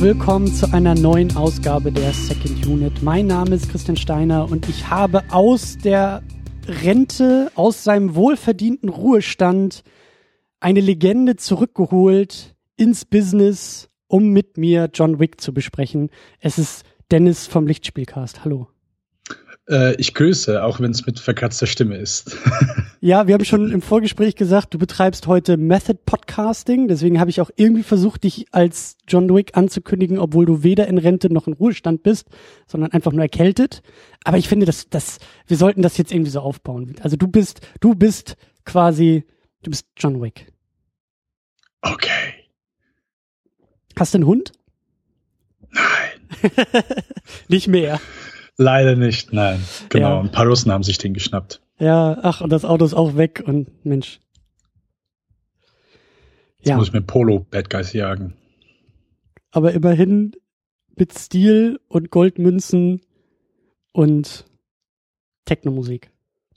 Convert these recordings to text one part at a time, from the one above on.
willkommen zu einer neuen Ausgabe der Second Unit. Mein Name ist Christian Steiner und ich habe aus der Rente, aus seinem wohlverdienten Ruhestand eine Legende zurückgeholt ins Business, um mit mir John Wick zu besprechen. Es ist Dennis vom Lichtspielcast. Hallo. Äh, ich grüße, auch wenn es mit verkratzter Stimme ist. ja, wir haben schon im Vorgespräch gesagt, du betreibst heute Method Podcasting. Deswegen habe ich auch irgendwie versucht, dich als John Wick anzukündigen, obwohl du weder in Rente noch in Ruhestand bist, sondern einfach nur erkältet. Aber ich finde, dass, dass wir sollten das jetzt irgendwie so aufbauen. Also du bist, du bist quasi, du bist John Wick. Okay. Hast du einen Hund? Nein. Nicht mehr. Leider nicht, nein. Genau, ja. ein paar Russen haben sich den geschnappt. Ja, ach, und das Auto ist auch weg und Mensch. Jetzt ja. muss ich mit Polo Bad Guys jagen. Aber immerhin mit Stil und Goldmünzen und Technomusik.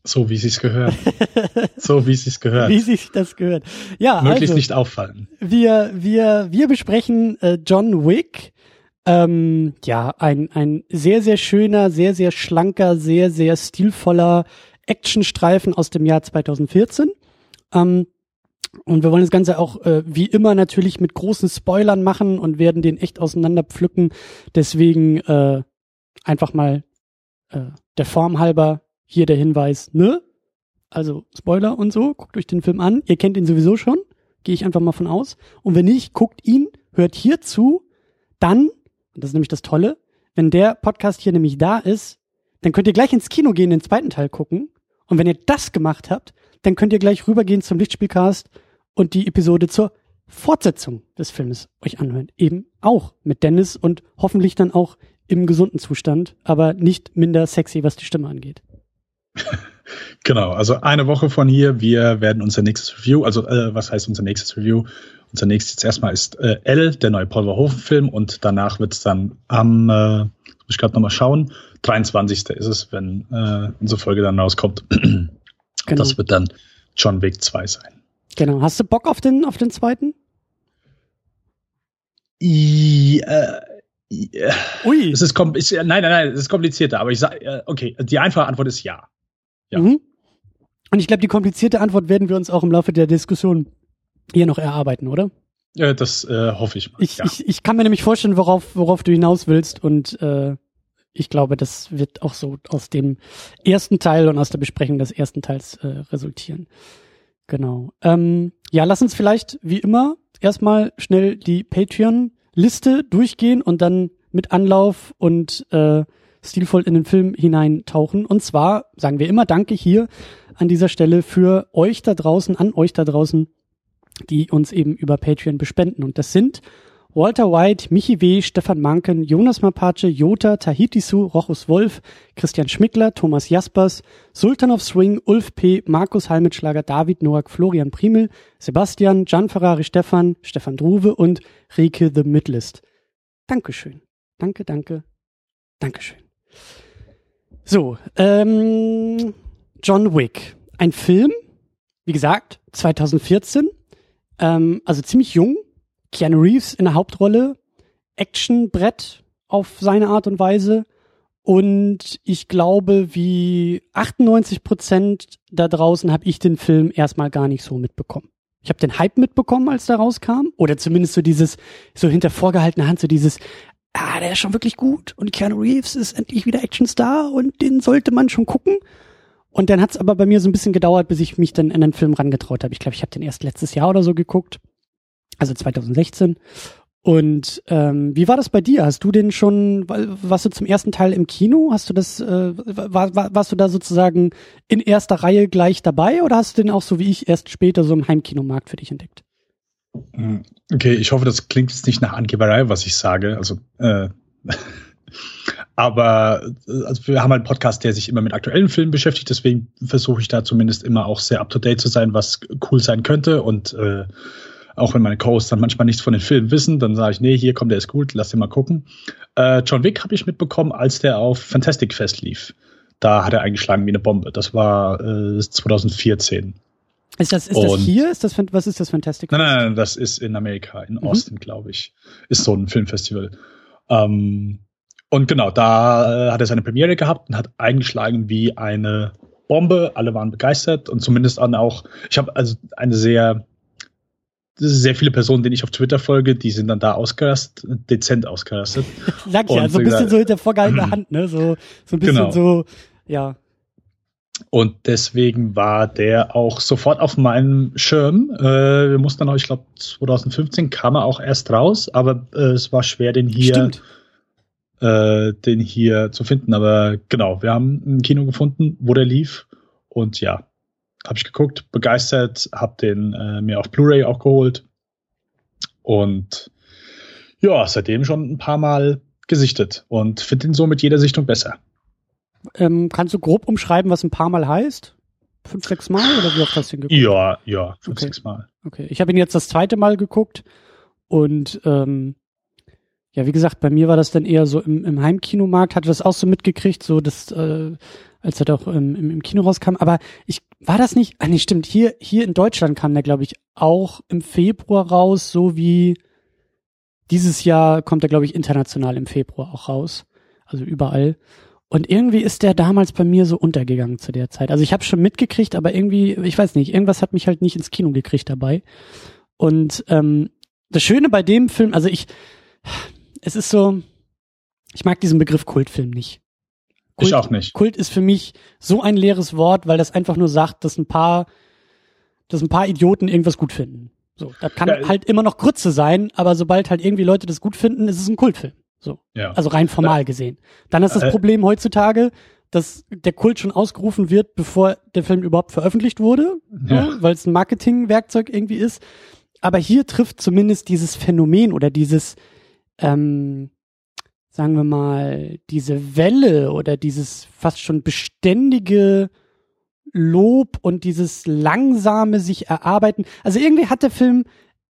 So wie sich's gehört. so wie sich's gehört. Wie sich das gehört. Ja, möglichst also, nicht auffallen. Wir wir wir besprechen äh, John Wick ähm, ja, ein, ein sehr, sehr schöner, sehr, sehr schlanker, sehr, sehr stilvoller Actionstreifen aus dem Jahr 2014. Ähm, und wir wollen das Ganze auch äh, wie immer natürlich mit großen Spoilern machen und werden den echt auseinander pflücken. Deswegen äh, einfach mal äh, der Form halber hier der Hinweis, ne? Also Spoiler und so, guckt euch den Film an. Ihr kennt ihn sowieso schon, gehe ich einfach mal von aus. Und wenn nicht, guckt ihn, hört hier zu, dann und das ist nämlich das Tolle, wenn der Podcast hier nämlich da ist, dann könnt ihr gleich ins Kino gehen, den zweiten Teil gucken. Und wenn ihr das gemacht habt, dann könnt ihr gleich rübergehen zum Lichtspielcast und die Episode zur Fortsetzung des Films euch anhören. Eben auch mit Dennis und hoffentlich dann auch im gesunden Zustand, aber nicht minder sexy, was die Stimme angeht. Genau, also eine Woche von hier, wir werden unser nächstes Review, also äh, was heißt unser nächstes Review? Unser nächstes jetzt erstmal ist äh, L, der neue Paul Verhoeven-Film und danach wird es dann am, äh, muss ich gerade nochmal schauen, 23. ist es, wenn äh, unsere Folge dann rauskommt. genau. Das wird dann John Wick 2 sein. Genau. Hast du Bock auf den, auf den zweiten? I, äh, äh Ui. Es ist, ist, nein, nein, nein, es ist komplizierter, aber ich sage, äh, okay, die einfache Antwort ist ja. ja. Mhm. Und ich glaube, die komplizierte Antwort werden wir uns auch im Laufe der Diskussion hier noch erarbeiten, oder? Ja, das äh, hoffe ich mal. Ich, ja. ich, ich kann mir nämlich vorstellen, worauf, worauf du hinaus willst und äh, ich glaube, das wird auch so aus dem ersten Teil und aus der Besprechung des ersten Teils äh, resultieren. Genau. Ähm, ja, lass uns vielleicht wie immer erstmal schnell die Patreon-Liste durchgehen und dann mit Anlauf und äh, stilvoll in den Film hineintauchen. Und zwar sagen wir immer Danke hier an dieser Stelle für euch da draußen, an euch da draußen, die uns eben über Patreon bespenden. Und das sind Walter White, Michi W., Stefan Manken, Jonas Mapace, Jota, Tahitisu, Rochus Wolf, Christian Schmickler, Thomas Jaspers, Sultan of Swing, Ulf P., Markus Halmitschlager, David Noack, Florian Primel, Sebastian, Gian Ferrari Stefan, Stefan Druwe und Rike The Midlist. Dankeschön. Danke, danke, Dankeschön. So, ähm, John Wick. Ein Film, wie gesagt, 2014 ähm, also ziemlich jung. Keanu Reeves in der Hauptrolle. Actionbrett auf seine Art und Weise. Und ich glaube, wie 98 Prozent da draußen habe ich den Film erstmal gar nicht so mitbekommen. Ich habe den Hype mitbekommen, als der rauskam. Oder zumindest so dieses, so hinter vorgehaltener Hand, so dieses, ah, der ist schon wirklich gut. Und Keanu Reeves ist endlich wieder Actionstar und den sollte man schon gucken. Und dann hat es aber bei mir so ein bisschen gedauert, bis ich mich dann in den Film rangetraut habe. Ich glaube, ich habe den erst letztes Jahr oder so geguckt, also 2016. Und ähm, wie war das bei dir? Hast du den schon, warst du zum ersten Teil im Kino? Hast du das, äh, war, war, warst du da sozusagen in erster Reihe gleich dabei oder hast du den auch so wie ich erst später so im Heimkinomarkt für dich entdeckt? Hm, okay, ich hoffe, das klingt jetzt nicht nach Angeberei, was ich sage. Also äh, Aber äh, also wir haben halt einen Podcast, der sich immer mit aktuellen Filmen beschäftigt, deswegen versuche ich da zumindest immer auch sehr up-to-date zu sein, was cool sein könnte. Und äh, auch wenn meine Co-Hosts dann manchmal nichts von den Filmen wissen, dann sage ich, nee, hier kommt, der ist gut, lass den mal gucken. Äh, John Wick habe ich mitbekommen, als der auf Fantastic Fest lief. Da hat er eingeschlagen wie eine Bombe. Das war äh, 2014. Ist das, ist das hier? Ist das, was ist das Fantastic Nein, nein, nein, das ist in Amerika, in mhm. Austin, glaube ich. Ist so ein Filmfestival. Ähm, und genau, da äh, hat er seine Premiere gehabt und hat eingeschlagen wie eine Bombe. Alle waren begeistert und zumindest auch, ich habe also eine sehr, sehr viele Personen, denen ich auf Twitter folge, die sind dann da ausgerastet, dezent ausgerastet. Sag ich ja, so ein bisschen so hinter vorgehaltener Hand, ne? So, so ein bisschen genau. so, ja. Und deswegen war der auch sofort auf meinem Schirm. Äh, wir mussten dann auch, ich glaube, 2015 kam er auch erst raus, aber äh, es war schwer, den hier, äh, den hier zu finden. Aber genau, wir haben ein Kino gefunden, wo der lief. Und ja, habe ich geguckt, begeistert, habe den äh, mir auf Blu-ray auch geholt. Und ja, seitdem schon ein paar Mal gesichtet und finde ihn so mit jeder Sichtung besser. Ähm, kannst du grob umschreiben, was ein paar Mal heißt? Fünf, sechs Mal oder wie oft hast du ihn geguckt? Ja, ja, fünf, okay. sechs Mal. Okay, ich habe ihn jetzt das zweite Mal geguckt und ähm, ja, wie gesagt, bei mir war das dann eher so im, im Heimkinomarkt, hatte das auch so mitgekriegt, so dass, äh, als er doch im, im, im Kino rauskam. Aber ich war das nicht, ah nee, stimmt, hier, hier in Deutschland kam der, glaube ich, auch im Februar raus, so wie dieses Jahr kommt er, glaube ich, international im Februar auch raus. Also überall. Und irgendwie ist der damals bei mir so untergegangen zu der Zeit. Also ich habe schon mitgekriegt, aber irgendwie, ich weiß nicht, irgendwas hat mich halt nicht ins Kino gekriegt dabei. Und ähm, das Schöne bei dem Film, also ich, es ist so, ich mag diesen Begriff Kultfilm nicht. Kult, ich auch nicht. Kult ist für mich so ein leeres Wort, weil das einfach nur sagt, dass ein paar, dass ein paar Idioten irgendwas gut finden. So, das kann ja, halt immer noch Grütze sein, aber sobald halt irgendwie Leute das gut finden, ist es ein Kultfilm. So. Ja. Also rein formal ja. gesehen. Dann ist das äh, Problem heutzutage, dass der Kult schon ausgerufen wird, bevor der Film überhaupt veröffentlicht wurde, ja. ja weil es ein Marketingwerkzeug irgendwie ist. Aber hier trifft zumindest dieses Phänomen oder dieses, ähm, sagen wir mal, diese Welle oder dieses fast schon beständige Lob und dieses langsame sich erarbeiten. Also irgendwie hat der Film,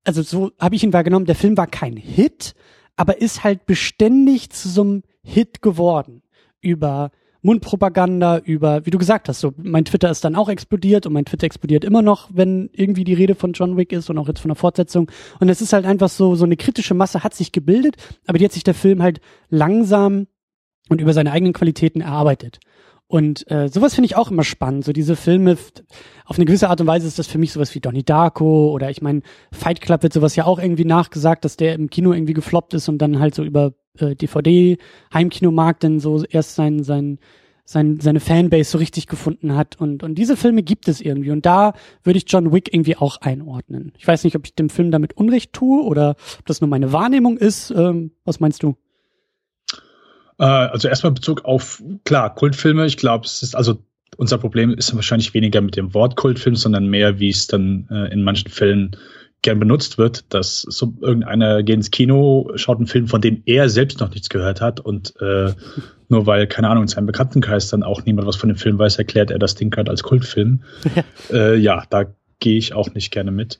also so habe ich ihn wahrgenommen, der Film war kein Hit, aber ist halt beständig zu so einem Hit geworden. Über Mundpropaganda, über, wie du gesagt hast, so mein Twitter ist dann auch explodiert und mein Twitter explodiert immer noch, wenn irgendwie die Rede von John Wick ist und auch jetzt von der Fortsetzung. Und es ist halt einfach so, so eine kritische Masse hat sich gebildet, aber die hat sich der Film halt langsam und über seine eigenen Qualitäten erarbeitet. Und äh, sowas finde ich auch immer spannend. So diese Filme, auf eine gewisse Art und Weise ist das für mich sowas wie Donnie Darko oder ich meine, Fight Club wird sowas ja auch irgendwie nachgesagt, dass der im Kino irgendwie gefloppt ist und dann halt so über äh, DVD, Heimkinomarkt dann so erst sein, sein, sein, seine Fanbase so richtig gefunden hat. Und, und diese Filme gibt es irgendwie. Und da würde ich John Wick irgendwie auch einordnen. Ich weiß nicht, ob ich dem Film damit Unrecht tue oder ob das nur meine Wahrnehmung ist. Ähm, was meinst du? Äh, also erstmal Bezug auf, klar, Kultfilme. Ich glaube, es ist also unser Problem ist wahrscheinlich weniger mit dem Wort Kultfilm, sondern mehr, wie es dann äh, in manchen Fällen gern benutzt wird, dass so irgendeiner geht ins Kino, schaut einen Film, von dem er selbst noch nichts gehört hat und äh, nur weil, keine Ahnung, in seinem Bekanntenkreis dann auch niemand was von dem Film weiß, erklärt er das Ding gerade als Kultfilm. Ja, äh, ja da gehe ich auch nicht gerne mit.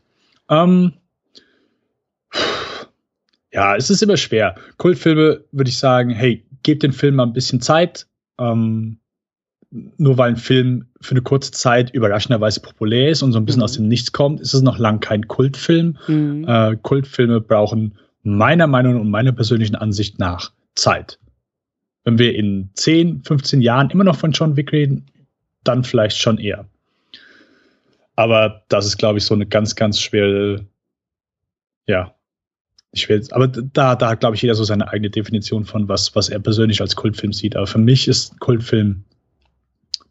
Ähm, ja, es ist immer schwer. Kultfilme würde ich sagen, hey, gebt den Film mal ein bisschen Zeit. Ähm, nur weil ein Film für eine kurze Zeit überraschenderweise populär ist und so ein bisschen mhm. aus dem Nichts kommt, ist es noch lang kein Kultfilm. Mhm. Äh, Kultfilme brauchen meiner Meinung und meiner persönlichen Ansicht nach Zeit. Wenn wir in 10, 15 Jahren immer noch von John Wick reden, dann vielleicht schon eher. Aber das ist, glaube ich, so eine ganz, ganz schwere, ja, ich will, aber da, da hat, glaube ich, jeder so seine eigene Definition von was, was er persönlich als Kultfilm sieht. Aber für mich ist Kultfilm,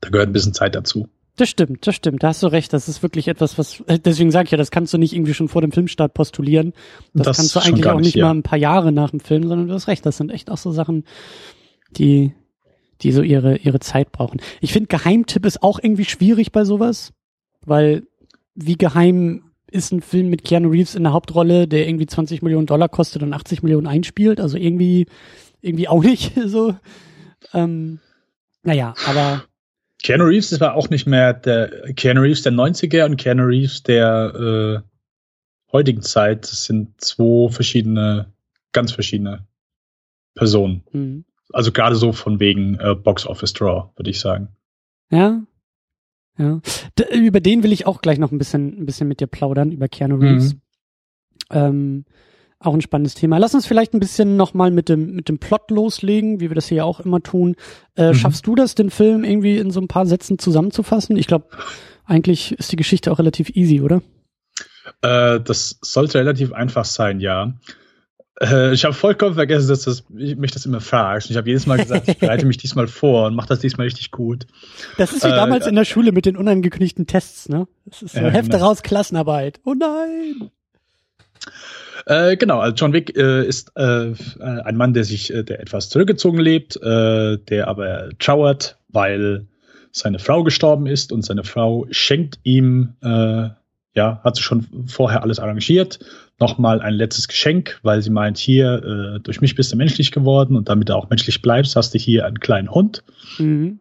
da gehört ein bisschen Zeit dazu. Das stimmt, das stimmt. Da hast du recht. Das ist wirklich etwas, was, äh, deswegen sage ich ja, das kannst du nicht irgendwie schon vor dem Filmstart postulieren. Das, das kannst du eigentlich auch nicht ja. mal ein paar Jahre nach dem Film, sondern du hast recht. Das sind echt auch so Sachen, die, die so ihre, ihre Zeit brauchen. Ich finde, Geheimtipp ist auch irgendwie schwierig bei sowas, weil wie geheim ist ein Film mit Keanu Reeves in der Hauptrolle, der irgendwie 20 Millionen Dollar kostet und 80 Millionen einspielt. Also irgendwie, irgendwie auch nicht so. Ähm, naja, aber. Keanu Reeves, das war auch nicht mehr der Keanu Reeves der 90er und Keanu Reeves der äh, heutigen Zeit. Das sind zwei verschiedene, ganz verschiedene Personen. Mhm. Also gerade so von wegen äh, Box Office Draw, würde ich sagen. Ja, Ja. D über den will ich auch gleich noch ein bisschen, ein bisschen mit dir plaudern, über Keanu Reeves. Mhm. Ähm, auch ein spannendes Thema. Lass uns vielleicht ein bisschen nochmal mit dem, mit dem Plot loslegen, wie wir das hier auch immer tun. Äh, mhm. Schaffst du das, den Film irgendwie in so ein paar Sätzen zusammenzufassen? Ich glaube, eigentlich ist die Geschichte auch relativ easy, oder? Äh, das sollte relativ einfach sein, ja. Äh, ich habe vollkommen vergessen, dass das, ich, mich das immer verarscht. Ich habe jedes Mal gesagt, ich bereite mich diesmal vor und mache das diesmal richtig gut. Das ist wie äh, damals in der Schule mit den unangekündigten Tests, ne? Das ist so Hefte genau. raus, Klassenarbeit. Oh nein! Äh, genau, also John Wick äh, ist äh, ein Mann, der sich, äh, der etwas zurückgezogen lebt, äh, der aber trauert, weil seine Frau gestorben ist und seine Frau schenkt ihm, äh, ja, hat sie schon vorher alles arrangiert, nochmal ein letztes Geschenk, weil sie meint, hier, äh, durch mich bist du menschlich geworden und damit du auch menschlich bleibst, hast du hier einen kleinen Hund. Mhm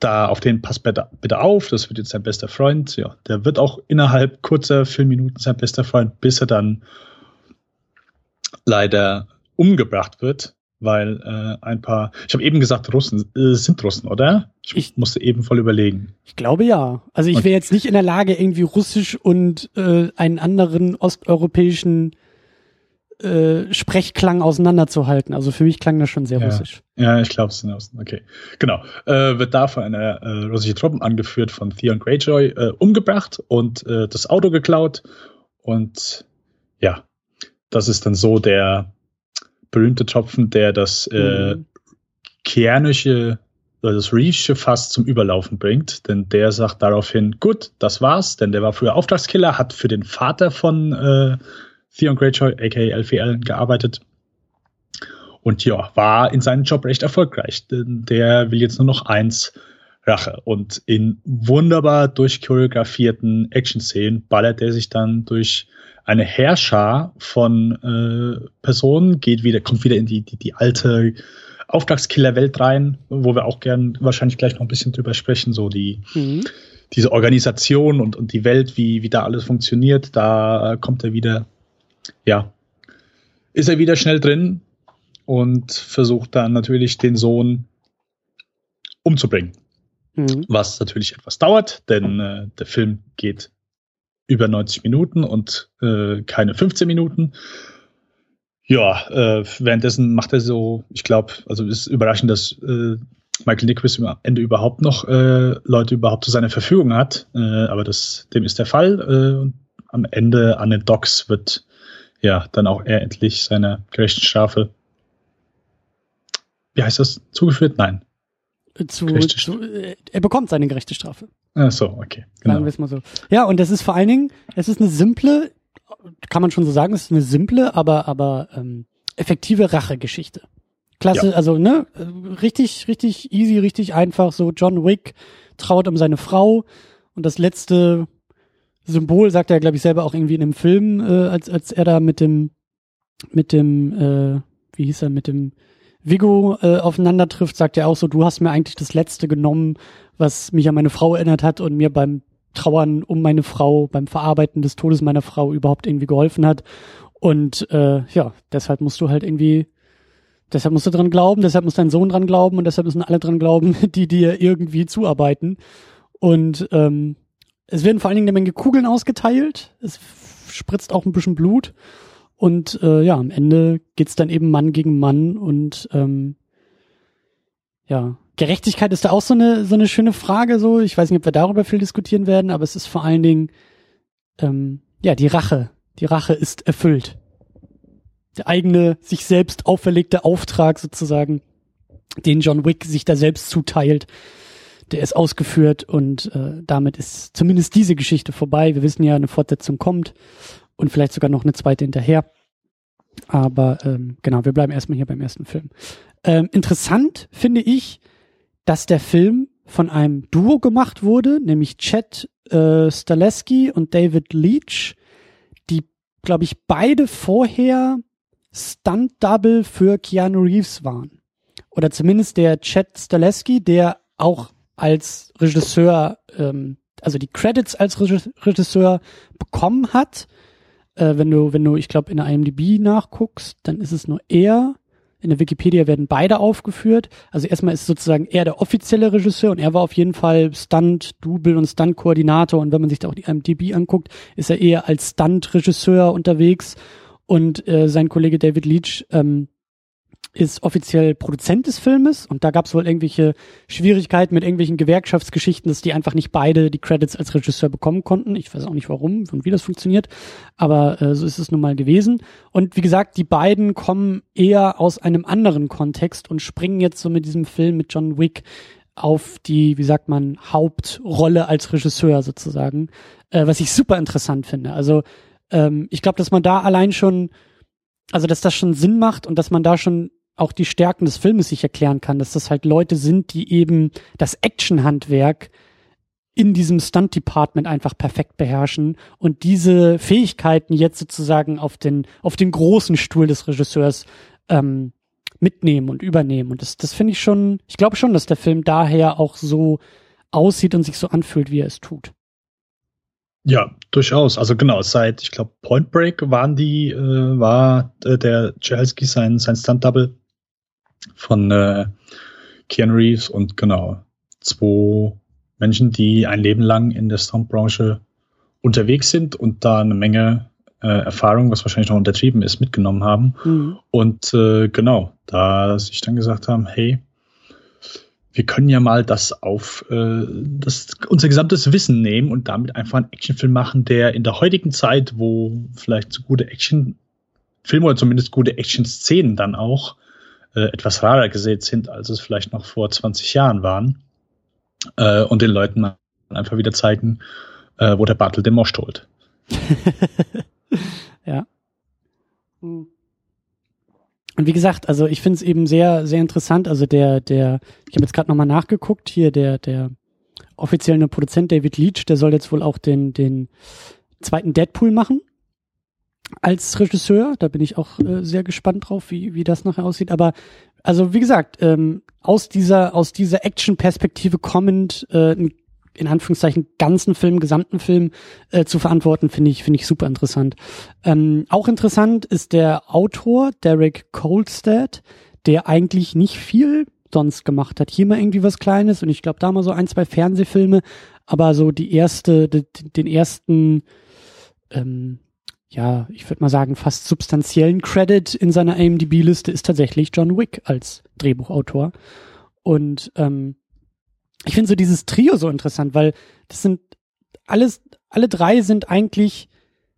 da auf den passt bitte, bitte auf, das wird jetzt sein bester Freund. Ja, der wird auch innerhalb kurzer Filmminuten sein bester Freund, bis er dann leider umgebracht wird, weil äh, ein paar, ich habe eben gesagt, Russen äh, sind Russen, oder? Ich, ich, musste eben voll überlegen. Ich glaube ja. Also ich wäre jetzt nicht in der Lage, irgendwie Russisch und äh, einen anderen osteuropäischen äh, Sprechklang auseinanderzuhalten. Also für mich klang das schon sehr ja. russisch. Ja, ich glaube es Okay, genau. Äh, wird da von einer äh, russischen Truppen angeführt von Theon Greyjoy äh, umgebracht und äh, das Auto geklaut. Und ja, das ist dann so der berühmte Tropfen, der das äh, mhm. kernische oder das Reefsche fast zum Überlaufen bringt, denn der sagt daraufhin, gut, das war's, denn der war früher Auftragskiller, hat für den Vater von äh, Theon Greyjoy, aka Alfie Allen, gearbeitet. Und ja, war in seinem Job recht erfolgreich. Denn der will jetzt nur noch eins, Rache. Und in wunderbar durchchoreografierten Action-Szenen ballert er sich dann durch eine Herrscher von äh, Personen, geht wieder, kommt wieder in die, die, die alte Auftragskiller-Welt rein, wo wir auch gern wahrscheinlich gleich noch ein bisschen drüber sprechen, so die, mhm. diese Organisation und, und die Welt, wie, wie da alles funktioniert, da kommt er wieder ja, ist er wieder schnell drin und versucht dann natürlich den Sohn umzubringen. Mhm. Was natürlich etwas dauert, denn äh, der Film geht über 90 Minuten und äh, keine 15 Minuten. Ja, äh, währenddessen macht er so, ich glaube, also ist überraschend, dass äh, Michael Nicholas am Ende überhaupt noch äh, Leute überhaupt zu seiner Verfügung hat, äh, aber das, dem ist der Fall. Äh, am Ende an den Docks wird ja, dann auch er endlich seiner gerechten Strafe, wie heißt das, zugeführt? Nein. Zu, zu, äh, er bekommt seine gerechte Strafe. Ach so, okay. Genau. Sagen wir es mal so. Ja, und das ist vor allen Dingen, es ist eine simple, kann man schon so sagen, es ist eine simple, aber, aber ähm, effektive Rachegeschichte. Klasse, ja. also ne, richtig, richtig easy, richtig einfach. So John Wick traut um seine Frau und das letzte Symbol sagt er, glaube ich, selber auch irgendwie in dem Film, äh, als, als er da mit dem, mit dem, äh, wie hieß er, mit dem Vigo äh, aufeinander trifft, sagt er auch so, du hast mir eigentlich das Letzte genommen, was mich an meine Frau erinnert hat und mir beim Trauern um meine Frau, beim Verarbeiten des Todes meiner Frau überhaupt irgendwie geholfen hat. Und äh, ja, deshalb musst du halt irgendwie, deshalb musst du dran glauben, deshalb muss dein Sohn dran glauben und deshalb müssen alle dran glauben, die dir irgendwie zuarbeiten. Und ähm, es werden vor allen Dingen eine Menge Kugeln ausgeteilt. Es spritzt auch ein bisschen Blut. Und äh, ja, am Ende geht's dann eben Mann gegen Mann und ähm, ja, Gerechtigkeit ist da auch so eine so eine schöne Frage. So, ich weiß nicht, ob wir darüber viel diskutieren werden, aber es ist vor allen Dingen ähm, ja die Rache. Die Rache ist erfüllt. Der eigene sich selbst auferlegte Auftrag sozusagen, den John Wick sich da selbst zuteilt, der ist ausgeführt und äh, damit ist zumindest diese Geschichte vorbei. Wir wissen ja, eine Fortsetzung kommt und vielleicht sogar noch eine zweite hinterher. Aber ähm, genau, wir bleiben erstmal hier beim ersten Film. Ähm, interessant finde ich, dass der Film von einem Duo gemacht wurde, nämlich Chad äh, Staleski und David Leach, die, glaube ich, beide vorher Stunt-Double für Keanu Reeves waren. Oder zumindest der Chad Staleski, der auch als Regisseur, ähm, also die Credits als Regisseur bekommen hat. Äh, wenn du, wenn du, ich glaube, in der IMDb nachguckst, dann ist es nur er. in der Wikipedia werden beide aufgeführt. Also erstmal ist sozusagen er der offizielle Regisseur und er war auf jeden Fall Stunt-Double und Stunt-Koordinator. Und wenn man sich da auch die IMDb anguckt, ist er eher als Stunt-Regisseur unterwegs. Und äh, sein Kollege David Leach ähm, ist offiziell Produzent des Filmes und da gab es wohl irgendwelche Schwierigkeiten mit irgendwelchen Gewerkschaftsgeschichten, dass die einfach nicht beide die Credits als Regisseur bekommen konnten. Ich weiß auch nicht warum und wie das funktioniert, aber äh, so ist es nun mal gewesen. Und wie gesagt, die beiden kommen eher aus einem anderen Kontext und springen jetzt so mit diesem Film mit John Wick auf die, wie sagt man, Hauptrolle als Regisseur sozusagen, äh, was ich super interessant finde. Also ähm, ich glaube, dass man da allein schon also dass das schon Sinn macht und dass man da schon auch die Stärken des Filmes sich erklären kann, dass das halt Leute sind, die eben das Actionhandwerk in diesem Stunt-Department einfach perfekt beherrschen und diese Fähigkeiten jetzt sozusagen auf den, auf den großen Stuhl des Regisseurs ähm, mitnehmen und übernehmen. Und das, das finde ich schon, ich glaube schon, dass der Film daher auch so aussieht und sich so anfühlt, wie er es tut. Ja, durchaus. Also genau, seit, ich glaube, Point Break waren die, äh, war äh, der Chelski sein, sein Stunt-Double von äh, Keanu Reeves und genau zwei Menschen, die ein Leben lang in der Stuntbranche unterwegs sind und da eine Menge äh, Erfahrung, was wahrscheinlich noch untertrieben ist, mitgenommen haben. Mhm. Und äh, genau, da sich dann gesagt haben, hey, wir können ja mal das auf äh, das, unser gesamtes Wissen nehmen und damit einfach einen Actionfilm machen, der in der heutigen Zeit, wo vielleicht so gute Actionfilme oder zumindest gute Action-Szenen dann auch äh, etwas rarer gesät sind, als es vielleicht noch vor 20 Jahren waren. Äh, und den Leuten einfach wieder zeigen, äh, wo der Bartel den Mosch holt. ja. Und wie gesagt, also ich finde es eben sehr, sehr interessant. Also der, der, ich habe jetzt gerade nochmal nachgeguckt, hier der, der offizielle Produzent David Leach, der soll jetzt wohl auch den, den zweiten Deadpool machen als Regisseur. Da bin ich auch äh, sehr gespannt drauf, wie, wie das nachher aussieht. Aber also wie gesagt, ähm, aus dieser aus dieser Action-Perspektive kommend äh, in Anführungszeichen ganzen Film, gesamten Film äh, zu verantworten, finde ich finde ich super interessant. Ähm, auch interessant ist der Autor Derek Kolstad, der eigentlich nicht viel sonst gemacht hat. Hier mal irgendwie was Kleines und ich glaube da mal so ein zwei Fernsehfilme, aber so die erste, die, den ersten ähm, ja, ich würde mal sagen, fast substanziellen Credit in seiner IMDb-Liste ist tatsächlich John Wick als Drehbuchautor. Und ähm, ich finde so dieses Trio so interessant, weil das sind alles, alle drei sind eigentlich,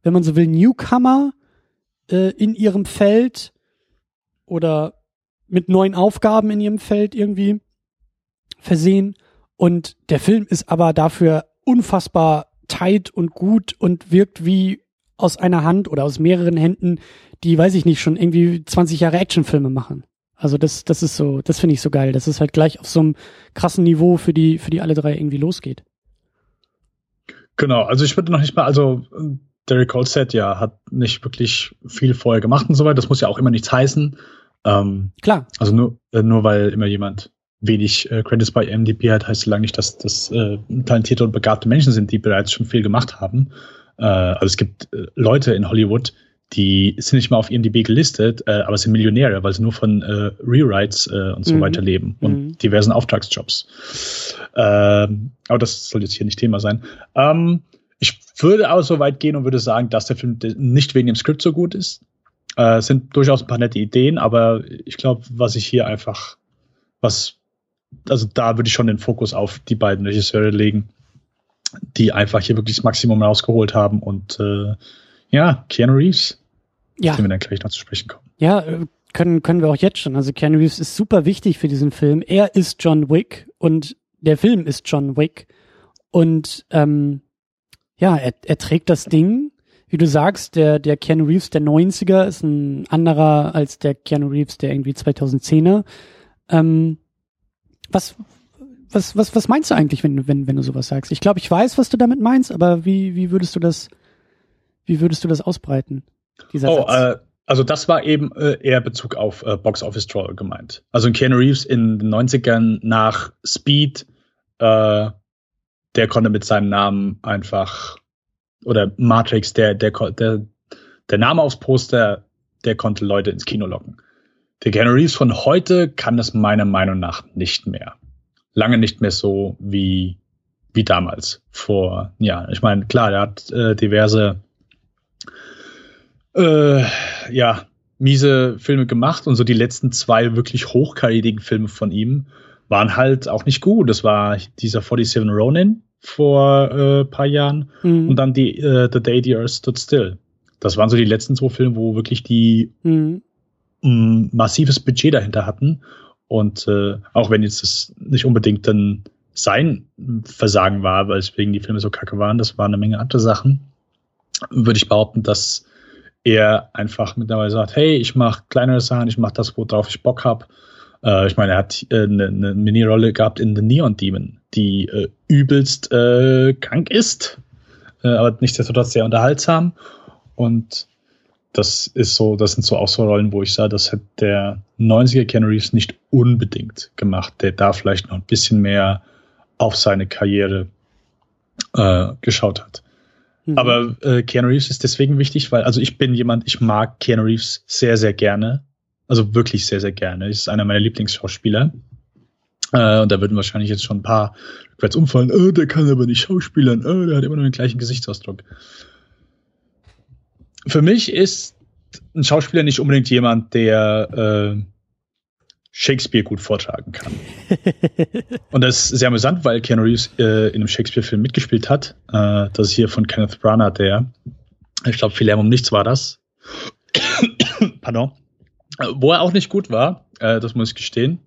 wenn man so will, Newcomer äh, in ihrem Feld oder mit neuen Aufgaben in ihrem Feld irgendwie versehen. Und der Film ist aber dafür unfassbar tight und gut und wirkt wie aus einer Hand oder aus mehreren Händen, die, weiß ich nicht, schon irgendwie 20 Jahre Actionfilme machen. Also das, das ist so, das finde ich so geil, dass es halt gleich auf so einem krassen Niveau für die, für die alle drei irgendwie losgeht. Genau, also ich würde noch nicht mal, also Derek Holstead ja hat nicht wirklich viel vorher gemacht und so weiter. Das muss ja auch immer nichts heißen. Ähm, Klar. Also nur, äh, nur weil immer jemand wenig äh, Credits bei MDP hat, heißt so lange nicht, dass das äh, talentierte und begabte Menschen sind, die bereits schon viel gemacht haben. Äh, also es gibt äh, Leute in Hollywood, die sind nicht mal auf IMDb gelistet, äh, aber sind Millionäre, weil sie nur von äh, Rewrites äh, und so mhm. weiter leben und mhm. diversen Auftragsjobs. Ähm, aber das soll jetzt hier nicht Thema sein. Ähm, ich würde auch so weit gehen und würde sagen, dass der Film nicht wegen dem Skript so gut ist. Äh, es sind durchaus ein paar nette Ideen, aber ich glaube, was ich hier einfach, was, also da würde ich schon den Fokus auf die beiden Regisseure legen die einfach hier wirklich das Maximum rausgeholt haben. Und äh, ja, Keanu Reeves, ja. den wir dann gleich noch zu sprechen kommen. Ja, äh, können, können wir auch jetzt schon. Also Keanu Reeves ist super wichtig für diesen Film. Er ist John Wick und der Film ist John Wick. Und ähm, ja, er, er trägt das Ding. Wie du sagst, der, der Keanu Reeves der 90er ist ein anderer als der Keanu Reeves der irgendwie 2010er. Ähm, was, was, was, was meinst du eigentlich, wenn, wenn, wenn du sowas sagst? Ich glaube, ich weiß, was du damit meinst, aber wie, wie würdest du das, wie würdest du das ausbreiten? Dieser oh, Satz? Äh, also das war eben äh, eher Bezug auf äh, Box Office Troll gemeint. Also in Keanu Reeves in den 90ern nach Speed, äh, der konnte mit seinem Namen einfach oder Matrix, der, der, der, der Name aufs Poster, der konnte Leute ins Kino locken. der Keanu Reeves von heute kann das meiner Meinung nach nicht mehr. Lange nicht mehr so wie, wie damals. Vor, ja, ich meine, klar, der hat äh, diverse, äh, ja, miese Filme gemacht und so die letzten zwei wirklich hochkarätigen Filme von ihm waren halt auch nicht gut. Das war dieser 47 Ronin vor äh, paar Jahren mhm. und dann die äh, The Day the Earth Stood Still. Das waren so die letzten zwei Filme, wo wirklich die mhm. ein massives Budget dahinter hatten. Und äh, auch wenn jetzt das nicht unbedingt dann sein Versagen war, weil deswegen die Filme so kacke waren, das waren eine Menge andere Sachen, würde ich behaupten, dass er einfach mittlerweile sagt, hey, ich mache kleinere Sachen, ich mache das, worauf ich Bock habe. Äh, ich meine, er hat äh, eine, eine Mini-Rolle gehabt in The Neon Demon, die äh, übelst äh, krank ist, äh, aber nichtsdestotrotz sehr unterhaltsam. Und das ist so, das sind so auch so Rollen, wo ich sage, das hat der 90er Ken Reeves nicht unbedingt gemacht. Der da vielleicht noch ein bisschen mehr auf seine Karriere äh, geschaut hat. Mhm. Aber äh, Keanu Reeves ist deswegen wichtig, weil, also ich bin jemand, ich mag Keanu Reeves sehr, sehr gerne. Also wirklich sehr, sehr gerne. Ist einer meiner Lieblingsschauspieler. Äh, und da würden wahrscheinlich jetzt schon ein paar rückwärts umfallen. Oh, der kann aber nicht schauspielern. Oh, der hat immer noch den gleichen Gesichtsausdruck. Für mich ist ein Schauspieler nicht unbedingt jemand, der äh, Shakespeare gut vortragen kann. und das ist sehr amüsant, weil Keanu Reeves äh, in einem Shakespeare-Film mitgespielt hat. Äh, das ist hier von Kenneth Branagh, der, ich glaube, viel Lärm um nichts war das. Pardon. Wo er auch nicht gut war, äh, das muss ich gestehen.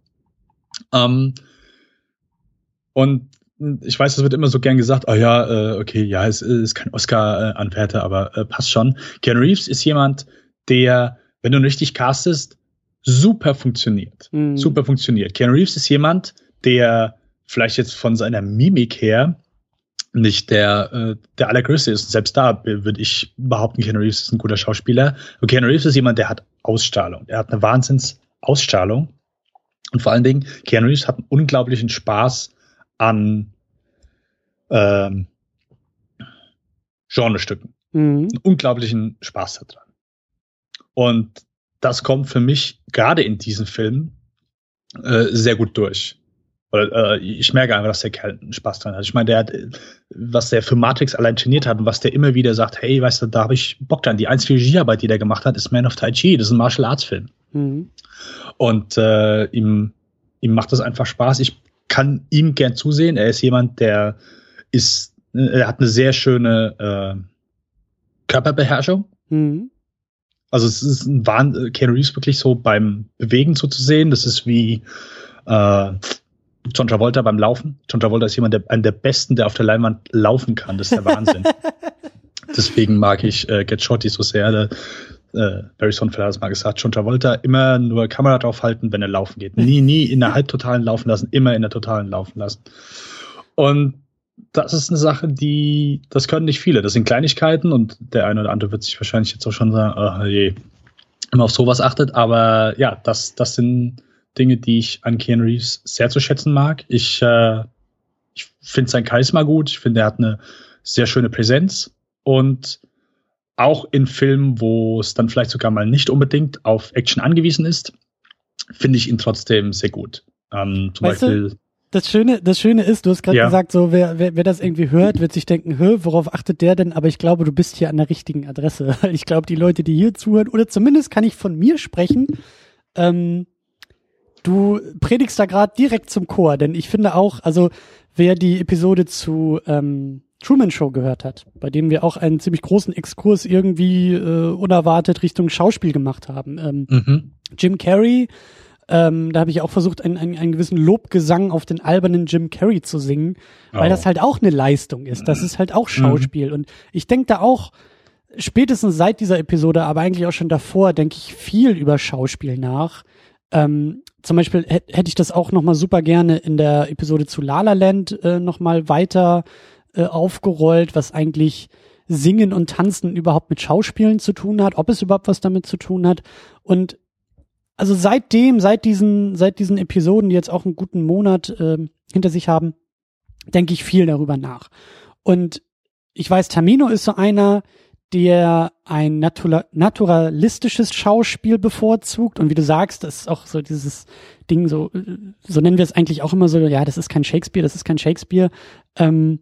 Ähm, und ich weiß, es wird immer so gern gesagt, oh ja, äh, okay, ja, es ist kein Oscar-Anwärter, aber äh, passt schon. Keanu Reeves ist jemand, der, wenn du ihn richtig castest, super funktioniert. Mhm. Super funktioniert. Keanu Reeves ist jemand, der vielleicht jetzt von seiner Mimik her nicht der, äh, der allergrößte ist. Selbst da würde ich behaupten, Keanu Reeves ist ein guter Schauspieler. Und Keanu Reeves ist jemand, der hat Ausstrahlung. Er hat eine Wahnsinns-Ausstrahlung. Und vor allen Dingen, Keanu Reeves hat einen unglaublichen Spaß an ähm, Genrestücken. Mhm. Einen unglaublichen Spaß daran. Und das kommt für mich gerade in diesem Film äh, sehr gut durch. Oder, äh, ich merke einfach, dass der Kerl Spaß dran hat. Ich meine, der hat, was der für Matrix allein trainiert hat und was der immer wieder sagt, hey, weißt du, da habe ich Bock dran. Die einzige Regiearbeit, die der gemacht hat, ist Man of Tai Chi. Das ist ein Martial Arts Film. Mhm. Und äh, ihm, ihm macht das einfach Spaß. Ich kann ihm gern zusehen. Er ist jemand, der ist, er hat eine sehr schöne äh, Körperbeherrschung. Mhm. Also es ist ein Wahn, Ken Reeves wirklich so beim Bewegen so zu sehen. Das ist wie äh, John Travolta beim Laufen. John Travolta ist jemand, der einer der besten, der auf der Leinwand laufen kann. Das ist der Wahnsinn. Deswegen mag ich äh, Get Shorty so sehr. Der, äh, Barry Sonfeld hat es mal gesagt, John Travolta immer nur Kamera drauf halten, wenn er laufen geht. Nie, nie in der halbtotalen laufen lassen, immer in der totalen laufen lassen. Und das ist eine Sache, die, das können nicht viele. Das sind Kleinigkeiten und der eine oder andere wird sich wahrscheinlich jetzt auch schon sagen, oh je, immer auf sowas achtet. Aber ja, das, das sind Dinge, die ich an Keanu Reeves sehr zu schätzen mag. Ich, äh, ich finde sein Charisma gut. Ich finde, er hat eine sehr schöne Präsenz und auch in Filmen, wo es dann vielleicht sogar mal nicht unbedingt auf Action angewiesen ist, finde ich ihn trotzdem sehr gut. Ähm, zum weißt Beispiel. Du, das Schöne, das Schöne ist, du hast gerade ja. gesagt, so wer, wer, wer das irgendwie hört, wird sich denken, hö, worauf achtet der denn? Aber ich glaube, du bist hier an der richtigen Adresse. Ich glaube, die Leute, die hier zuhören, oder zumindest kann ich von mir sprechen, ähm, du predigst da gerade direkt zum Chor, denn ich finde auch, also wer die Episode zu ähm, Truman Show gehört hat, bei dem wir auch einen ziemlich großen Exkurs irgendwie äh, unerwartet Richtung Schauspiel gemacht haben. Ähm, mhm. Jim Carrey ähm, da habe ich auch versucht, einen, einen, einen gewissen Lobgesang auf den albernen Jim Carrey zu singen, weil oh. das halt auch eine Leistung ist. Das ist halt auch mhm. Schauspiel. Mhm. Und ich denke da auch, spätestens seit dieser Episode, aber eigentlich auch schon davor, denke ich viel über Schauspiel nach. Ähm, zum Beispiel hätte ich das auch noch mal super gerne in der Episode zu La La Land äh, noch mal weiter äh, aufgerollt, was eigentlich Singen und Tanzen überhaupt mit Schauspielen zu tun hat, ob es überhaupt was damit zu tun hat. Und also seitdem, seit diesen, seit diesen Episoden, die jetzt auch einen guten Monat äh, hinter sich haben, denke ich viel darüber nach. Und ich weiß, Tamino ist so einer, der ein natura naturalistisches Schauspiel bevorzugt. Und wie du sagst, das ist auch so dieses Ding, so, so nennen wir es eigentlich auch immer so, ja, das ist kein Shakespeare, das ist kein Shakespeare. Ähm,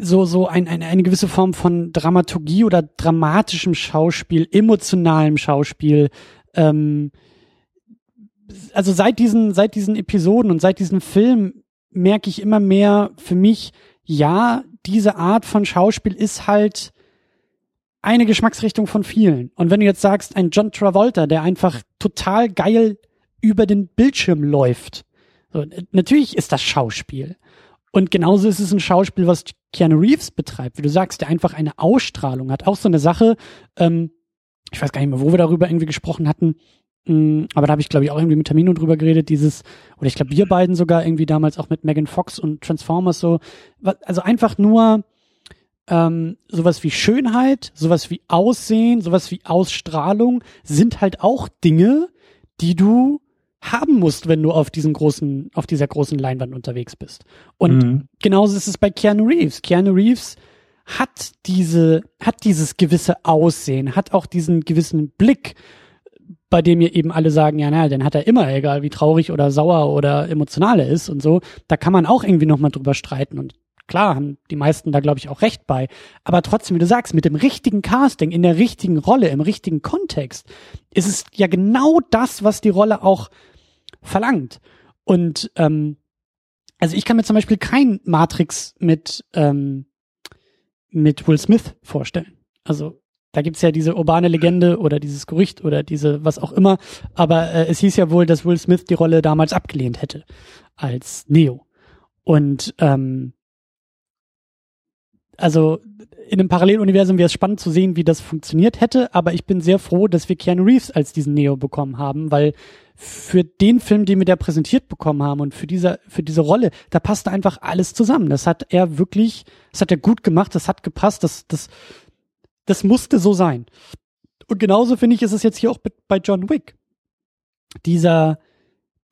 so, so ein, ein, eine gewisse Form von Dramaturgie oder dramatischem Schauspiel, emotionalem Schauspiel. Ähm, also seit diesen, seit diesen Episoden und seit diesem Film merke ich immer mehr für mich, ja, diese Art von Schauspiel ist halt eine Geschmacksrichtung von vielen. Und wenn du jetzt sagst, ein John Travolta, der einfach total geil über den Bildschirm läuft, so, natürlich ist das Schauspiel. Und genauso ist es ein Schauspiel, was Keanu Reeves betreibt, wie du sagst, der einfach eine Ausstrahlung hat. Auch so eine Sache, ähm, ich weiß gar nicht mehr, wo wir darüber irgendwie gesprochen hatten, Mm, aber da habe ich, glaube ich, auch irgendwie mit Termino drüber geredet, dieses, oder ich glaube, wir beiden sogar irgendwie damals auch mit Megan Fox und Transformers so, also einfach nur ähm, sowas wie Schönheit, sowas wie Aussehen, sowas wie Ausstrahlung sind halt auch Dinge, die du haben musst, wenn du auf diesen großen, auf dieser großen Leinwand unterwegs bist. Und mhm. genauso ist es bei Keanu Reeves. Keanu Reeves hat diese, hat dieses gewisse Aussehen, hat auch diesen gewissen Blick bei dem ihr eben alle sagen, ja, naja, dann hat er immer, egal wie traurig oder sauer oder emotional er ist und so, da kann man auch irgendwie nochmal drüber streiten und klar haben die meisten da, glaube ich, auch recht bei. Aber trotzdem, wie du sagst, mit dem richtigen Casting, in der richtigen Rolle, im richtigen Kontext, ist es ja genau das, was die Rolle auch verlangt. Und ähm, also ich kann mir zum Beispiel kein Matrix mit, ähm, mit Will Smith vorstellen. Also da gibt's ja diese urbane Legende oder dieses Gerücht oder diese was auch immer. Aber äh, es hieß ja wohl, dass Will Smith die Rolle damals abgelehnt hätte als Neo. Und ähm, also in einem Paralleluniversum wäre es spannend zu sehen, wie das funktioniert hätte, aber ich bin sehr froh, dass wir Keanu Reeves als diesen Neo bekommen haben, weil für den Film, den wir da präsentiert bekommen haben und für diese, für diese Rolle, da passte einfach alles zusammen. Das hat er wirklich, das hat er gut gemacht, das hat gepasst, das, das, das musste so sein. Und genauso finde ich, ist es jetzt hier auch bei John Wick. Dieser,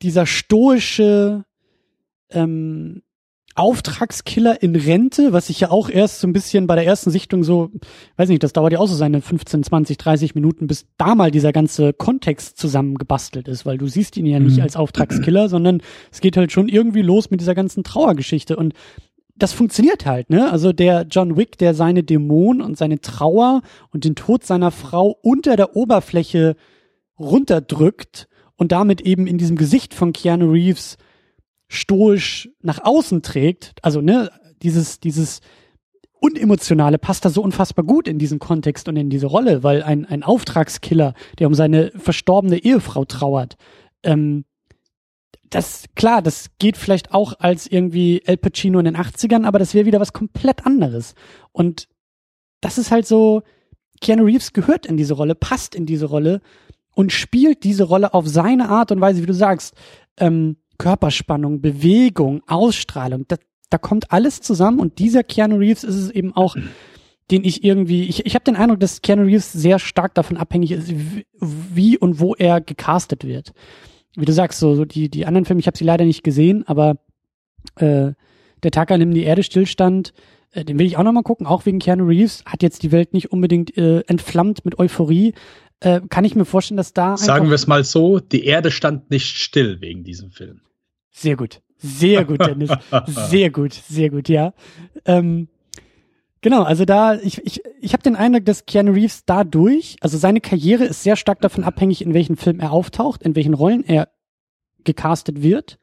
dieser stoische ähm, Auftragskiller in Rente, was ich ja auch erst so ein bisschen bei der ersten Sichtung so, weiß nicht, das dauert ja auch so seine 15, 20, 30 Minuten, bis da mal dieser ganze Kontext zusammengebastelt ist, weil du siehst ihn ja nicht mhm. als Auftragskiller, sondern es geht halt schon irgendwie los mit dieser ganzen Trauergeschichte und das funktioniert halt, ne? Also der John Wick, der seine Dämonen und seine Trauer und den Tod seiner Frau unter der Oberfläche runterdrückt und damit eben in diesem Gesicht von Keanu Reeves stoisch nach außen trägt, also ne, dieses, dieses Unemotionale passt da so unfassbar gut in diesen Kontext und in diese Rolle, weil ein, ein Auftragskiller, der um seine verstorbene Ehefrau trauert, ähm, das, klar, das geht vielleicht auch als irgendwie El Pacino in den 80ern, aber das wäre wieder was komplett anderes. Und das ist halt so, Keanu Reeves gehört in diese Rolle, passt in diese Rolle und spielt diese Rolle auf seine Art und Weise, wie du sagst, ähm, Körperspannung, Bewegung, Ausstrahlung, da, da kommt alles zusammen und dieser Keanu Reeves ist es eben auch, den ich irgendwie, ich, ich habe den Eindruck, dass Keanu Reeves sehr stark davon abhängig ist, wie und wo er gecastet wird wie du sagst, so, so die, die anderen Filme, ich habe sie leider nicht gesehen, aber äh, der Tag, an dem die Erde stillstand, äh, den will ich auch nochmal gucken, auch wegen Keanu Reeves, hat jetzt die Welt nicht unbedingt äh, entflammt mit Euphorie. Äh, kann ich mir vorstellen, dass da. Sagen wir es mal so, die Erde stand nicht still wegen diesem Film. Sehr gut. Sehr gut, Dennis. sehr gut, sehr gut, ja. Ähm, Genau, also da, ich, ich, ich habe den Eindruck, dass Keanu Reeves dadurch, also seine Karriere ist sehr stark davon abhängig, in welchen Film er auftaucht, in welchen Rollen er gecastet wird.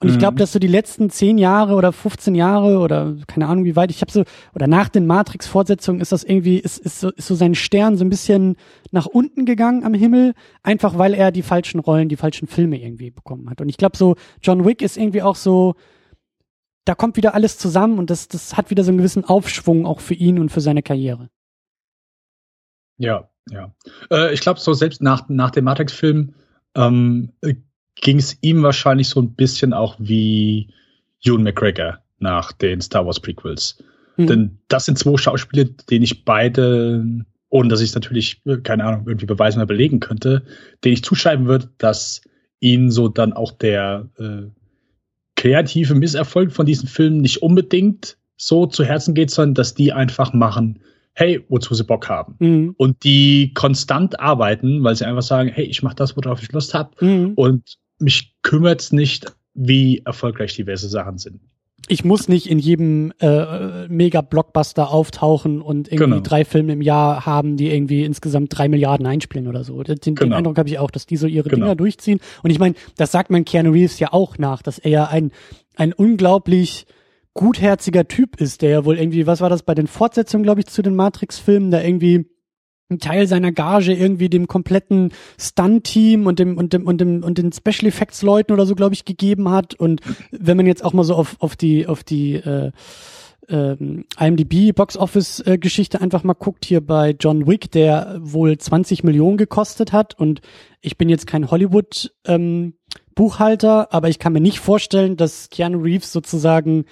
Und mhm. ich glaube, dass so die letzten zehn Jahre oder 15 Jahre oder keine Ahnung wie weit, ich habe so, oder nach den Matrix-Fortsetzungen ist das irgendwie, ist, ist, so, ist so sein Stern so ein bisschen nach unten gegangen am Himmel, einfach weil er die falschen Rollen, die falschen Filme irgendwie bekommen hat. Und ich glaube so, John Wick ist irgendwie auch so, da kommt wieder alles zusammen und das, das hat wieder so einen gewissen Aufschwung auch für ihn und für seine Karriere. Ja, ja. Äh, ich glaube, so selbst nach, nach dem Matrix-Film ähm, ging es ihm wahrscheinlich so ein bisschen auch wie Ewan McGregor nach den Star Wars Prequels. Mhm. Denn das sind zwei Schauspieler, denen ich beide, ohne dass ich es natürlich, keine Ahnung, irgendwie beweisen oder belegen könnte, denen ich zuschreiben würde, dass ihnen so dann auch der äh, kreative Misserfolg von diesen Filmen nicht unbedingt so zu Herzen geht, sondern dass die einfach machen, hey, wozu sie Bock haben. Mhm. Und die konstant arbeiten, weil sie einfach sagen, hey, ich mache das, worauf ich Lust habe. Mhm. Und mich kümmert's nicht, wie erfolgreich diverse Sachen sind. Ich muss nicht in jedem äh, Mega-Blockbuster auftauchen und irgendwie Genau. drei Filme im Jahr haben, die irgendwie insgesamt drei Milliarden einspielen oder so. Den, den Genau. Eindruck habe ich auch, dass die so ihre Genau. Dinger durchziehen. Und ich meine, das sagt man Keanu Reeves ja auch nach, dass er ja ein, ein unglaublich gutherziger Typ ist, der ja wohl irgendwie, was war das bei den Fortsetzungen, glaube ich, zu den Matrix-Filmen, da irgendwie einen Teil seiner Gage irgendwie dem kompletten Stunt-Team und dem und dem und dem und den Special Effects Leuten oder so, glaube ich, gegeben hat. Und wenn man jetzt auch mal so auf auf die auf die äh, ähm, IMDb Box Office äh, Geschichte einfach mal guckt hier bei John Wick, der wohl 20 Millionen gekostet hat und ich bin jetzt kein Hollywood ähm, Buchhalter, aber ich kann mir nicht vorstellen, dass Keanu Reeves sozusagen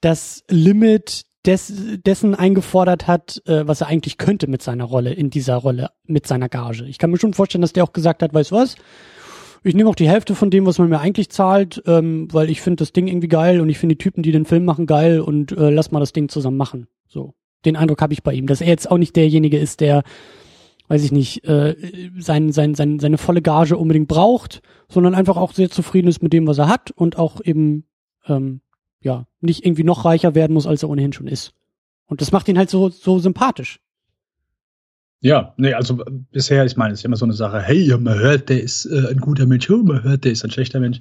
das Limit des, dessen eingefordert hat, äh, was er eigentlich könnte mit seiner Rolle, in dieser Rolle, mit seiner Gage. Ich kann mir schon vorstellen, dass der auch gesagt hat, weißt was, ich nehme auch die Hälfte von dem, was man mir eigentlich zahlt, ähm, weil ich finde das Ding irgendwie geil und ich finde die Typen, die den Film machen, geil und äh, lass mal das Ding zusammen machen. So. Den Eindruck habe ich bei ihm, dass er jetzt auch nicht derjenige ist, der, weiß ich nicht, äh, sein, sein, sein, seine volle Gage unbedingt braucht, sondern einfach auch sehr zufrieden ist mit dem, was er hat und auch eben ähm, ja, nicht irgendwie noch reicher werden muss, als er ohnehin schon ist. Und das macht ihn halt so, so sympathisch. Ja, nee, also bisher, ich meine, es ist immer so eine Sache, hey, man hört, der ist äh, ein guter Mensch, oh, man hört, der ist ein schlechter Mensch.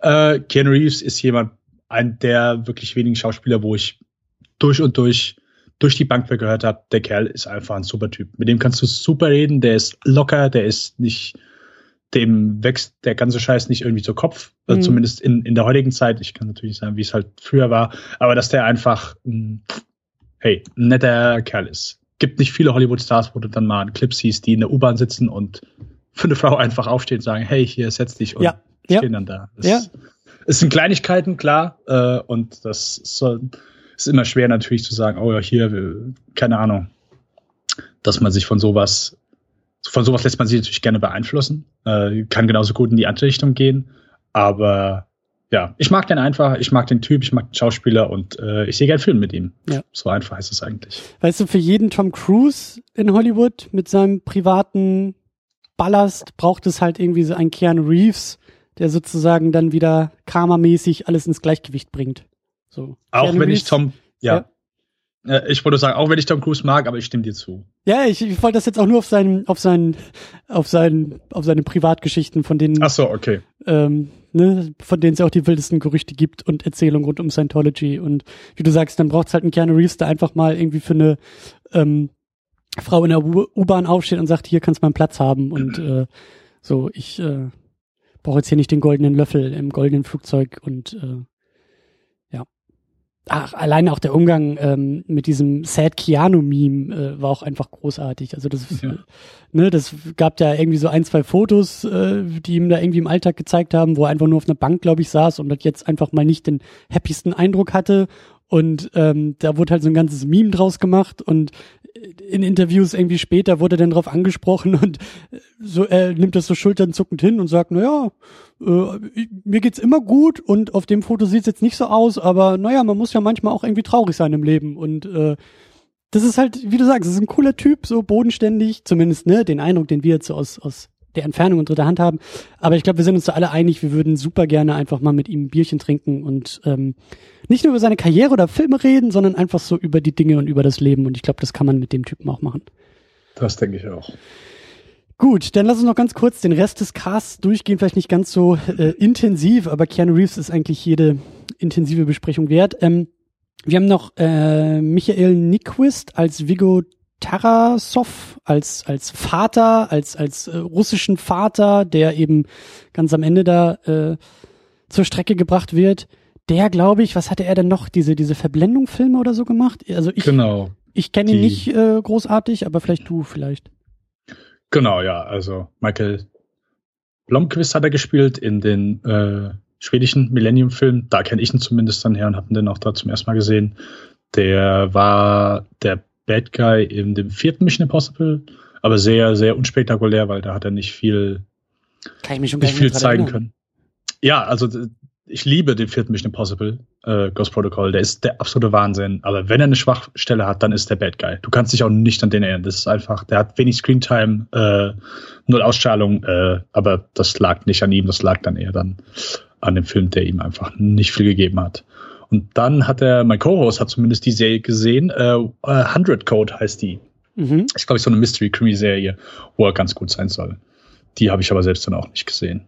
Äh, Keanu Reeves ist jemand, ein der wirklich wenigen Schauspieler, wo ich durch und durch durch die Bank gehört habe, der Kerl ist einfach ein super Typ. Mit dem kannst du super reden, der ist locker, der ist nicht, dem wächst der ganze Scheiß nicht irgendwie zu Kopf, also Mhm. zumindest in, in der heutigen Zeit. Ich kann natürlich sagen, wie es halt früher war, aber dass der einfach, mh, hey, ein netter Kerl ist. Gibt nicht viele Hollywood-Stars, wo du dann mal einen Clip siehst, die in der U-Bahn sitzen und für eine Frau einfach aufstehen und sagen, hey, hier, setz dich und Ja, ja. stehen dann da. Das Ja. Es sind Kleinigkeiten, klar, äh, und das soll, ist immer schwer natürlich zu sagen, oh ja, hier, keine Ahnung, dass man sich von sowas, von sowas lässt man sich natürlich gerne beeinflussen, äh, kann genauso gut in die andere Richtung gehen, aber ja, ich mag den einfach, ich mag den Typ, ich mag den Schauspieler und äh, ich sehe gern Film mit ihm. Ja. So einfach ist es eigentlich. Weißt du, für jeden Tom Cruise in Hollywood mit seinem privaten Ballast braucht es halt irgendwie so einen Keanu Reeves, der sozusagen dann wieder karmamäßig alles ins Gleichgewicht bringt. So. Auch Keanu wenn ich Reeves- Tom, ja. Äh, Ich wollte sagen, auch wenn ich Tom Cruise mag, aber ich stimme dir zu. Ja, ich, ich wollte das jetzt auch nur auf seinen, auf seinen, auf seinen, auf seine Privatgeschichten, von denen, Ach so, okay. ähm, ne, von denen es ja auch die wildesten Gerüchte gibt und Erzählungen rund um Scientology. Und wie du sagst, dann braucht es halt einen Keanu Reeves, der einfach mal irgendwie für eine ähm, Frau in der U-Bahn aufsteht und sagt, hier kannst du mal einen Platz haben. Und äh, so, ich äh, brauche jetzt hier nicht den goldenen Löffel im goldenen Flugzeug und äh. Ach, alleine auch der Umgang ähm, mit diesem Sad Keanu-Meme äh, war auch einfach großartig. Also das, Ja. ne, das gab ja irgendwie so ein, zwei Fotos, äh, die ihm da irgendwie im Alltag gezeigt haben, wo er einfach nur auf einer Bank, glaube ich, saß und das jetzt einfach mal nicht den happiesten Eindruck hatte. Und ähm, da wurde halt so ein ganzes Meme draus gemacht und in Interviews irgendwie später wurde dann drauf angesprochen und so er nimmt das so schulternzuckend hin und sagt, naja, äh, mir geht's immer gut und auf dem Foto sieht's jetzt nicht so aus, aber naja, man muss ja manchmal auch irgendwie traurig sein im Leben. Und äh, das ist halt, wie du sagst, ist ein cooler Typ, so bodenständig, zumindest ne, den Eindruck, den wir jetzt so aus aus der Entfernung und dritter Hand haben. Aber ich glaube, wir sind uns da alle einig, wir würden super gerne einfach mal mit ihm ein Bierchen trinken und ähm, nicht nur über seine Karriere oder Filme reden, sondern einfach so über die Dinge und über das Leben. Und ich glaube, das kann man mit dem Typen auch machen. Das denke ich auch. Gut, dann lass uns noch ganz kurz den Rest des Casts durchgehen, vielleicht nicht ganz so äh, intensiv, aber Keanu Reeves ist eigentlich jede intensive Besprechung wert. Ähm, wir haben noch äh, Michael Nyquist als Vigo Tarasov, als, als Vater, als, als äh, russischen Vater, der eben ganz am Ende da äh, zur Strecke gebracht wird. Der, glaube ich, was hatte er denn noch? Diese, diese Verblendung-Filme oder so gemacht? Also ich, Genau. ich kenne ihn Die- nicht äh, großartig, aber vielleicht du vielleicht. Genau, ja. Also Michael Blomqvist hat er gespielt in den äh, schwedischen Millennium-Film. Da kenne ich ihn zumindest dann her und habe ihn dann auch da zum ersten Mal gesehen. Der war der Bad Guy in dem vierten Mission Impossible, aber sehr, sehr unspektakulär, weil da hat er nicht viel, Kann ich mich nicht viel zeigen erinnern. können. Ja, also ich liebe den vierten Mission Impossible, äh, Ghost Protocol. Der ist der absolute Wahnsinn. Aber wenn er eine Schwachstelle hat, dann ist der Bad Guy. Du kannst dich auch nicht an den erinnern. Das ist einfach, der hat wenig Screentime, äh, null Ausstrahlung, äh, aber das lag nicht an ihm, das lag dann eher dann an dem Film, der ihm einfach nicht viel gegeben hat. Und dann hat er, mein Co-Host hat zumindest die Serie gesehen, äh, 100 Code heißt die. Mhm. Ist, glaube ich, so eine Mystery-Crimi-Serie, wo er ganz gut sein soll. Die habe ich aber selbst dann auch nicht gesehen.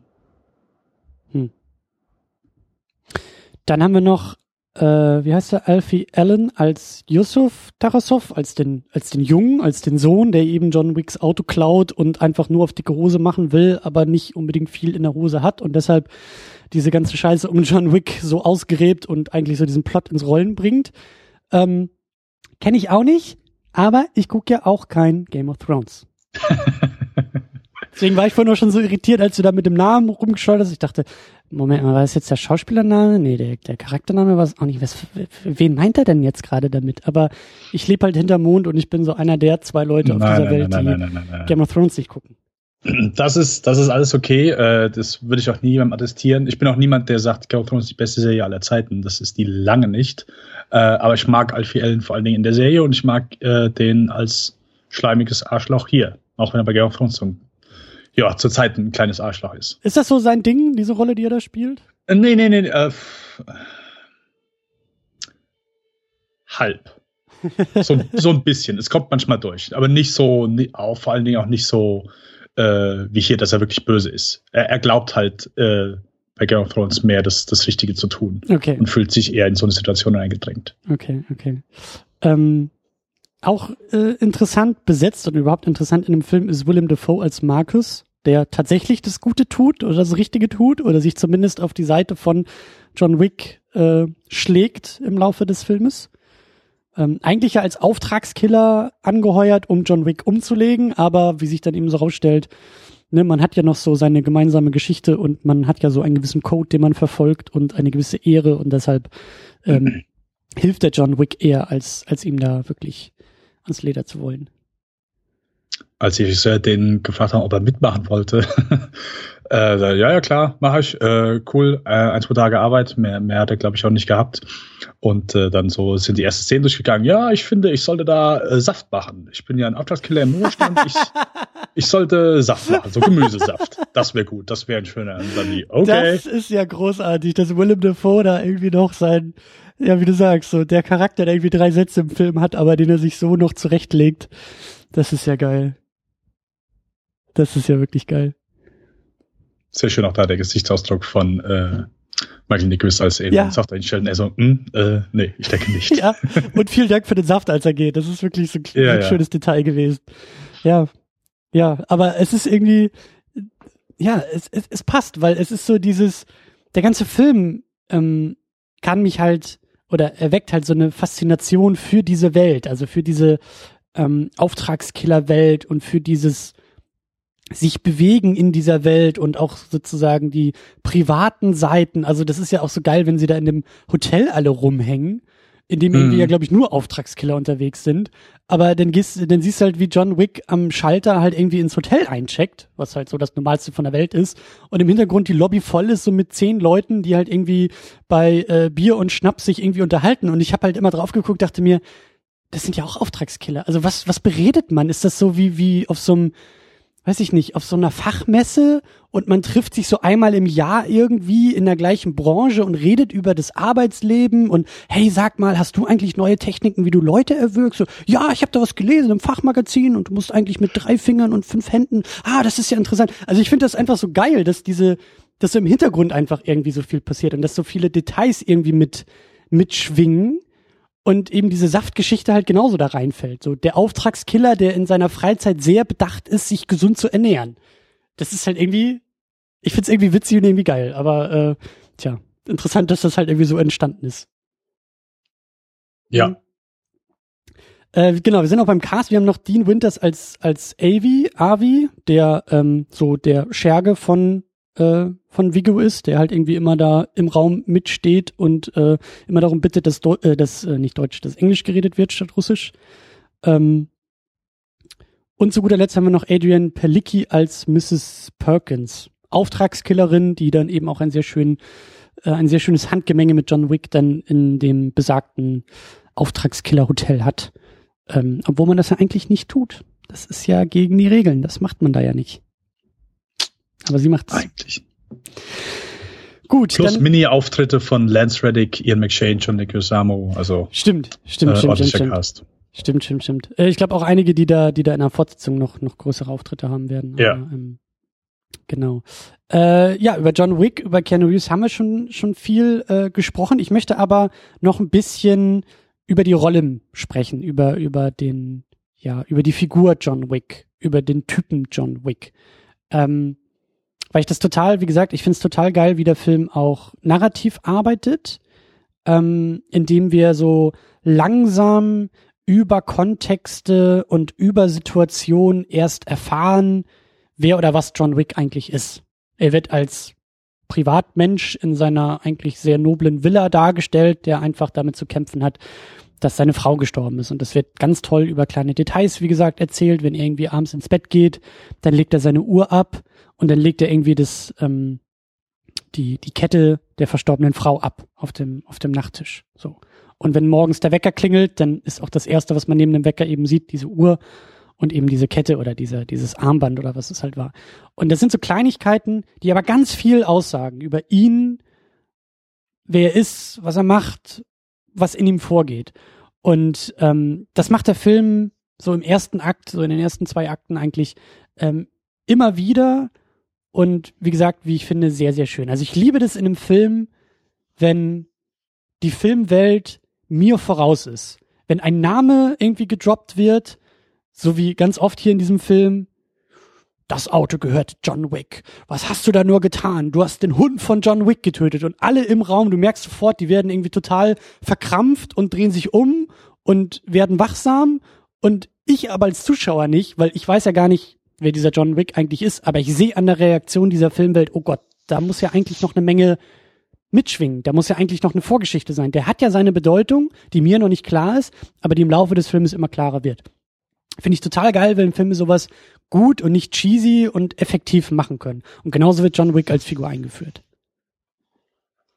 Hm. Dann haben wir noch, äh, wie heißt der, Alfie Allen als Yusuf Tarasov, als den, als den Jungen, als den Sohn, der eben John Wicks Auto klaut und einfach nur auf dicke Hose machen will, aber nicht unbedingt viel in der Hose hat und deshalb diese ganze Scheiße um John Wick so ausgräbt und eigentlich so diesen Plot ins Rollen bringt. Ähm, Kenne ich auch nicht, aber ich gucke ja auch kein Game of Thrones. Deswegen war ich vorhin auch schon so irritiert, als du da mit dem Namen rumgeschaut hast. Ich dachte, Moment mal, war das jetzt der Schauspielername? Nee, der, der Charaktername war es auch nicht. Was, wen meint er denn jetzt gerade damit? Aber ich lebe halt hinter Mond und ich bin so einer der zwei Leute auf nein, dieser nein, Welt, nein, die Game of Thrones nicht gucken. Das ist, das ist alles okay. Äh, das würde ich auch niemandem attestieren. Ich bin auch niemand, der sagt, Game of Thrones ist die beste Serie aller Zeiten. Das ist die lange nicht. Äh, aber ich mag Alfie Allen vor allen Dingen in der Serie und ich mag äh, den als schleimiges Arschloch hier. Auch wenn er bei Game of Thrones so ein ja, zurzeit ein kleines Arschloch ist. Ist das so sein Ding, diese Rolle, die er da spielt? Äh, nee, nee, nee. Äh, halb. so, so ein bisschen. Es kommt manchmal durch, aber nicht so, auch, vor allen Dingen auch nicht so äh, wie hier, dass er wirklich böse ist. Er, er glaubt halt äh, bei Game of Thrones mehr das, das Richtige zu tun okay. und fühlt sich eher in so eine Situation eingedrängt. Okay, okay. Ähm, auch äh, interessant besetzt und überhaupt interessant in dem Film ist Willem Dafoe als Marcus, der tatsächlich das Gute tut oder das Richtige tut oder sich zumindest auf die Seite von John Wick äh, schlägt im Laufe des Filmes. Ähm, eigentlich ja als Auftragskiller angeheuert, um John Wick umzulegen, aber wie sich dann eben so rausstellt, ne, man hat ja noch so seine gemeinsame Geschichte und man hat ja so einen gewissen Code, den man verfolgt und eine gewisse Ehre und deshalb ähm, hilft der John Wick eher, als, als ihm da wirklich ans Leder zu wollen. Als ich den gefragt habe, ob er mitmachen wollte, äh, ja, ja, klar, mache ich. Äh, cool, äh, ein, zwei Tage Arbeit, mehr, mehr hat er, glaube ich, auch nicht gehabt. Und äh, dann so sind die ersten Szenen durchgegangen. Ja, ich finde, ich sollte da äh, Saft machen. Ich bin ja ein Auftragskiller im Ruhestand. Ich, ich sollte Saft machen, so Gemüsesaft. Das wäre gut, das wäre ein schöner. okay. Das ist ja großartig, dass Willem Dafoe da irgendwie noch sein ja, wie du sagst, so der Charakter, der irgendwie drei Sätze im Film hat, aber den er sich so noch zurechtlegt, das ist ja geil. Das ist ja wirklich geil. Sehr schön auch da der Gesichtsausdruck von äh, Michael Nichols als eben ja. Saft einstellen. Er so, hm, äh, nee, ich denke nicht. ja, und vielen Dank für den Saft, als er geht. Das ist wirklich so ein ja, schönes ja. Detail gewesen. Ja, ja, aber es ist irgendwie, ja, es, es, es passt, weil es ist so dieses, der ganze Film ähm, kann mich halt oder erweckt halt so eine Faszination für diese Welt, also für diese ähm, Auftragskiller-Welt und für dieses sich bewegen in dieser Welt und auch sozusagen die privaten Seiten. Also das ist ja auch so geil, wenn sie da in dem Hotel alle rumhängen in dem irgendwie mhm. ja, glaube ich, nur Auftragskiller unterwegs sind. Aber dann gehst, dann siehst du halt, wie John Wick am Schalter halt irgendwie ins Hotel eincheckt, was halt so das Normalste von der Welt ist. Und im Hintergrund die Lobby voll ist, so mit zehn Leuten, die halt irgendwie bei äh, Bier und Schnaps sich irgendwie unterhalten. Und ich habe halt immer drauf geguckt, dachte mir, das sind ja auch Auftragskiller. Also was, was beredet man? Ist das so wie, wie auf so einem weiß ich nicht, auf so einer Fachmesse und man trifft sich so einmal im Jahr irgendwie in der gleichen Branche und redet über das Arbeitsleben und hey, sag mal, hast du eigentlich neue Techniken, wie du Leute erwürgst? So, ja, ich habe da was gelesen im Fachmagazin und du musst eigentlich mit drei Fingern und fünf Händen. Ah, das ist ja interessant. Also ich finde das einfach so geil, dass diese, dass im Hintergrund einfach irgendwie so viel passiert und dass so viele Details irgendwie mit mitschwingen und eben diese Saftgeschichte halt genauso da reinfällt. So der Auftragskiller, der in seiner Freizeit sehr bedacht ist, sich gesund zu ernähren. Das ist halt irgendwie, ich find's irgendwie witzig und irgendwie geil, aber äh, tja, interessant, dass das halt irgendwie so entstanden ist. Ja. Mhm. Äh, genau, wir sind auch beim Cast. Wir haben noch Dean Winters als als Avi, Avi, der ähm, so der Scherge von äh, von Vigo ist, der halt irgendwie immer da im Raum mitsteht und äh, immer darum bittet, dass, Deu äh, dass äh, nicht Deutsch, dass Englisch geredet wird statt Russisch. Ähm, und zu guter Letzt haben wir noch Adrian Perlicki als Mrs. Perkins, Auftragskillerin, die dann eben auch einen sehr schönen äh, ein sehr schönes Handgemenge mit John Wick dann in dem besagten Auftragskiller-Hotel hat. Ähm, obwohl man das ja eigentlich nicht tut. Das ist ja gegen die Regeln. Das macht man da ja nicht. Aber sie macht's. Eigentlich. Gut. Plus Mini-Auftritte von Lance Reddick, Ian McShane, John Leguizamo. Also stimmt, stimmt, äh, stimmt, stimmt, stimmt. Cast. Stimmt, stimmt, stimmt. Äh, ich glaube auch einige, die da, die da in der Fortsetzung noch noch größere Auftritte haben werden. Ja. Aber, ähm, genau. Äh, ja, über John Wick, über Keanu Reeves haben wir schon schon viel äh, gesprochen. Ich möchte aber noch ein bisschen über die Rolle sprechen, über über den ja über die Figur John Wick, über den Typen John Wick. Ähm, weil ich das total, wie gesagt, ich finde es total geil, wie der Film auch narrativ arbeitet, ähm, indem wir so langsam über Kontexte und über Situationen erst erfahren, wer oder was John Wick eigentlich ist. Er wird als Privatmensch in seiner eigentlich sehr noblen Villa dargestellt, der einfach damit zu kämpfen hat, dass seine Frau gestorben ist. Und das wird ganz toll über kleine Details, wie gesagt, erzählt. Wenn er irgendwie abends ins Bett geht, dann legt er seine Uhr ab und dann legt er irgendwie das, ähm, die, die Kette der verstorbenen Frau ab auf dem, auf dem Nachttisch. So. Und wenn morgens der Wecker klingelt, dann ist auch das erste, was man neben dem Wecker eben sieht, diese Uhr und eben diese Kette oder diese, dieses Armband oder was es halt war. Und das sind so Kleinigkeiten, die aber ganz viel aussagen über ihn, wer er ist, was er macht, was in ihm vorgeht. Und ähm, das macht der Film so im ersten Akt, so in den ersten zwei Akten eigentlich ähm, immer wieder und wie gesagt, wie ich finde, sehr, sehr schön. Also ich liebe das in einem Film, wenn die Filmwelt mir voraus ist. Wenn ein Name irgendwie gedroppt wird, so wie ganz oft hier in diesem Film, das Auto gehört John Wick. Was hast du da nur getan? Du hast den Hund von John Wick getötet und alle im Raum, du merkst sofort, die werden irgendwie total verkrampft und drehen sich um und werden wachsam und ich aber als Zuschauer nicht, weil ich weiß ja gar nicht, wer dieser John Wick eigentlich ist, aber ich sehe an der Reaktion dieser Filmwelt, oh Gott, da muss ja eigentlich noch eine Menge mitschwingen. Da muss ja eigentlich noch eine Vorgeschichte sein. Der hat ja seine Bedeutung, die mir noch nicht klar ist, aber die im Laufe des Films immer klarer wird. Finde ich total geil, wenn Filme sowas gut und nicht cheesy und effektiv machen können. Und genauso wird John Wick als Figur eingeführt.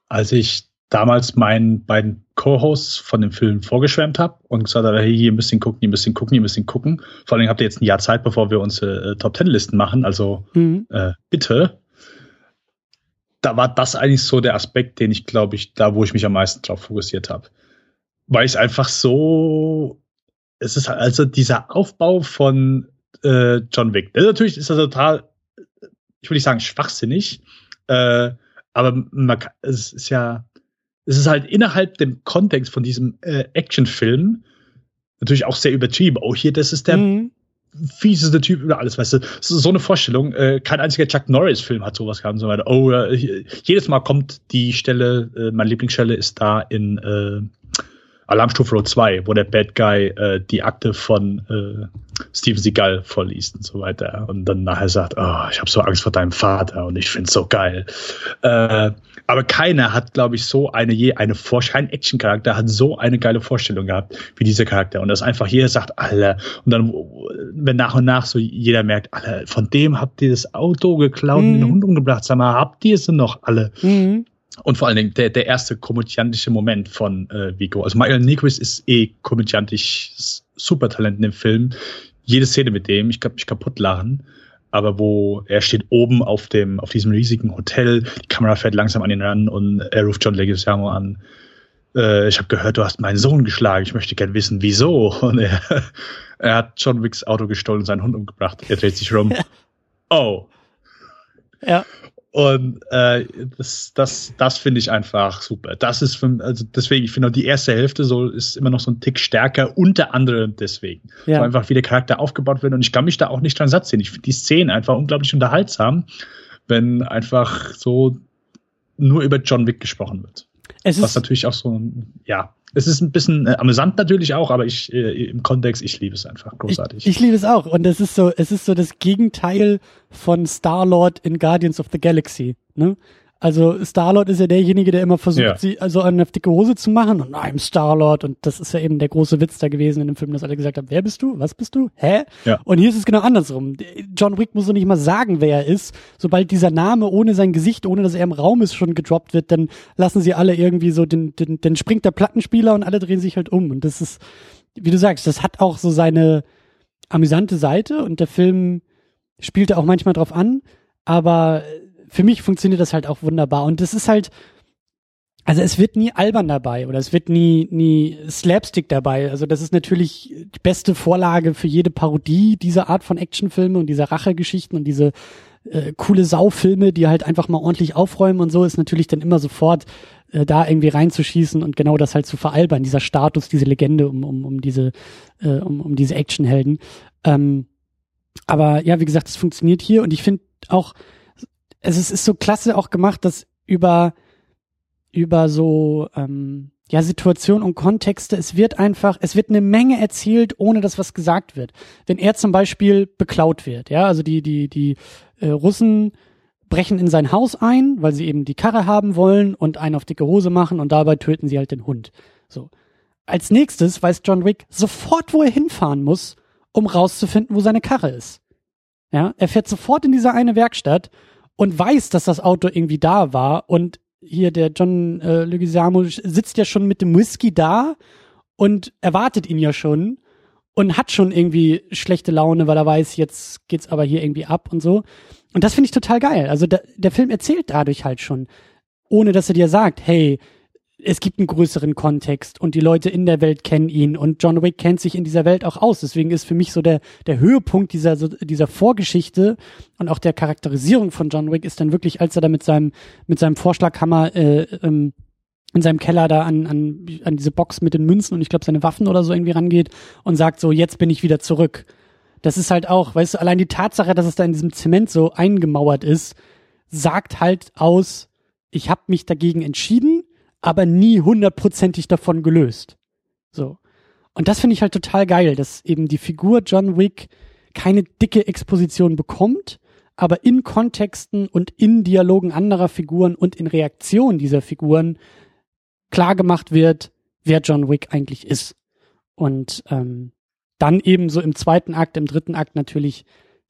Als ich damals meinen beiden Co-Hosts von dem Film vorgeschwärmt habe und gesagt habe, hey, hier ein bisschen gucken, hier ein bisschen gucken, hier ein bisschen gucken. Vor allem habt ihr jetzt ein Jahr Zeit, bevor wir unsere äh, Top Ten Listen machen. Also mhm. äh, bitte. Da war das eigentlich so der Aspekt, den ich glaube ich, da wo ich mich am meisten drauf fokussiert habe. Weil ich einfach so, es ist also dieser Aufbau von äh, John Wick. Das natürlich ist das total, ich würde nicht sagen schwachsinnig, äh, aber man, es ist ja, es ist halt innerhalb dem Kontext von diesem äh, Actionfilm natürlich auch sehr übertrieben. Oh, hier, das ist der mhm. fieseste Typ über alles, weißt du. So, so eine Vorstellung. Äh, kein einziger Chuck Norris-Film hat sowas gehabt und so weiter. Oh, äh, jedes Mal kommt die Stelle, äh, meine Lieblingsstelle ist da in äh, Alarmstufe 2, wo der Bad Guy äh, die Akte von äh, Steven Seagal vorliest und so weiter. Und dann nachher sagt, oh, ich habe so Angst vor deinem Vater und ich find's so geil. Äh, aber keiner hat, glaube ich, so eine je eine Vorstellung, kein Action-Charakter hat so eine geile Vorstellung gehabt wie dieser Charakter. Und das einfach jeder sagt, alle. Und dann, wenn nach und nach so jeder merkt, alle, von dem habt ihr das Auto geklaut mhm. und den Hund umgebracht, sag mal, habt ihr es noch alle? Mhm. Und vor allen Dingen der, der erste komödiantische Moment von äh, Vigo. Also Michael Nyquist ist eh komödiantisch super Talent in dem Film. Jede Szene mit dem, ich kann mich kaputt lachen aber wo er steht oben auf dem, auf diesem riesigen Hotel, die Kamera fährt langsam an ihn ran und er ruft John Leguizamo an. Äh, ich habe gehört, du hast meinen Sohn geschlagen. Ich möchte gern wissen, wieso. Und er, er hat John Wicks Auto gestohlen und seinen Hund umgebracht. Er dreht sich rum. Oh. Ja. Und äh, das, das, das finde ich einfach super. Das ist für, also deswegen, ich finde auch die erste Hälfte so ist immer noch so ein Tick stärker, unter anderem deswegen. Ja. So einfach wie der Charakter aufgebaut wird. Und ich kann mich da auch nicht dran satt sehen. Ich finde die Szenen einfach unglaublich unterhaltsam, wenn einfach so nur über John Wick gesprochen wird. Es Was natürlich auch so, ja, es ist ein bisschen äh, amüsant natürlich auch, aber ich äh, im Kontext, ich liebe es einfach großartig. Ich, ich liebe es auch und es ist so, es ist so das Gegenteil von Star Lord in Guardians of the Galaxy. Ne? Also Star-Lord ist ja derjenige, der immer versucht, Ja. sie also eine dicke Hose zu machen und I'm Star-Lord und das ist ja eben der große Witz da gewesen in dem Film, dass alle gesagt haben, wer bist du? Was bist du? Hä? Ja. Und hier ist es genau andersrum. John Wick muss doch nicht mal sagen, wer er ist. Sobald dieser Name ohne sein Gesicht, ohne dass er im Raum ist, schon gedroppt wird, dann lassen sie alle irgendwie so, den, den, dann springt der Plattenspieler und alle drehen sich halt um. Und das ist, wie du sagst, das hat auch so seine amüsante Seite und der Film spielte auch manchmal drauf an, aber für mich funktioniert das halt auch wunderbar. Und das ist halt, also es wird nie albern dabei oder es wird nie, nie Slapstick dabei. Also das ist natürlich die beste Vorlage für jede Parodie dieser Art von Actionfilme und dieser Rachegeschichten und diese äh, coole Saufilme, die halt einfach mal ordentlich aufräumen und so, ist natürlich dann immer sofort äh, da irgendwie reinzuschießen und genau das halt zu veralbern, dieser Status, diese Legende um, um, um diese, äh, um, um diese Actionhelden. Ähm, aber ja, wie gesagt, es funktioniert hier und ich finde auch, es ist, so klasse auch gemacht, dass über, über so, ähm, ja, Situation und Kontexte, es wird einfach, es wird eine Menge erzählt, ohne dass was gesagt wird. Wenn er zum Beispiel beklaut wird, ja, also die, die, die äh, Russen brechen in sein Haus ein, weil sie eben die Karre haben wollen und einen auf dicke Hose machen und dabei töten sie halt den Hund. So. Als nächstes weiß John Wick sofort, wo er hinfahren muss, um rauszufinden, wo seine Karre ist. Ja, er fährt sofort in diese eine Werkstatt und weiß, dass das Auto irgendwie da war und hier der John äh, Leguizamo sitzt ja schon mit dem Whisky da und erwartet ihn ja schon und hat schon irgendwie schlechte Laune, weil er weiß, jetzt geht's aber hier irgendwie ab und so. Und das finde ich total geil. Also der, der Film erzählt dadurch halt schon, ohne dass er dir sagt, hey, es gibt einen größeren Kontext und die Leute in der Welt kennen ihn und John Wick kennt sich in dieser Welt auch aus. Deswegen ist für mich so der, der Höhepunkt dieser, dieser Vorgeschichte und auch der Charakterisierung von John Wick ist dann wirklich, als er da mit seinem, mit seinem Vorschlaghammer äh, ähm, in seinem Keller da an, an, an diese Box mit den Münzen und ich glaube seine Waffen oder so irgendwie rangeht und sagt so, jetzt bin ich wieder zurück. Das ist halt auch, weißt du, allein die Tatsache, dass es da in diesem Zement so eingemauert ist, sagt halt aus, ich habe mich dagegen entschieden, aber nie hundertprozentig davon gelöst. So. Und das finde ich halt total geil, dass eben die Figur John Wick keine dicke Exposition bekommt, aber in Kontexten und in Dialogen anderer Figuren und in Reaktionen dieser Figuren klar gemacht wird, wer John Wick eigentlich ist. Und ähm, dann eben so im zweiten Akt, im dritten Akt natürlich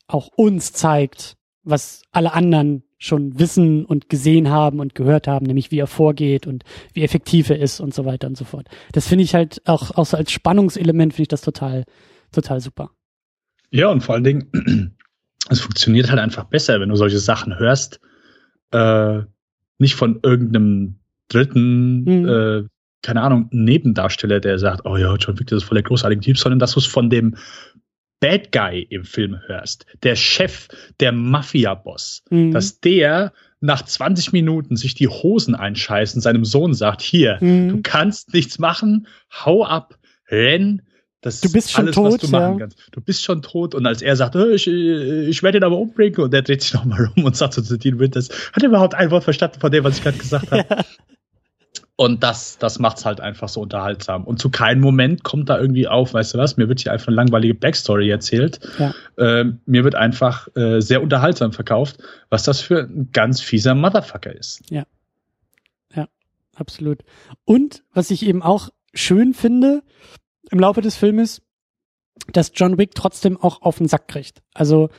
auch uns zeigt, was alle anderen schon wissen und gesehen haben und gehört haben, nämlich wie er vorgeht und wie effektiv er ist und so weiter und so fort. Das finde ich halt auch, auch so als Spannungselement finde ich das total, total super. Ja, und vor allen Dingen, es funktioniert halt einfach besser, wenn du solche Sachen hörst, äh, nicht von irgendeinem dritten, Mhm. äh, keine Ahnung, Nebendarsteller, der sagt, oh ja, John Wick, das ist voll der großartige Typ, sondern dass du es von dem Bad Guy im Film hörst, der Chef, der Mafia-Boss, Mhm. dass der nach 20 Minuten sich die Hosen einscheißt und seinem Sohn sagt, hier, Mhm. du kannst nichts machen, hau ab, renn, das Du bist ist schon alles, was tot, du machen ja. kannst. Du bist schon tot und als er sagt, "Äh, ich, äh, ich werde ihn aber umbringen und der dreht sich nochmal um und sagt so zu Dean Winters, hat er überhaupt ein Wort verstanden von dem, was ich gerade gesagt habe? Ja. Und das, das macht's halt einfach so unterhaltsam. Und zu keinem Moment kommt da irgendwie auf, weißt du was, mir wird hier einfach eine langweilige Backstory erzählt. Ja. Ähm, mir wird einfach äh, sehr unterhaltsam verkauft, was das für ein ganz fieser Motherfucker ist. Absolut. Und was ich eben auch schön finde im Laufe des Filmes, dass John Wick trotzdem auch auf den Sack kriegt. Also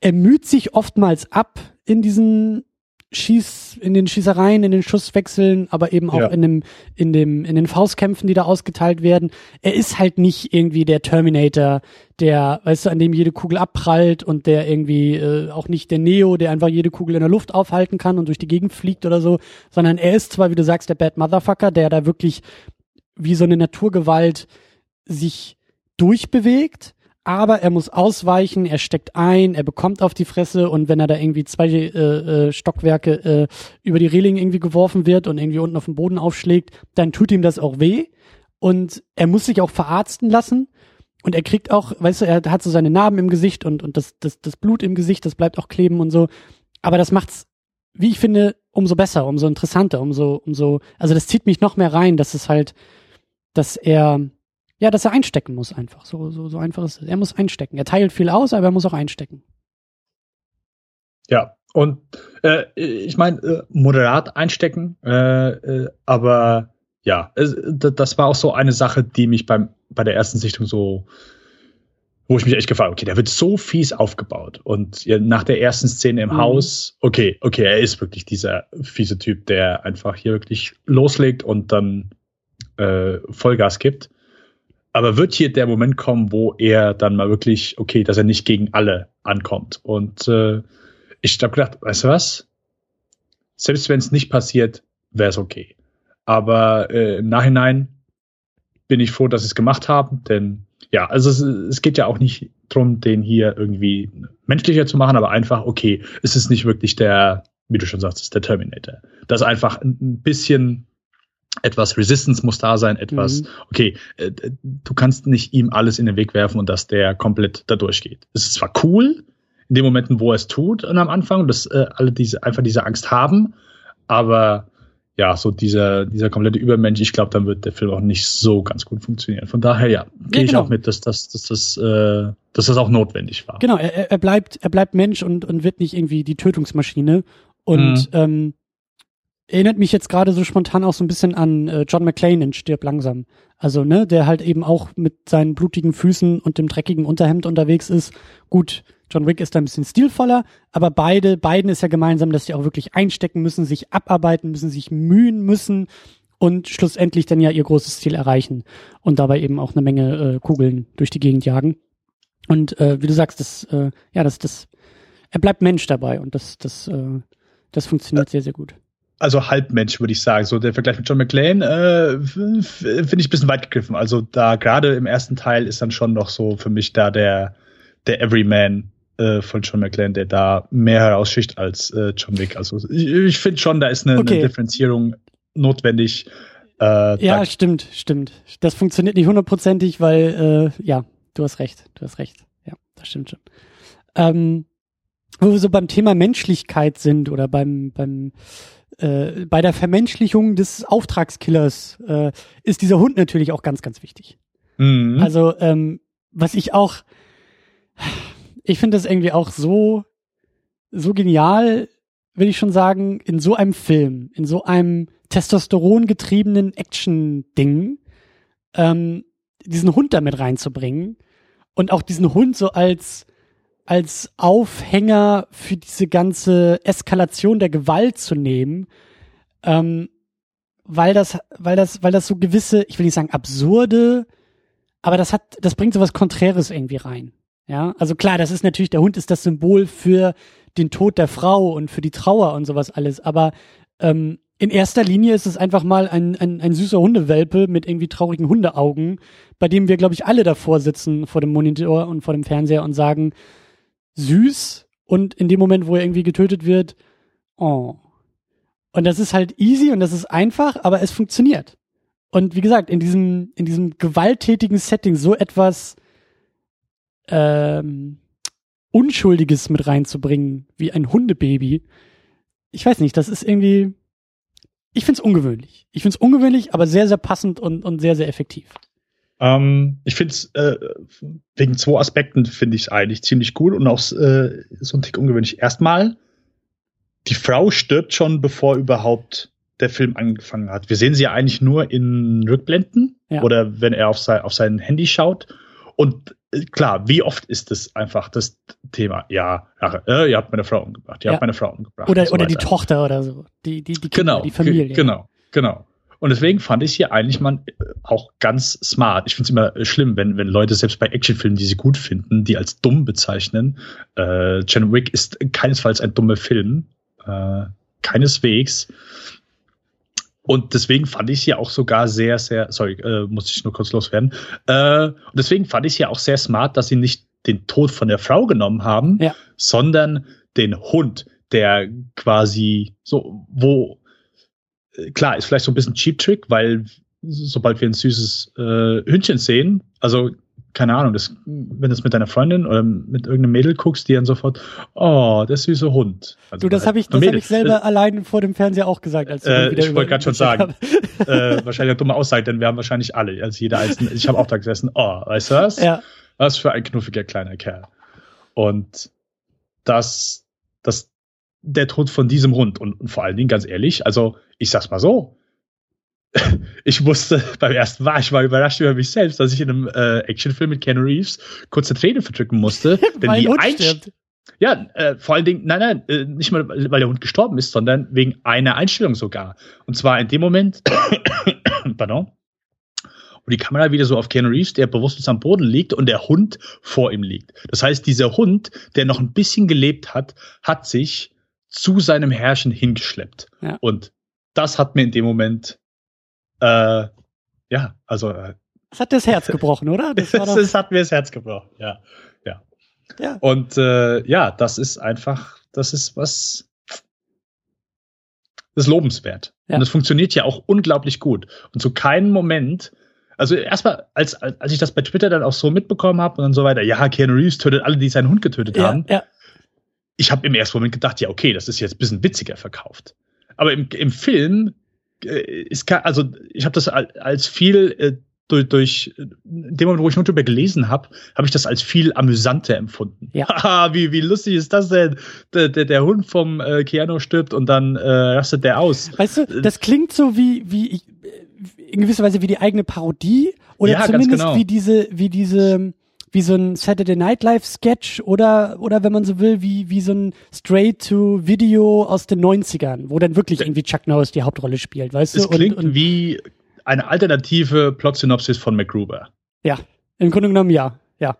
er müht sich oftmals ab in diesen Schieß, in den Schießereien, in den Schusswechseln, aber eben auch Ja. in dem, in dem, in den Faustkämpfen, die da ausgeteilt werden. Er ist halt nicht irgendwie der Terminator, der, weißt du, an dem jede Kugel abprallt und der irgendwie äh, auch nicht der Neo, der einfach jede Kugel in der Luft aufhalten kann und durch die Gegend fliegt oder so, sondern er ist zwar, wie du sagst, der Bad Motherfucker, der da wirklich wie so eine Naturgewalt sich durchbewegt, aber er muss ausweichen, er steckt ein, er bekommt auf die Fresse und wenn er da irgendwie zwei äh, äh, Stockwerke äh, über die Reling irgendwie geworfen wird und irgendwie unten auf den Boden aufschlägt, dann tut ihm das auch weh. Und er muss sich auch verarzten lassen. Und er kriegt auch, weißt du, er hat so seine Narben im Gesicht und, und das, das, das Blut im Gesicht, das bleibt auch kleben und so, aber das macht's, wie ich finde, umso besser, umso interessanter, umso, umso, also das zieht mich noch mehr rein, dass es halt, dass er, ja, dass er einstecken muss einfach. So, so, so einfach ist es. Er muss einstecken. Er teilt viel aus, aber er muss auch einstecken. Ja, Und äh, ich meine, äh, moderat einstecken, äh, äh, aber ja, es, das war auch so eine Sache, die mich beim, bei der ersten Sichtung so, wo ich mich echt gefragt okay, der wird so fies aufgebaut. Und nach der ersten Szene im mhm. Haus, okay, okay, er ist wirklich dieser fiese Typ, der einfach hier wirklich loslegt und dann äh, Vollgas gibt. Aber wird hier der Moment kommen, wo er dann mal wirklich, okay, dass er nicht gegen alle ankommt. Und äh, ich habe gedacht, weißt du was? Selbst wenn es nicht passiert, wäre es okay. Aber äh, im Nachhinein bin ich froh, dass sie es gemacht haben, denn ja, also es, es geht ja auch nicht darum, den hier irgendwie menschlicher zu machen, aber einfach, okay, es ist nicht wirklich der, wie du schon sagst, ist der Terminator. Das einfach ein bisschen etwas Resistance muss da sein, etwas, mhm. okay, äh, du kannst nicht ihm alles in den Weg werfen und dass der komplett da durchgeht. Es ist zwar cool, in den Momenten, wo er es tut und am Anfang, dass äh, alle diese, einfach diese Angst haben, aber ja, so dieser, dieser komplette Übermensch, ich glaube, dann wird der Film auch nicht so ganz gut funktionieren. Von daher, ja, gehe ja, genau. ich auch mit, dass, dass, dass, dass, äh, dass das auch notwendig war. Genau, er, er bleibt, er bleibt Mensch und, und wird nicht irgendwie die Tötungsmaschine. Und mhm. ähm, erinnert mich jetzt gerade so spontan auch so ein bisschen an äh, John McClane in Stirb langsam. Also, ne, der halt eben auch mit seinen blutigen Füßen und dem dreckigen Unterhemd unterwegs ist. Gut, John Wick ist da ein bisschen stilvoller, aber beide, beiden ist ja gemeinsam, dass sie auch wirklich einstecken müssen, sich abarbeiten müssen, sich mühen müssen und schlussendlich dann ja ihr großes Ziel erreichen und dabei eben auch eine Menge äh, Kugeln durch die Gegend jagen. Und äh, wie du sagst, das, äh, ja, das, das, er bleibt Mensch dabei und das, das, äh, das funktioniert sehr, sehr gut also Halbmensch, würde ich sagen. So der Vergleich mit John McClane äh, finde ich ein bisschen weit gegriffen. Also da gerade im ersten Teil ist dann schon noch so für mich da der, der Everyman äh, von John McClane, der da mehr heraussticht als äh, John Wick. Also ich, ich finde schon, da ist eine, okay. eine Differenzierung notwendig. Äh, ja, stimmt, stimmt. Das funktioniert nicht hundertprozentig, weil äh, ja, du hast recht, du hast recht. Ja, das stimmt schon. Ähm, wo wir so beim Thema Menschlichkeit sind oder beim beim äh, bei der Vermenschlichung des Auftragskillers äh, ist dieser Hund natürlich auch ganz, ganz wichtig. Mhm. Also, ähm, was ich auch, ich finde das irgendwie auch so, so genial, will ich schon sagen, in so einem Film, in so einem Testosteron getriebenen Action-Ding, ähm, diesen Hund damit reinzubringen und auch diesen Hund so als als Aufhänger für diese ganze Eskalation der Gewalt zu nehmen, ähm, weil das, weil das, weil das so gewisse, ich will nicht sagen absurde, aber das hat, das bringt so was Konträres irgendwie rein. Ja, also klar, das ist natürlich, der Hund ist das Symbol für den Tod der Frau und für die Trauer und sowas alles, aber ähm, in erster Linie ist es einfach mal ein, ein, ein süßer Hundewelpe mit irgendwie traurigen Hundeaugen, bei dem wir, glaube ich, alle davor sitzen vor dem Monitor und vor dem Fernseher und sagen, süß und in dem Moment, wo er irgendwie getötet wird, oh. Und das ist halt easy und das ist einfach, aber es funktioniert. Und wie gesagt, in diesem, in diesem gewalttätigen Setting so etwas ähm, Unschuldiges mit reinzubringen, wie ein Hundebaby, ich weiß nicht, das ist irgendwie, ich find's ungewöhnlich. Ich find's ungewöhnlich, aber sehr, sehr passend und, und sehr, sehr effektiv. Ähm, ich finde es äh, wegen zwei Aspekten finde ich eigentlich ziemlich cool und auch äh, so ein Tick ungewöhnlich. Erstmal, die Frau stirbt schon, bevor überhaupt der Film angefangen hat. Wir sehen sie ja eigentlich nur in Rückblenden ja. oder wenn er auf sein, auf sein Handy schaut. Und äh, klar, wie oft ist das einfach das Thema? Ja, äh, ihr habt meine Frau umgebracht, ihr ja. habt meine Frau umgebracht. Oder, so oder die Tochter oder so, die, die, die Kinder, genau, die Familie. Genau, genau. Und deswegen fand ich hier eigentlich mal äh, auch ganz smart. Ich finde es immer äh, schlimm, wenn, wenn Leute selbst bei Actionfilmen, die sie gut finden, die als dumm bezeichnen. Äh, John Wick ist keinesfalls ein dummer Film. Äh, keineswegs. Und deswegen fand ich hier auch sogar sehr, sehr, sorry, äh, muss ich nur kurz loswerden. Äh, und deswegen fand ich hier auch sehr smart, dass sie nicht den Tod von der Frau genommen haben, ja. sondern den Hund, der quasi so, wo klar, ist vielleicht so ein bisschen Cheap Trick, weil sobald wir ein süßes äh, Hündchen sehen, also keine Ahnung, das, wenn du es mit deiner Freundin oder mit irgendeinem Mädel guckst, die dann sofort, oh, der süße Hund. Also, du, das habe ich, das hab ich selber äh, allein vor dem Fernseher auch gesagt. Als äh, ich wollte gerade schon sagen, äh, wahrscheinlich eine dumme Aussage, denn wir haben wahrscheinlich alle, als jeder einzelne, ich habe auch da gesessen, oh, weißt du was? Ja. Was für ein knuffiger kleiner Kerl. Und das, das der Tod von diesem Hund. Und, und vor allen Dingen, ganz ehrlich, also ich sag's mal so, ich musste beim ersten Mal, ich war überrascht über mich selbst, dass ich in einem äh, Actionfilm mit Ken Reeves kurze Träne verdrücken musste. denn die Einst ja, äh, vor allen Dingen, nein, nein, äh, nicht mal, weil der Hund gestorben ist, sondern wegen einer Einstellung sogar. Und zwar in dem Moment, pardon, wo die Kamera wieder so auf Ken Reeves, der bewusstlos am Boden liegt und der Hund vor ihm liegt. Das heißt, dieser Hund, der noch ein bisschen gelebt hat, hat sich zu seinem Herrchen hingeschleppt. Ja. Und das hat mir in dem Moment äh, ja, also. Äh, das hat das Herz gebrochen, oder? Das, das, das hat mir das Herz gebrochen, ja. Ja. ja. Und äh, ja, das ist einfach, das ist was. Das ist lobenswert. Ja. Und es funktioniert ja auch unglaublich gut. Und zu keinem Moment, also erstmal, als, als ich das bei Twitter dann auch so mitbekommen habe und dann so weiter, ja, Keanu Reeves tötet alle, die seinen Hund getötet ja, haben. Ja. Ich habe im ersten Moment gedacht, ja, okay, das ist jetzt ein bisschen witziger verkauft. Aber im, im Film ist äh, also ich habe das als viel äh, durch, durch in dem Moment, wo ich nur darüber gelesen habe, habe ich das als viel amüsanter empfunden. Ja. wie, wie lustig ist das denn? Der, der, der Hund vom äh, Keanu stirbt und dann äh, rastet der aus. Weißt du, das klingt so wie, wie in gewisser Weise wie die eigene Parodie oder ja, zumindest genau. wie diese, wie diese wie so ein Saturday Night Live Sketch oder, oder wenn man so will, wie, wie so ein Straight-to-Video aus den 90ern, wo dann wirklich irgendwie Chuck Norris die Hauptrolle spielt, weißt es du? Es klingt und, und, wie eine alternative Plot-Synopsis von MacGruber. Ja, im Grunde genommen ja, ja.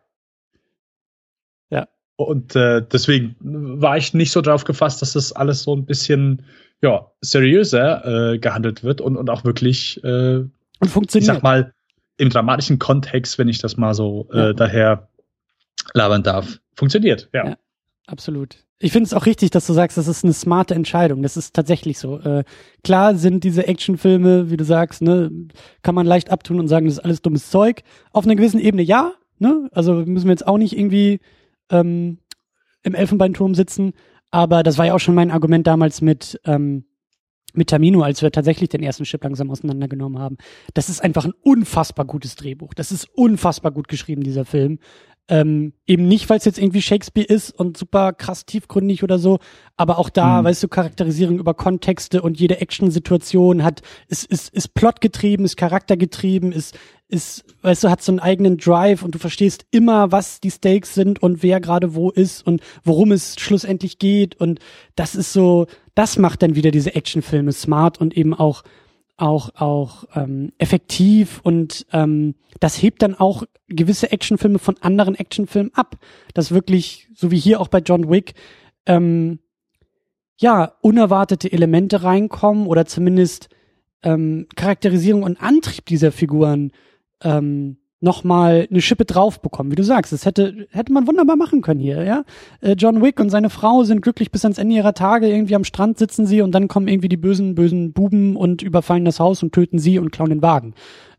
Ja. Und äh, deswegen war ich nicht so drauf gefasst, dass das alles so ein bisschen ja, seriöser äh, gehandelt wird und, und auch wirklich äh, und funktioniert. Ich sag mal, im dramatischen Kontext, wenn ich das mal so äh, ja. daher labern darf, funktioniert. Ja. ja absolut. Ich finde es auch richtig, dass du sagst, das ist eine smarte Entscheidung. Das ist tatsächlich so. Äh, klar sind diese Actionfilme, wie du sagst, ne, kann man leicht abtun und sagen, das ist alles dummes Zeug. Auf einer gewissen Ebene ja, ne? Also müssen wir jetzt auch nicht irgendwie ähm, im Elfenbeinturm sitzen. Aber das war ja auch schon mein Argument damals mit ähm, mit Tamino, als wir tatsächlich den ersten Chip langsam auseinandergenommen haben. Das ist einfach ein unfassbar gutes Drehbuch. Das ist unfassbar gut geschrieben, dieser Film. Ähm, eben nicht, weil es jetzt irgendwie Shakespeare ist und super krass tiefgründig oder so, aber auch da, mhm. weißt du, Charakterisierung über Kontexte und jede Action-Situation hat, ist, ist, ist plotgetrieben, ist charaktergetrieben, ist, ist, weißt du, hat so einen eigenen Drive und du verstehst immer, was die Stakes sind und wer gerade wo ist und worum es schlussendlich geht und das ist so, das macht dann wieder diese Actionfilme smart und eben auch auch auch ähm, effektiv und ähm, das hebt dann auch gewisse Actionfilme von anderen Actionfilmen ab. Das wirklich, so wie hier auch bei John Wick, ähm, ja, unerwartete Elemente reinkommen oder zumindest ähm, Charakterisierung und Antrieb dieser Figuren ähm, nochmal eine Schippe drauf bekommen. Wie du sagst, das hätte, hätte man wunderbar machen können hier, ja. Äh, John Wick und seine Frau sind glücklich bis ans Ende ihrer Tage, irgendwie am Strand sitzen sie und dann kommen irgendwie die bösen, bösen Buben und überfallen das Haus und töten sie und klauen den Wagen.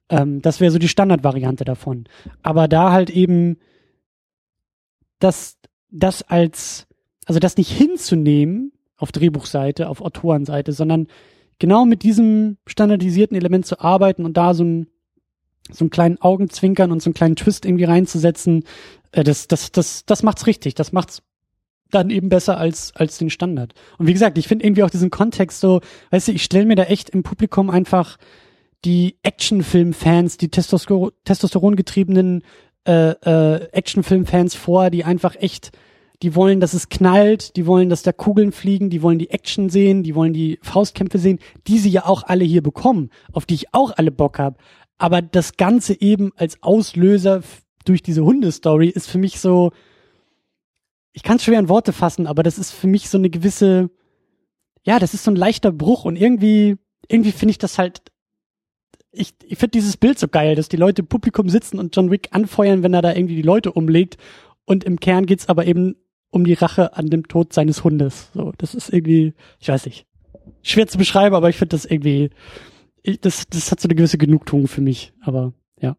Ähm, das wäre so die Standardvariante davon. Aber da halt eben das, das als, also das nicht hinzunehmen auf Drehbuchseite, auf Autorenseite, sondern genau mit diesem standardisierten Element zu arbeiten und da so ein so einen kleinen Augenzwinkern und so einen kleinen Twist irgendwie reinzusetzen, äh, das, das, das, das macht's richtig. Das macht's dann eben besser als, als den Standard. Und wie gesagt, ich finde irgendwie auch diesen Kontext so, weißt du, ich stelle mir da echt im Publikum einfach die Actionfilm-Fans, die Testosteron, Testosteron äh, äh, Actionfilm-Fans vor, die einfach echt, die wollen, dass es knallt, die wollen, dass da Kugeln fliegen, die wollen die Action sehen, die wollen die Faustkämpfe sehen, die sie ja auch alle hier bekommen, auf die ich auch alle Bock habe aber das Ganze eben als Auslöser durch diese Hundestory ist für mich so, ich kann es schwer in Worte fassen, aber das ist für mich so eine gewisse, ja, das ist so ein leichter Bruch und irgendwie, irgendwie finde ich das halt, ich, ich finde dieses Bild so geil, dass die Leute im Publikum sitzen und John Wick anfeuern, wenn er da irgendwie die Leute umlegt und im Kern geht's aber eben um die Rache an dem Tod seines Hundes. So, das ist irgendwie, ich weiß nicht, schwer zu beschreiben, aber ich finde das irgendwie, ich, das, das hat so eine gewisse Genugtuung für mich, aber ja.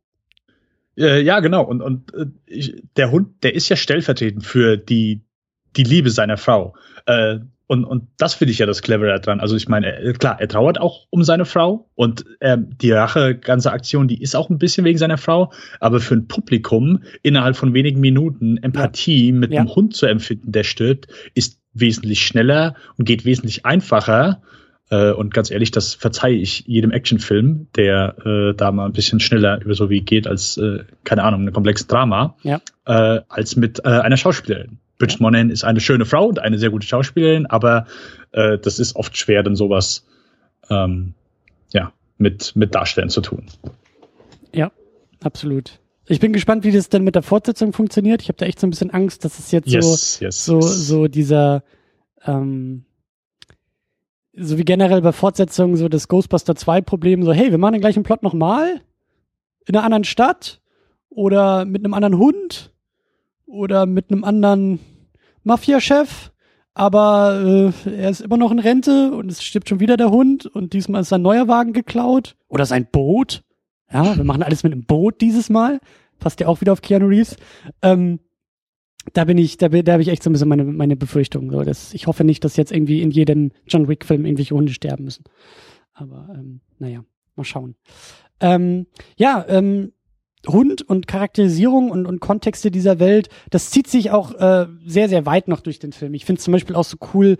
Äh, ja, genau. Und, und äh, ich, der Hund, der ist ja stellvertretend für die, die Liebe seiner Frau. Äh, und, und das finde ich ja das Clevere dran. Also ich meine, klar, er trauert auch um seine Frau und ähm, die Rache, ganze Aktion, die ist auch ein bisschen wegen seiner Frau, aber für ein Publikum innerhalb von wenigen Minuten Empathie ja. mit ja. einem Hund zu empfinden, der stirbt, ist wesentlich schneller und geht wesentlich einfacher. Äh, und ganz ehrlich, das verzeihe ich jedem Actionfilm, der äh, da mal ein bisschen schneller über so wie geht als, äh, keine Ahnung, ein komplexes Drama, ja. äh, als mit äh, einer Schauspielerin. Bridget Monahan ist eine schöne Frau und eine sehr gute Schauspielerin, aber äh, das ist oft schwer, dann sowas ähm, ja, mit, mit Darstellen zu tun. Ja, absolut. Ich bin gespannt, wie das denn mit der Fortsetzung funktioniert. Ich habe da echt so ein bisschen Angst, dass es jetzt yes, so, yes, so, so dieser, ähm, so wie generell bei Fortsetzungen so das Ghostbuster 2 Problem, so hey, wir machen den gleichen Plot nochmal in einer anderen Stadt oder mit einem anderen Hund oder mit einem anderen Mafia-Chef, aber äh, er ist immer noch in Rente und es stirbt schon wieder der Hund und diesmal ist sein neuer Wagen geklaut oder sein Boot. Ja, wir machen alles mit einem Boot dieses Mal. Passt ja auch wieder auf Keanu Reeves. Ähm, da bin ich, da, da habe ich echt so ein bisschen meine, meine Befürchtung. So, dass ich hoffe nicht, dass jetzt irgendwie in jedem John Wick-Film irgendwelche Hunde sterben müssen. Aber ähm, naja, mal schauen. Ähm, ja, ähm, Hund und Charakterisierung und, und Kontexte dieser Welt, das zieht sich auch äh, sehr, sehr weit noch durch den Film. Ich finde zum Beispiel auch so cool,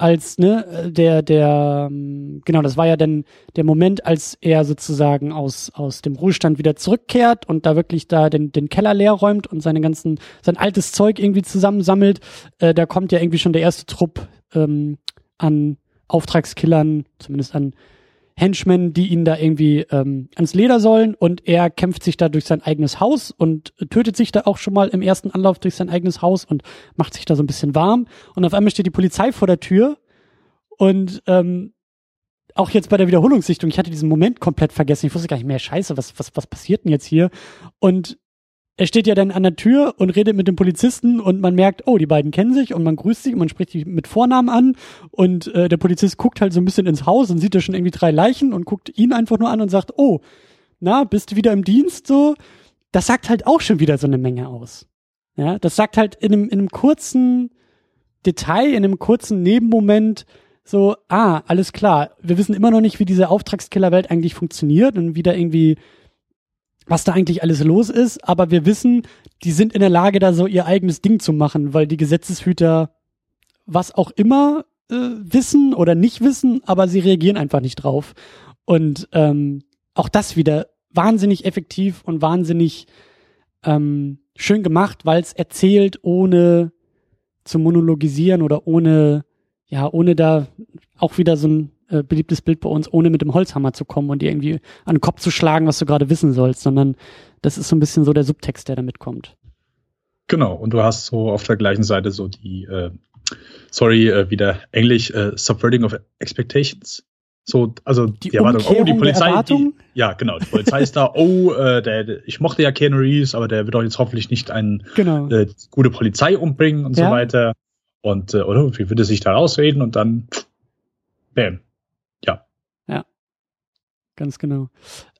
als ne der der ähm, genau das war ja dann der Moment als er sozusagen aus aus dem Ruhestand wieder zurückkehrt und da wirklich da den den Keller leer räumt und seine ganzen sein altes Zeug irgendwie zusammensammelt. Äh, da kommt ja irgendwie schon der erste Trupp ähm, an Auftragskillern zumindest an Henchmen, die ihn da irgendwie ähm, ans Leder sollen und er kämpft sich da durch sein eigenes Haus und tötet sich da auch schon mal im ersten Anlauf durch sein eigenes Haus und macht sich da so ein bisschen warm und auf einmal steht die Polizei vor der Tür und ähm, auch jetzt bei der Wiederholungssichtung, ich hatte diesen Moment komplett vergessen. Ich wusste gar nicht mehr, scheiße, was, was, was passiert denn jetzt hier? Und er steht ja dann an der Tür und redet mit dem Polizisten und man merkt, oh, die beiden kennen sich und man grüßt sich und man spricht die mit Vornamen an und äh, der Polizist guckt halt so ein bisschen ins Haus und sieht da schon irgendwie drei Leichen und guckt ihn einfach nur an und sagt, oh, na, bist du wieder im Dienst so? Das sagt halt auch schon wieder so eine Menge aus. Ja, das sagt halt in einem, in einem kurzen Detail, in einem kurzen Nebenmoment so, ah, alles klar, wir wissen immer noch nicht, wie diese Auftragskillerwelt eigentlich funktioniert und wie da irgendwie was da eigentlich alles los ist, aber wir wissen, die sind in der Lage, da so ihr eigenes Ding zu machen, weil die Gesetzeshüter was auch immer äh, wissen oder nicht wissen, aber sie reagieren einfach nicht drauf. Und ähm, auch das wieder wahnsinnig effektiv und wahnsinnig ähm, schön gemacht, weil es erzählt, ohne zu monologisieren oder ohne, ja, ohne da auch wieder so ein äh, beliebtes Bild bei uns, ohne mit dem Holzhammer zu kommen und dir irgendwie an den Kopf zu schlagen, was du gerade wissen sollst, sondern das ist so ein bisschen so der Subtext, der da mitkommt. Genau, und du hast so auf der gleichen Seite so die, äh, sorry, äh, wieder Englisch, äh, Subverting of Expectations. So, also die, die Erwartung, oh, die Polizei, die, ja, genau, die Polizei ist da, oh, äh, der, ich mochte ja Keanu Reeves, aber der wird doch jetzt hoffentlich nicht eine genau. äh, gute Polizei umbringen und ja. so weiter. Und, äh, oder, wie würde sich da rausreden und dann, bam, ganz genau.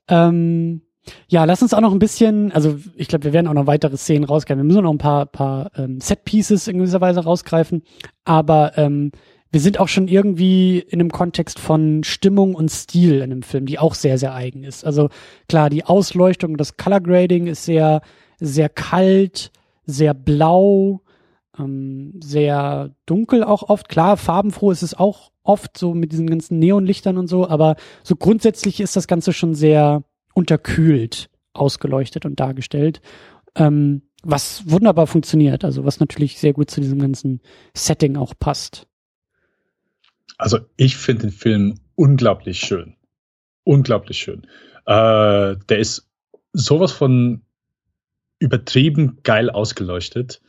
Ähm, ja, lass uns auch noch ein bisschen, also ich glaube, wir werden auch noch weitere Szenen rausgreifen. Wir müssen noch ein paar, paar ähm, Set-Pieces in gewisser Weise rausgreifen, aber ähm, wir sind auch schon irgendwie in einem Kontext von Stimmung und Stil in einem Film, die auch sehr, sehr eigen ist. Also klar, die Ausleuchtung, das Color Grading ist sehr, sehr kalt, sehr blau, ähm, sehr dunkel auch oft. Klar, farbenfroh ist es auch oft so mit diesen ganzen Neonlichtern und so, aber so grundsätzlich ist das Ganze schon sehr unterkühlt ausgeleuchtet und dargestellt. Ähm, was wunderbar funktioniert, also was natürlich sehr gut zu diesem ganzen Setting auch passt. Also ich finde den Film unglaublich schön. Unglaublich schön. Äh, der ist sowas von übertrieben geil ausgeleuchtet.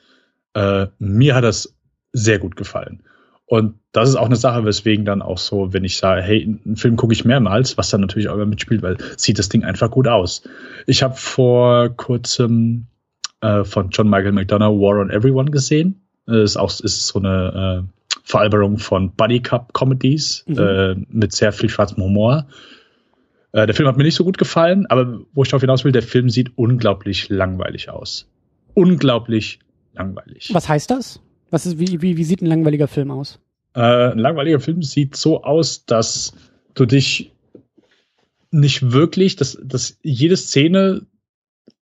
Äh, mir hat das sehr gut gefallen. Und das ist auch eine Sache, weswegen dann auch so, wenn ich sage, hey, einen Film gucke ich mehrmals, was dann natürlich auch immer mitspielt, weil sieht das Ding einfach gut aus. Ich habe vor kurzem äh, von John Michael McDonough War on Everyone gesehen. Äh, ist auch ist so eine äh, Veralberung von Buddy Cup Comedies mhm. äh, mit sehr viel schwarzem Humor. Äh, der Film hat mir nicht so gut gefallen, aber wo ich darauf hinaus will, der Film sieht unglaublich langweilig aus. Unglaublich langweilig. Was heißt das? Was ist, wie, wie, wie sieht ein langweiliger Film aus? Äh, ein langweiliger Film sieht so aus, dass du dich nicht wirklich, dass, dass jede Szene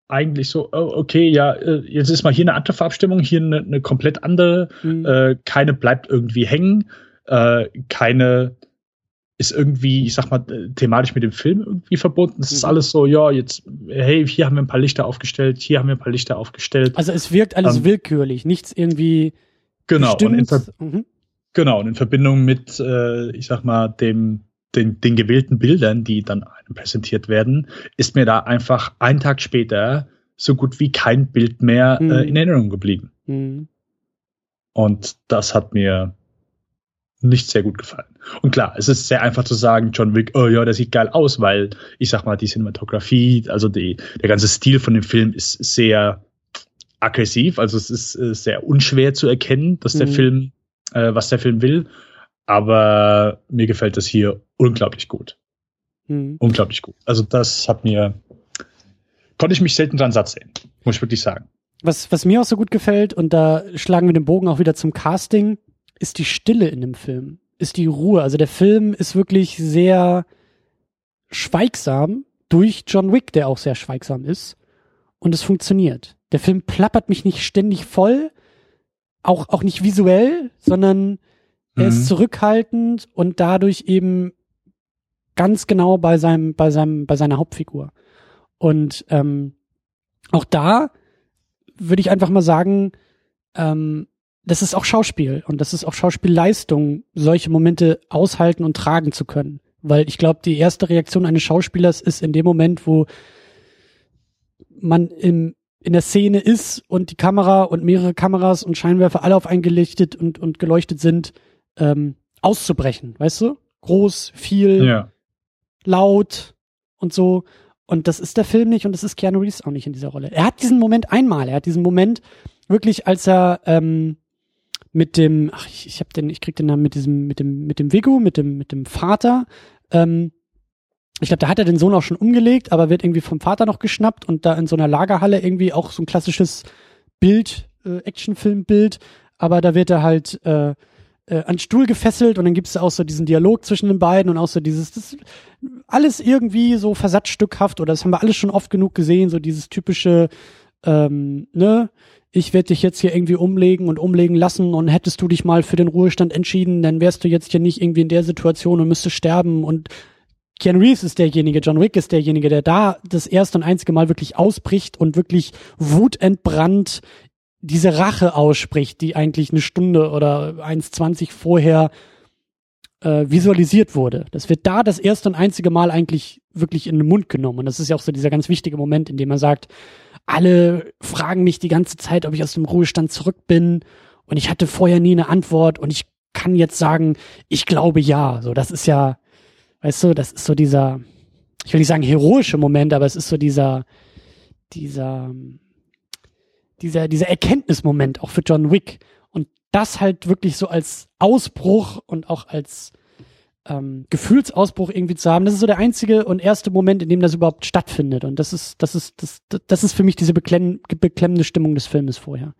eigentlich so, oh, okay, ja, äh, jetzt ist mal hier eine andere Farbstimmung, hier eine, eine komplett andere, mhm. äh, keine bleibt irgendwie hängen, äh, keine ist irgendwie, ich sag mal, thematisch mit dem Film irgendwie verbunden. Es mhm. ist alles so, ja, jetzt, hey, hier haben wir ein paar Lichter aufgestellt, hier haben wir ein paar Lichter aufgestellt. Also es wirkt alles ähm, willkürlich, nichts irgendwie. Genau, und in, mhm. genau, und in Verbindung mit, äh, ich sag mal, dem, den, den gewählten Bildern, die dann einem präsentiert werden, ist mir da einfach einen Tag später so gut wie kein Bild mehr äh, mhm. äh, in Erinnerung geblieben. Mhm. Und das hat mir nicht sehr gut gefallen. Und klar, es ist sehr einfach zu sagen, John Wick, oh ja, der sieht geil aus, weil ich sag mal, die Cinematografie, also die, der ganze Stil von dem Film ist sehr aggressiv, also es ist äh, sehr unschwer zu erkennen, dass der mhm. Film, äh, was der Film will. Aber mir gefällt das hier unglaublich gut. Mhm. Unglaublich gut. Also das hat mir, konnte ich mich selten dran satt sehen, muss ich wirklich sagen. Was, was mir auch so gut gefällt, und da schlagen wir den Bogen auch wieder zum Casting, ist die Stille in dem Film, ist die Ruhe. Also der Film ist wirklich sehr schweigsam durch John Wick, der auch sehr schweigsam ist. Und es funktioniert. Der Film plappert mich nicht ständig voll, auch, auch nicht visuell, sondern mhm. er ist mhm. zurückhaltend und dadurch eben ganz genau bei seinem, bei seinem, bei seiner Hauptfigur. Und ähm, auch da würde ich einfach mal sagen, ähm, das ist auch Schauspiel und das ist auch Schauspielleistung, solche Momente aushalten und tragen zu können. Weil ich glaube, die erste Reaktion eines Schauspielers ist in dem Moment, wo man im, in der Szene ist und die Kamera und mehrere Kameras und Scheinwerfer alle auf eingelichtet und, und geleuchtet sind, ähm, auszubrechen, weißt du? Groß, viel, ja. laut und so. Und das ist der Film nicht und das ist Keanu Reeves auch nicht in dieser Rolle. Er hat diesen Moment einmal, er hat diesen Moment wirklich, als er ähm, mit dem, ach, ich, ich habe den, ich krieg den Namen mit diesem, mit dem, mit dem Vigo, mit dem, mit dem Vater. Ähm, ich glaube, da hat er den Sohn auch schon umgelegt, aber wird irgendwie vom Vater noch geschnappt und da in so einer Lagerhalle irgendwie auch so ein klassisches Bild, äh, Actionfilmbild, aber da wird er halt äh, äh, an Stuhl gefesselt und dann gibt es auch so diesen Dialog zwischen den beiden und auch so dieses, das alles irgendwie so versatzstückhaft oder das haben wir alles schon oft genug gesehen, so dieses typische, ähm, ne, ich werde dich jetzt hier irgendwie umlegen und umlegen lassen und hättest du dich mal für den Ruhestand entschieden, dann wärst du jetzt hier nicht irgendwie in der Situation und müsstest sterben und Ken Reeves ist derjenige, John Wick ist derjenige, der da das erste und einzige Mal wirklich ausbricht und wirklich wutentbrannt diese Rache ausspricht, die eigentlich eine Stunde oder 1,20 vorher äh, visualisiert wurde. Das wird da das erste und einzige Mal eigentlich wirklich in den Mund genommen. Und das ist ja auch so dieser ganz wichtige Moment, in dem er sagt, alle fragen mich die ganze Zeit, ob ich aus dem Ruhestand zurück bin. Und ich hatte vorher nie eine Antwort und ich kann jetzt sagen, ich glaube ja. So, das ist ja, weißt du, das ist so dieser, ich will nicht sagen heroische Moment, aber es ist so dieser, dieser, dieser, dieser Erkenntnismoment auch für John Wick. Und das halt wirklich so als Ausbruch und auch als ähm, Gefühlsausbruch irgendwie zu haben. Das ist so der einzige und erste Moment, in dem das überhaupt stattfindet. Und das ist, das ist, das, das ist für mich diese beklemm, beklemmende Stimmung des Filmes vorher.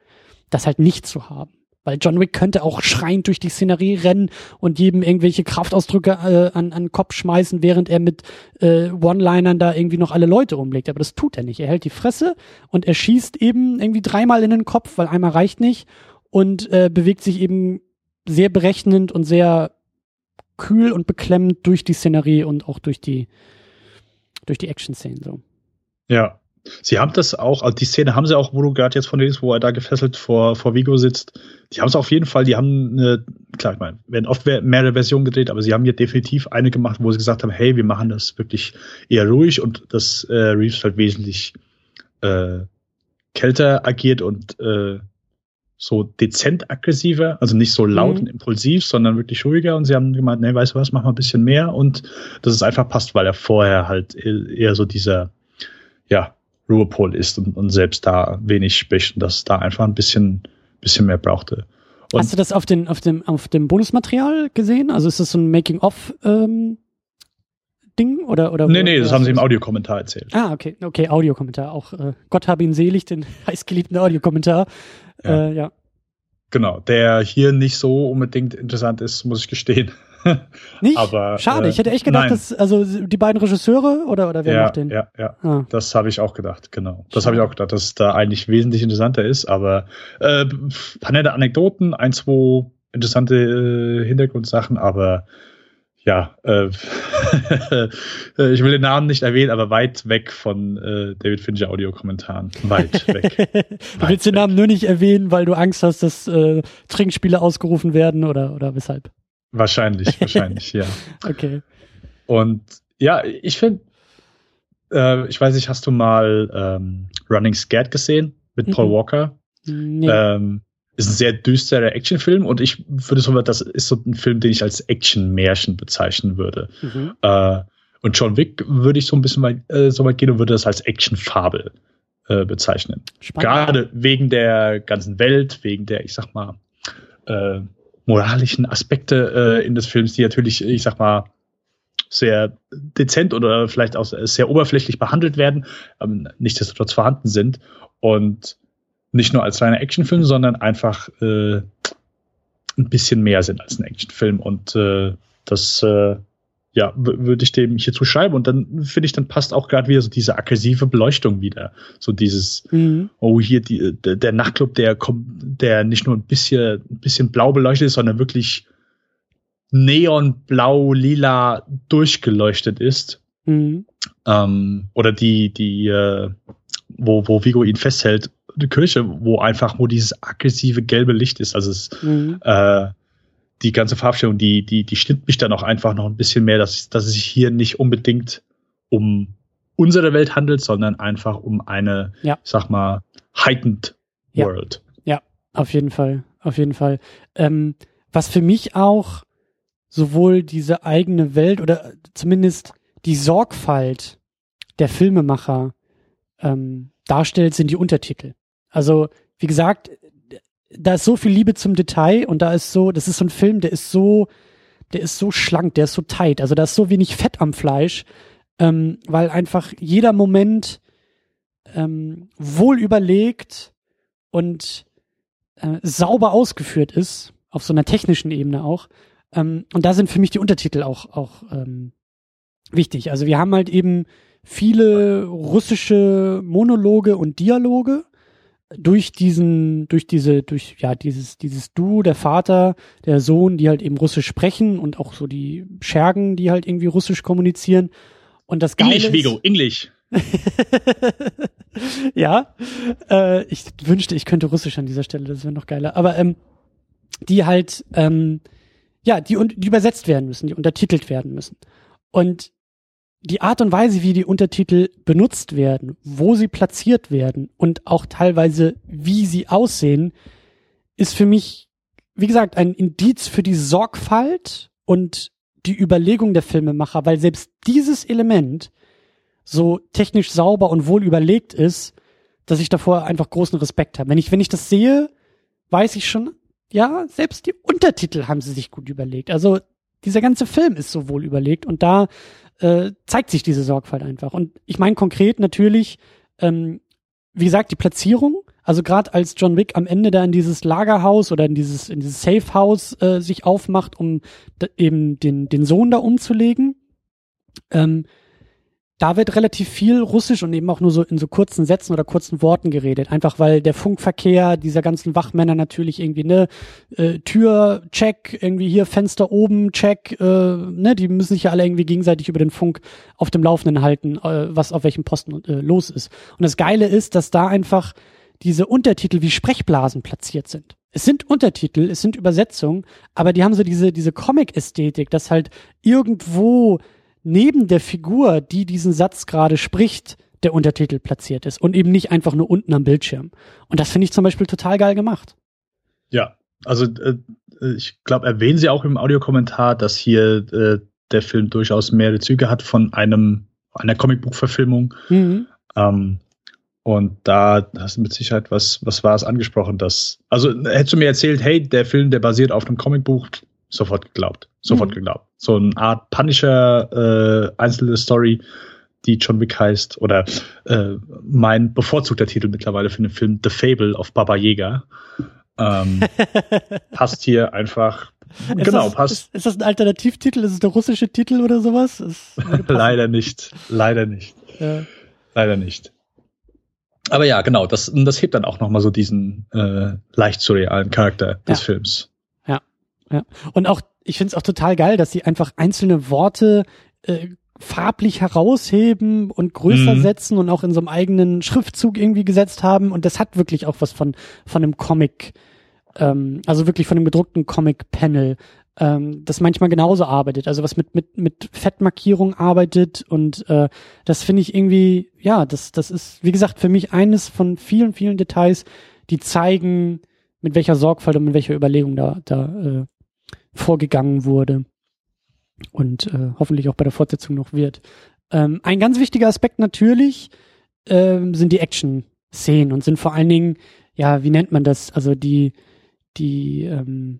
Das halt nicht zu haben. Weil John Wick könnte auch schreiend durch die Szenerie rennen und jedem irgendwelche Kraftausdrücke äh, an, an den Kopf schmeißen, während er mit äh, One-Linern da irgendwie noch alle Leute umlegt. Aber das tut er nicht. Er hält die Fresse und er schießt eben irgendwie dreimal in den Kopf, weil einmal reicht nicht und äh, bewegt sich eben sehr berechnend und sehr kühl und beklemmend durch die Szenerie und auch durch die durch die Action-Szenen so. Ja. Sie haben das auch, also die Szene haben sie auch, wo du gerade jetzt von redest, wo er da gefesselt vor, vor Vigo sitzt. Die haben es auf jeden Fall, die haben eine, klar, ich meine, werden oft mehrere Versionen gedreht, aber sie haben hier definitiv eine gemacht, wo sie gesagt haben, hey, wir machen das wirklich eher ruhig und das äh, Reeves halt wesentlich äh, kälter agiert und äh, so dezent aggressiver, also nicht so laut mhm. und impulsiv, sondern wirklich ruhiger. Und sie haben gemeint, nee, weißt du was, mach mal ein bisschen mehr. Und dass es einfach passt, weil er vorher halt eher so dieser, ja, Ruhepol ist und, und selbst da wenig spricht und dass es da einfach ein bisschen, bisschen mehr brauchte. Und Hast du das auf, den, auf, dem, auf dem Bonusmaterial gesehen? Also ist das so ein Making-of ähm, Ding oder oder Nee, nee, das haben sie im Audiokommentar erzählt. Ah, okay, okay, Audiokommentar auch äh, Gott habe ihn selig, den heißgeliebten Audiokommentar. Ja. Äh, ja. Genau, der hier nicht so unbedingt interessant ist, muss ich gestehen. Nicht? Aber, Schade, äh, ich hätte echt gedacht, nein. dass, also die beiden Regisseure oder, oder wer ja, macht den? ja, ja. Ah. Das habe ich auch gedacht, genau. Das habe ich auch gedacht, dass es da eigentlich wesentlich interessanter ist, aber äh, paar nette Anekdoten, ein, zwei interessante äh, Hintergrundsachen, aber ja, äh, äh, ich will den Namen nicht erwähnen, aber weit weg von äh, David Fincher Audiokommentaren. Weit weg. Du willst den Namen nur nicht erwähnen, weil du Angst hast, dass äh, Trinkspiele ausgerufen werden oder, oder weshalb? Wahrscheinlich, wahrscheinlich, ja. Okay. Und ja, ich finde, äh, ich weiß nicht, hast du mal ähm, Running Scared gesehen mit Paul Mhm. Walker? Nee. Ähm, ist ein sehr düsterer Actionfilm und ich würde so, das ist so ein Film, den ich als Action-Märchen bezeichnen würde. mhm. Äh, und John Wick würde ich so ein bisschen weit, äh, so weit gehen und würde das als Action-Fabel äh, bezeichnen. Spannend. Gerade wegen der ganzen Welt, wegen der, ich sag mal, äh, moralischen Aspekte äh, in des Films, die natürlich, ich sag mal, sehr dezent oder vielleicht auch sehr oberflächlich behandelt werden, ähm, nichtsdestotrotz vorhanden sind. Und nicht nur als reiner Actionfilm, sondern einfach äh, ein bisschen mehr sind als ein Actionfilm. Und äh, das äh, ja, würde ich dem hier zuschreiben. Und dann finde ich, dann passt auch gerade wieder so diese aggressive Beleuchtung wieder. So dieses, Mhm. oh, hier die, der, der Nachtclub, der kommt, der nicht nur ein bisschen, ein bisschen blau beleuchtet ist, sondern wirklich neonblau, lila durchgeleuchtet ist. Mhm. Ähm, oder die, die, äh, wo, wo Vigo ihn festhält, die Kirche, wo einfach nur dieses aggressive gelbe Licht ist. Also es, Mhm. äh, die ganze Farbstellung, die, die, die stimmt mich dann auch einfach noch ein bisschen mehr, dass, dass es sich hier nicht unbedingt um unsere Welt handelt, sondern einfach um eine, Ja. sag mal, heightened Ja. World. Auf jeden Fall, auf jeden Fall. Ähm, was für mich auch sowohl diese eigene Welt oder zumindest die Sorgfalt der Filmemacher ähm, darstellt, sind die Untertitel. Also, wie gesagt, da ist so viel Liebe zum Detail und da ist so, das ist so ein Film, der ist so, der ist so schlank, der ist so tight. Also da ist so wenig Fett am Fleisch, ähm, weil einfach jeder Moment ähm, wohl überlegt und äh, sauber ausgeführt ist, auf so einer technischen Ebene auch. Ähm, und da sind für mich die Untertitel auch, auch ähm, wichtig. Also wir haben halt eben viele russische Monologe und Dialoge durch diesen, durch diese, durch, ja, dieses, dieses Du, der Vater, der Sohn, die halt eben Russisch sprechen und auch so die Schergen, die halt irgendwie Russisch kommunizieren. Und das Geile Englisch, Vigo, Englisch. ja, äh, ich wünschte, ich könnte Russisch an dieser Stelle, das wäre noch geiler. Aber ähm, die halt, ähm, ja, die, die übersetzt werden müssen, die untertitelt werden müssen. Und die Art und Weise, wie die Untertitel benutzt werden, wo sie platziert werden und auch teilweise, wie sie aussehen, ist für mich, wie gesagt, ein Indiz für die Sorgfalt und die Überlegung der Filmemacher, weil selbst dieses Element so technisch sauber und wohl überlegt ist, dass ich davor einfach großen Respekt habe. Wenn ich, wenn ich das sehe, weiß ich schon, ja, selbst die Untertitel haben sie sich gut überlegt. Also dieser ganze Film ist so wohl überlegt und da äh, zeigt sich diese Sorgfalt einfach. Und ich meine konkret natürlich, ähm, wie gesagt, die Platzierung. Also gerade als John Wick am Ende da in dieses Lagerhaus oder in dieses in dieses Safe House äh, sich aufmacht, um eben den den Sohn da umzulegen. Ähm, da wird relativ viel Russisch und eben auch nur so in so kurzen Sätzen oder kurzen Worten geredet. Einfach weil der Funkverkehr dieser ganzen Wachmänner natürlich irgendwie, ne, äh, Tür, check, irgendwie hier Fenster oben, check, äh, ne, die müssen sich ja alle irgendwie gegenseitig über den Funk auf dem Laufenden halten, äh, was auf welchem Posten äh, los ist. Und das Geile ist, dass da einfach diese Untertitel wie Sprechblasen platziert sind. Es sind Untertitel, es sind Übersetzungen, aber die haben so diese, diese Comic-Ästhetik, dass halt irgendwo neben der Figur, die diesen Satz gerade spricht, der Untertitel platziert ist und eben nicht einfach nur unten am Bildschirm. Und das finde ich zum Beispiel total geil gemacht. Ja, also äh, ich glaube, erwähnen Sie auch im Audiokommentar, dass hier äh, der Film durchaus mehrere Züge hat von einem einer Comicbuchverfilmung. Mhm. Ähm, und da hast du mit Sicherheit was, was war es angesprochen, dass, also hättest du mir erzählt, hey, der Film, der basiert auf einem Comicbuch, sofort geglaubt, sofort Mhm. geglaubt. So eine Art Punisher, äh, einzelne Story, die John Wick heißt, oder äh, mein bevorzugter Titel mittlerweile für den Film The Fable of Baba Yaga. Ähm, passt hier einfach genau, das, passt. Ist, ist, das ein Alternativtitel? Ist es der russische Titel oder sowas? Leider nicht. Leider nicht. Ja. Leider nicht. Aber ja, genau, das, das hebt dann auch nochmal so diesen äh, leicht surrealen Charakter des ja. Films. Ja, ja. Und auch, ich finde es auch total geil, dass sie einfach einzelne Worte äh, farblich herausheben und größer mhm. setzen und auch in so einem eigenen Schriftzug irgendwie gesetzt haben. Und das hat wirklich auch was von, von einem Comic, ähm, also wirklich von einem gedruckten Comic-Panel, ähm, das manchmal genauso arbeitet, also was mit, mit, mit Fettmarkierung arbeitet und äh, das finde ich irgendwie, ja, das, das ist, wie gesagt, für mich eines von vielen, vielen Details, die zeigen, mit welcher Sorgfalt und mit welcher Überlegung da, da äh, vorgegangen wurde und äh, hoffentlich auch bei der Fortsetzung noch wird. Ähm, ein ganz wichtiger Aspekt natürlich ähm, sind die Action-Szenen und sind vor allen Dingen, ja, wie nennt man das? Also die, die, ähm,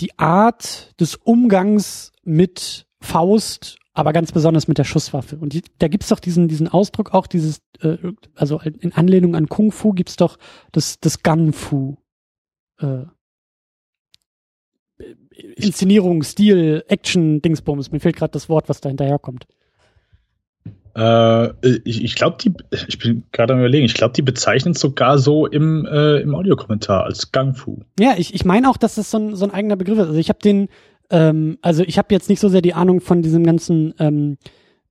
die Art des Umgangs mit Faust, aber ganz besonders mit der Schusswaffe. Und die, da gibt's doch diesen, diesen Ausdruck auch, dieses, äh, also in Anlehnung an Kung Fu gibt's doch das, das Gun Fu. Äh, Inszenierung, Stil, Action, Dingsbums. Mir fehlt gerade das Wort, was da hinterherkommt. Äh, ich ich glaube, die, ich bin gerade am überlegen, ich glaube, die bezeichnen es sogar so im, äh, im Audiokommentar als Gangfu. Ja, ich, ich meine auch, dass das so ein, so ein eigener Begriff ist. Also ich habe den, ähm, also ich habe jetzt nicht so sehr die Ahnung von diesem ganzen ähm,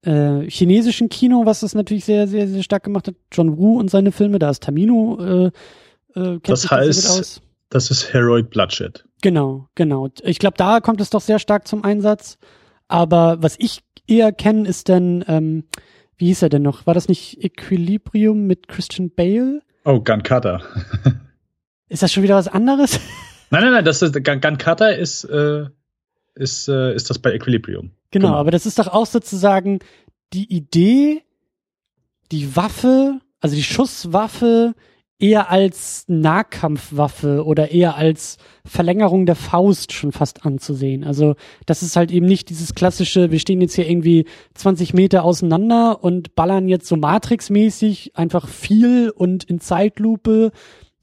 äh, chinesischen Kino, was das natürlich sehr, sehr, sehr stark gemacht hat. John Woo und seine Filme, da ist Tamino, äh, äh, kennt das heißt, aus. Das ist Heroic Bloodshed. Genau, genau. Ich glaube, da kommt es doch sehr stark zum Einsatz. Aber was ich eher kenne, ist dann, ähm, wie hieß er denn noch? War das nicht Equilibrium mit Christian Bale? Oh, Gun Cutter. ist das schon wieder was anderes? Nein, nein, nein, das ist Gun, Gun Cutter ist, äh, ist, äh, ist das bei Equilibrium. Genau, genau, aber das ist doch auch sozusagen die Idee, die Waffe, also die Schusswaffe eher als Nahkampfwaffe oder eher als Verlängerung der Faust schon fast anzusehen. Also das ist halt eben nicht dieses klassische, wir stehen jetzt hier irgendwie 20 Meter auseinander und ballern jetzt so Matrix-mäßig einfach viel und in Zeitlupe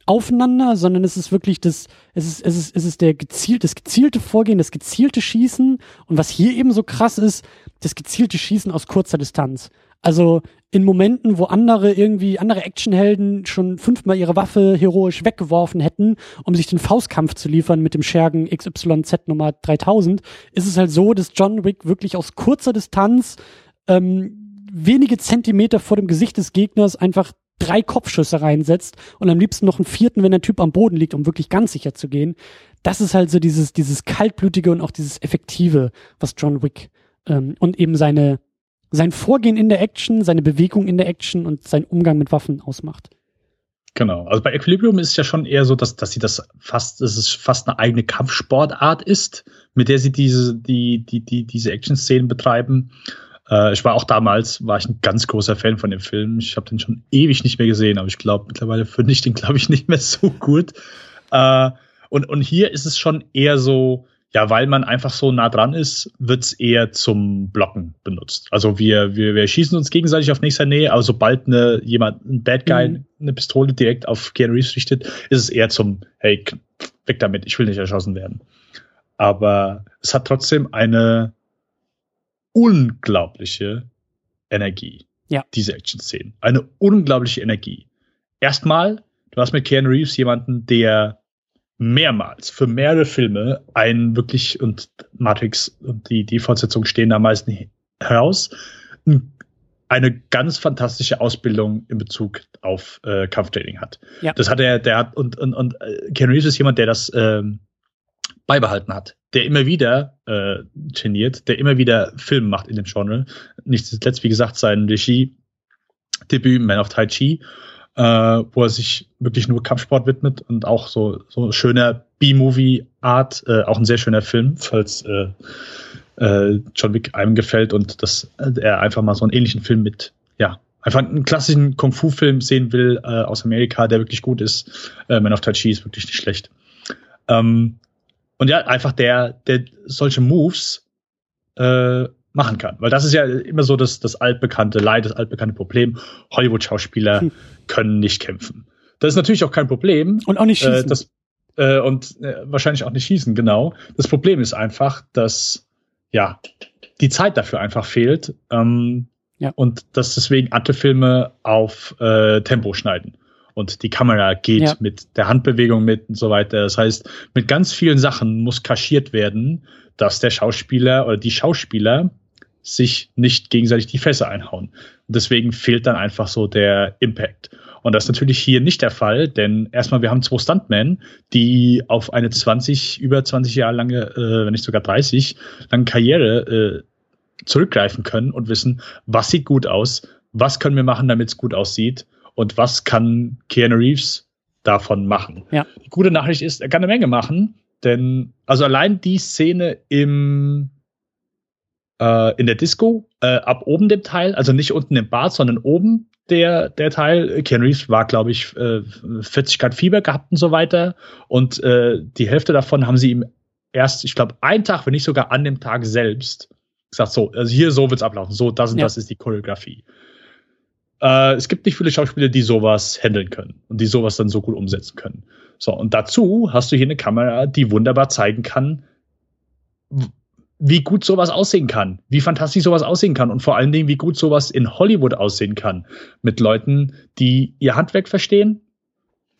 aufeinander, sondern es ist wirklich das, es ist, es ist, es ist der gezielt, das gezielte Vorgehen, das gezielte Schießen und was hier eben so krass ist, das gezielte Schießen aus kurzer Distanz. Also in Momenten, wo andere irgendwie, andere Actionhelden schon fünfmal ihre Waffe heroisch weggeworfen hätten, um sich den Faustkampf zu liefern mit dem Schergen XYZ Nummer 3000, ist es halt so, dass John Wick wirklich aus kurzer Distanz ähm, wenige Zentimeter vor dem Gesicht des Gegners einfach drei Kopfschüsse reinsetzt und am liebsten noch einen vierten, wenn der Typ am Boden liegt, um wirklich ganz sicher zu gehen. Das ist halt so dieses, dieses kaltblütige und auch dieses effektive, was John Wick ähm, und eben seine sein Vorgehen in der Action, seine Bewegung in der Action und sein Umgang mit Waffen ausmacht. Genau. Also bei Equilibrium ist es ja schon eher so, dass, dass sie das fast, dass es fast eine eigene Kampfsportart ist, mit der sie diese, die, die, die, diese Action-Szenen betreiben. Äh, ich war auch damals, war ich ein ganz großer Fan von dem Film. Ich habe den schon ewig nicht mehr gesehen, aber ich glaube, mittlerweile finde ich den, glaube ich, nicht mehr so gut. Äh, und, und hier ist es schon eher so, ja, weil man einfach so nah dran ist, wird's eher zum Blocken benutzt. Also wir, wir, wir schießen uns gegenseitig auf nächster Nähe, aber sobald eine, jemand, ein Bad Guy, mhm. eine Pistole direkt auf Keanu Reeves richtet, ist es eher zum, hey, weg damit, ich will nicht erschossen werden. Aber es hat trotzdem eine unglaubliche Energie. Ja. Diese Action-Szenen. Eine unglaubliche Energie. Erstmal, du hast mit Keanu Reeves jemanden, der mehrmals für mehrere Filme einen wirklich und Matrix und die, die Fortsetzung stehen da meistens heraus, eine ganz fantastische Ausbildung in Bezug auf äh, Kampftraining hat. Ja. Das hat er, der hat und und und äh, Ken Reeves ist jemand, der das ähm, beibehalten hat, der immer wieder äh, trainiert, der immer wieder Filme macht in dem Genre. Nicht zuletzt, wie gesagt, sein Regie-Debüt Man of Tai Chi äh, wo er sich wirklich nur Kampfsport widmet und auch so, so schöner B-Movie-Art, äh, auch ein sehr schöner Film, falls äh, äh, John Wick einem gefällt und dass er einfach mal so einen ähnlichen Film mit, ja, einfach einen klassischen Kung-Fu-Film sehen will äh, aus Amerika, der wirklich gut ist. Äh, Man of Tai Chi ist wirklich nicht schlecht. Ähm, und ja, einfach der, der solche Moves äh, machen kann. Weil das ist ja immer so das, das altbekannte Leid, das altbekannte Problem. Hollywood-Schauspieler hm. Können nicht kämpfen. Das ist natürlich auch kein Problem. Und auch nicht äh, schießen. Äh, das, äh, und äh, wahrscheinlich auch nicht schießen, genau. Das Problem ist einfach, dass ja die Zeit dafür einfach fehlt ähm, ja. und dass deswegen Arte-Filme auf äh, Tempo schneiden und die Kamera geht ja. mit der Handbewegung mit und so weiter. Das heißt, mit ganz vielen Sachen muss kaschiert werden, dass der Schauspieler oder die Schauspieler sich nicht gegenseitig die Fässer einhauen. Und deswegen fehlt dann einfach so der Impact. Und das ist natürlich hier nicht der Fall, denn erstmal, wir haben zwei Stuntmen, die auf eine 20, über 20 Jahre lange, äh, wenn nicht sogar 30, lange Karriere äh, zurückgreifen können und wissen, was sieht gut aus, was können wir machen, damit es gut aussieht und was kann Keanu Reeves davon machen. Ja. Die gute Nachricht ist, er kann eine Menge machen, denn also allein die Szene im äh, in der Disco, äh, ab oben dem Teil, also nicht unten im Bad, sondern oben der, der Teil. Ken Reeves war, glaube ich, äh, 40 Grad Fieber gehabt und so weiter. Und äh, die Hälfte davon haben sie ihm erst, ich glaube, einen Tag, wenn nicht sogar an dem Tag selbst gesagt, so, also hier so wird's ablaufen, so, das und ja. das ist die Choreografie. Äh, es gibt nicht viele Schauspieler, die sowas handeln können und die sowas dann so gut umsetzen können. So, und dazu hast du hier eine Kamera, die wunderbar zeigen kann, wie gut sowas aussehen kann, wie fantastisch sowas aussehen kann und vor allen Dingen, wie gut sowas in Hollywood aussehen kann. Mit Leuten, die ihr Handwerk verstehen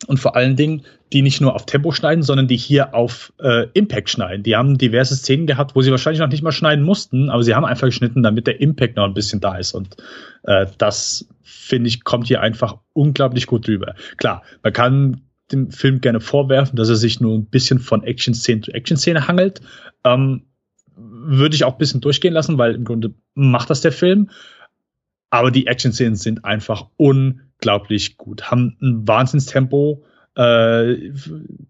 und vor allen Dingen, die nicht nur auf Tempo schneiden, sondern die hier auf äh, Impact schneiden. Die haben diverse Szenen gehabt, wo sie wahrscheinlich noch nicht mal schneiden mussten, aber sie haben einfach geschnitten, damit der Impact noch ein bisschen da ist. Und äh, das, finde ich, kommt hier einfach unglaublich gut drüber. Klar, man kann dem Film gerne vorwerfen, dass er sich nur ein bisschen von Action-Szene zu Action-Szene hangelt. Ähm, würde ich auch ein bisschen durchgehen lassen, weil im Grunde macht das der Film. Aber die Action-Szenen sind einfach unglaublich gut, haben ein Wahnsinnstempo. Äh,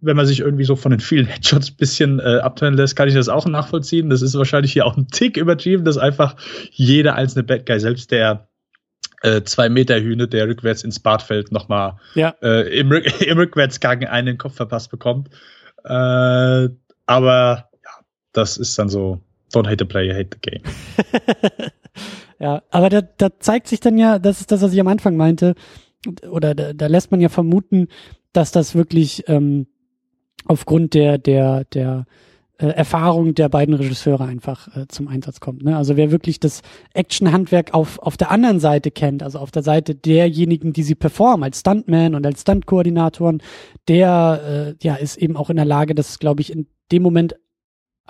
wenn man sich irgendwie so von den vielen Headshots bisschen äh, abtönen lässt, kann ich das auch nachvollziehen. Das ist wahrscheinlich hier auch ein Tick übertrieben, dass einfach jeder einzelne Bad Guy, selbst der äh, zwei Meter Hühne, der rückwärts ins Bad fällt, nochmal ja. äh, im, im Rückwärtsgang einen Kopf verpasst bekommt. Äh, aber ja, das ist dann so Don't hate the player, hate the game. ja, aber da, da zeigt sich dann ja, das ist das, was ich am Anfang meinte, oder da, da lässt man ja vermuten, dass das wirklich ähm, aufgrund der, der, der äh, Erfahrung der beiden Regisseure einfach äh, zum Einsatz kommt. Ne? Also wer wirklich das Action-Handwerk auf, auf der anderen Seite kennt, also auf der Seite derjenigen, die sie performen, als Stuntman und als Stunt-Koordinatoren, der äh, ja ist eben auch in der Lage, das, glaube ich, in dem Moment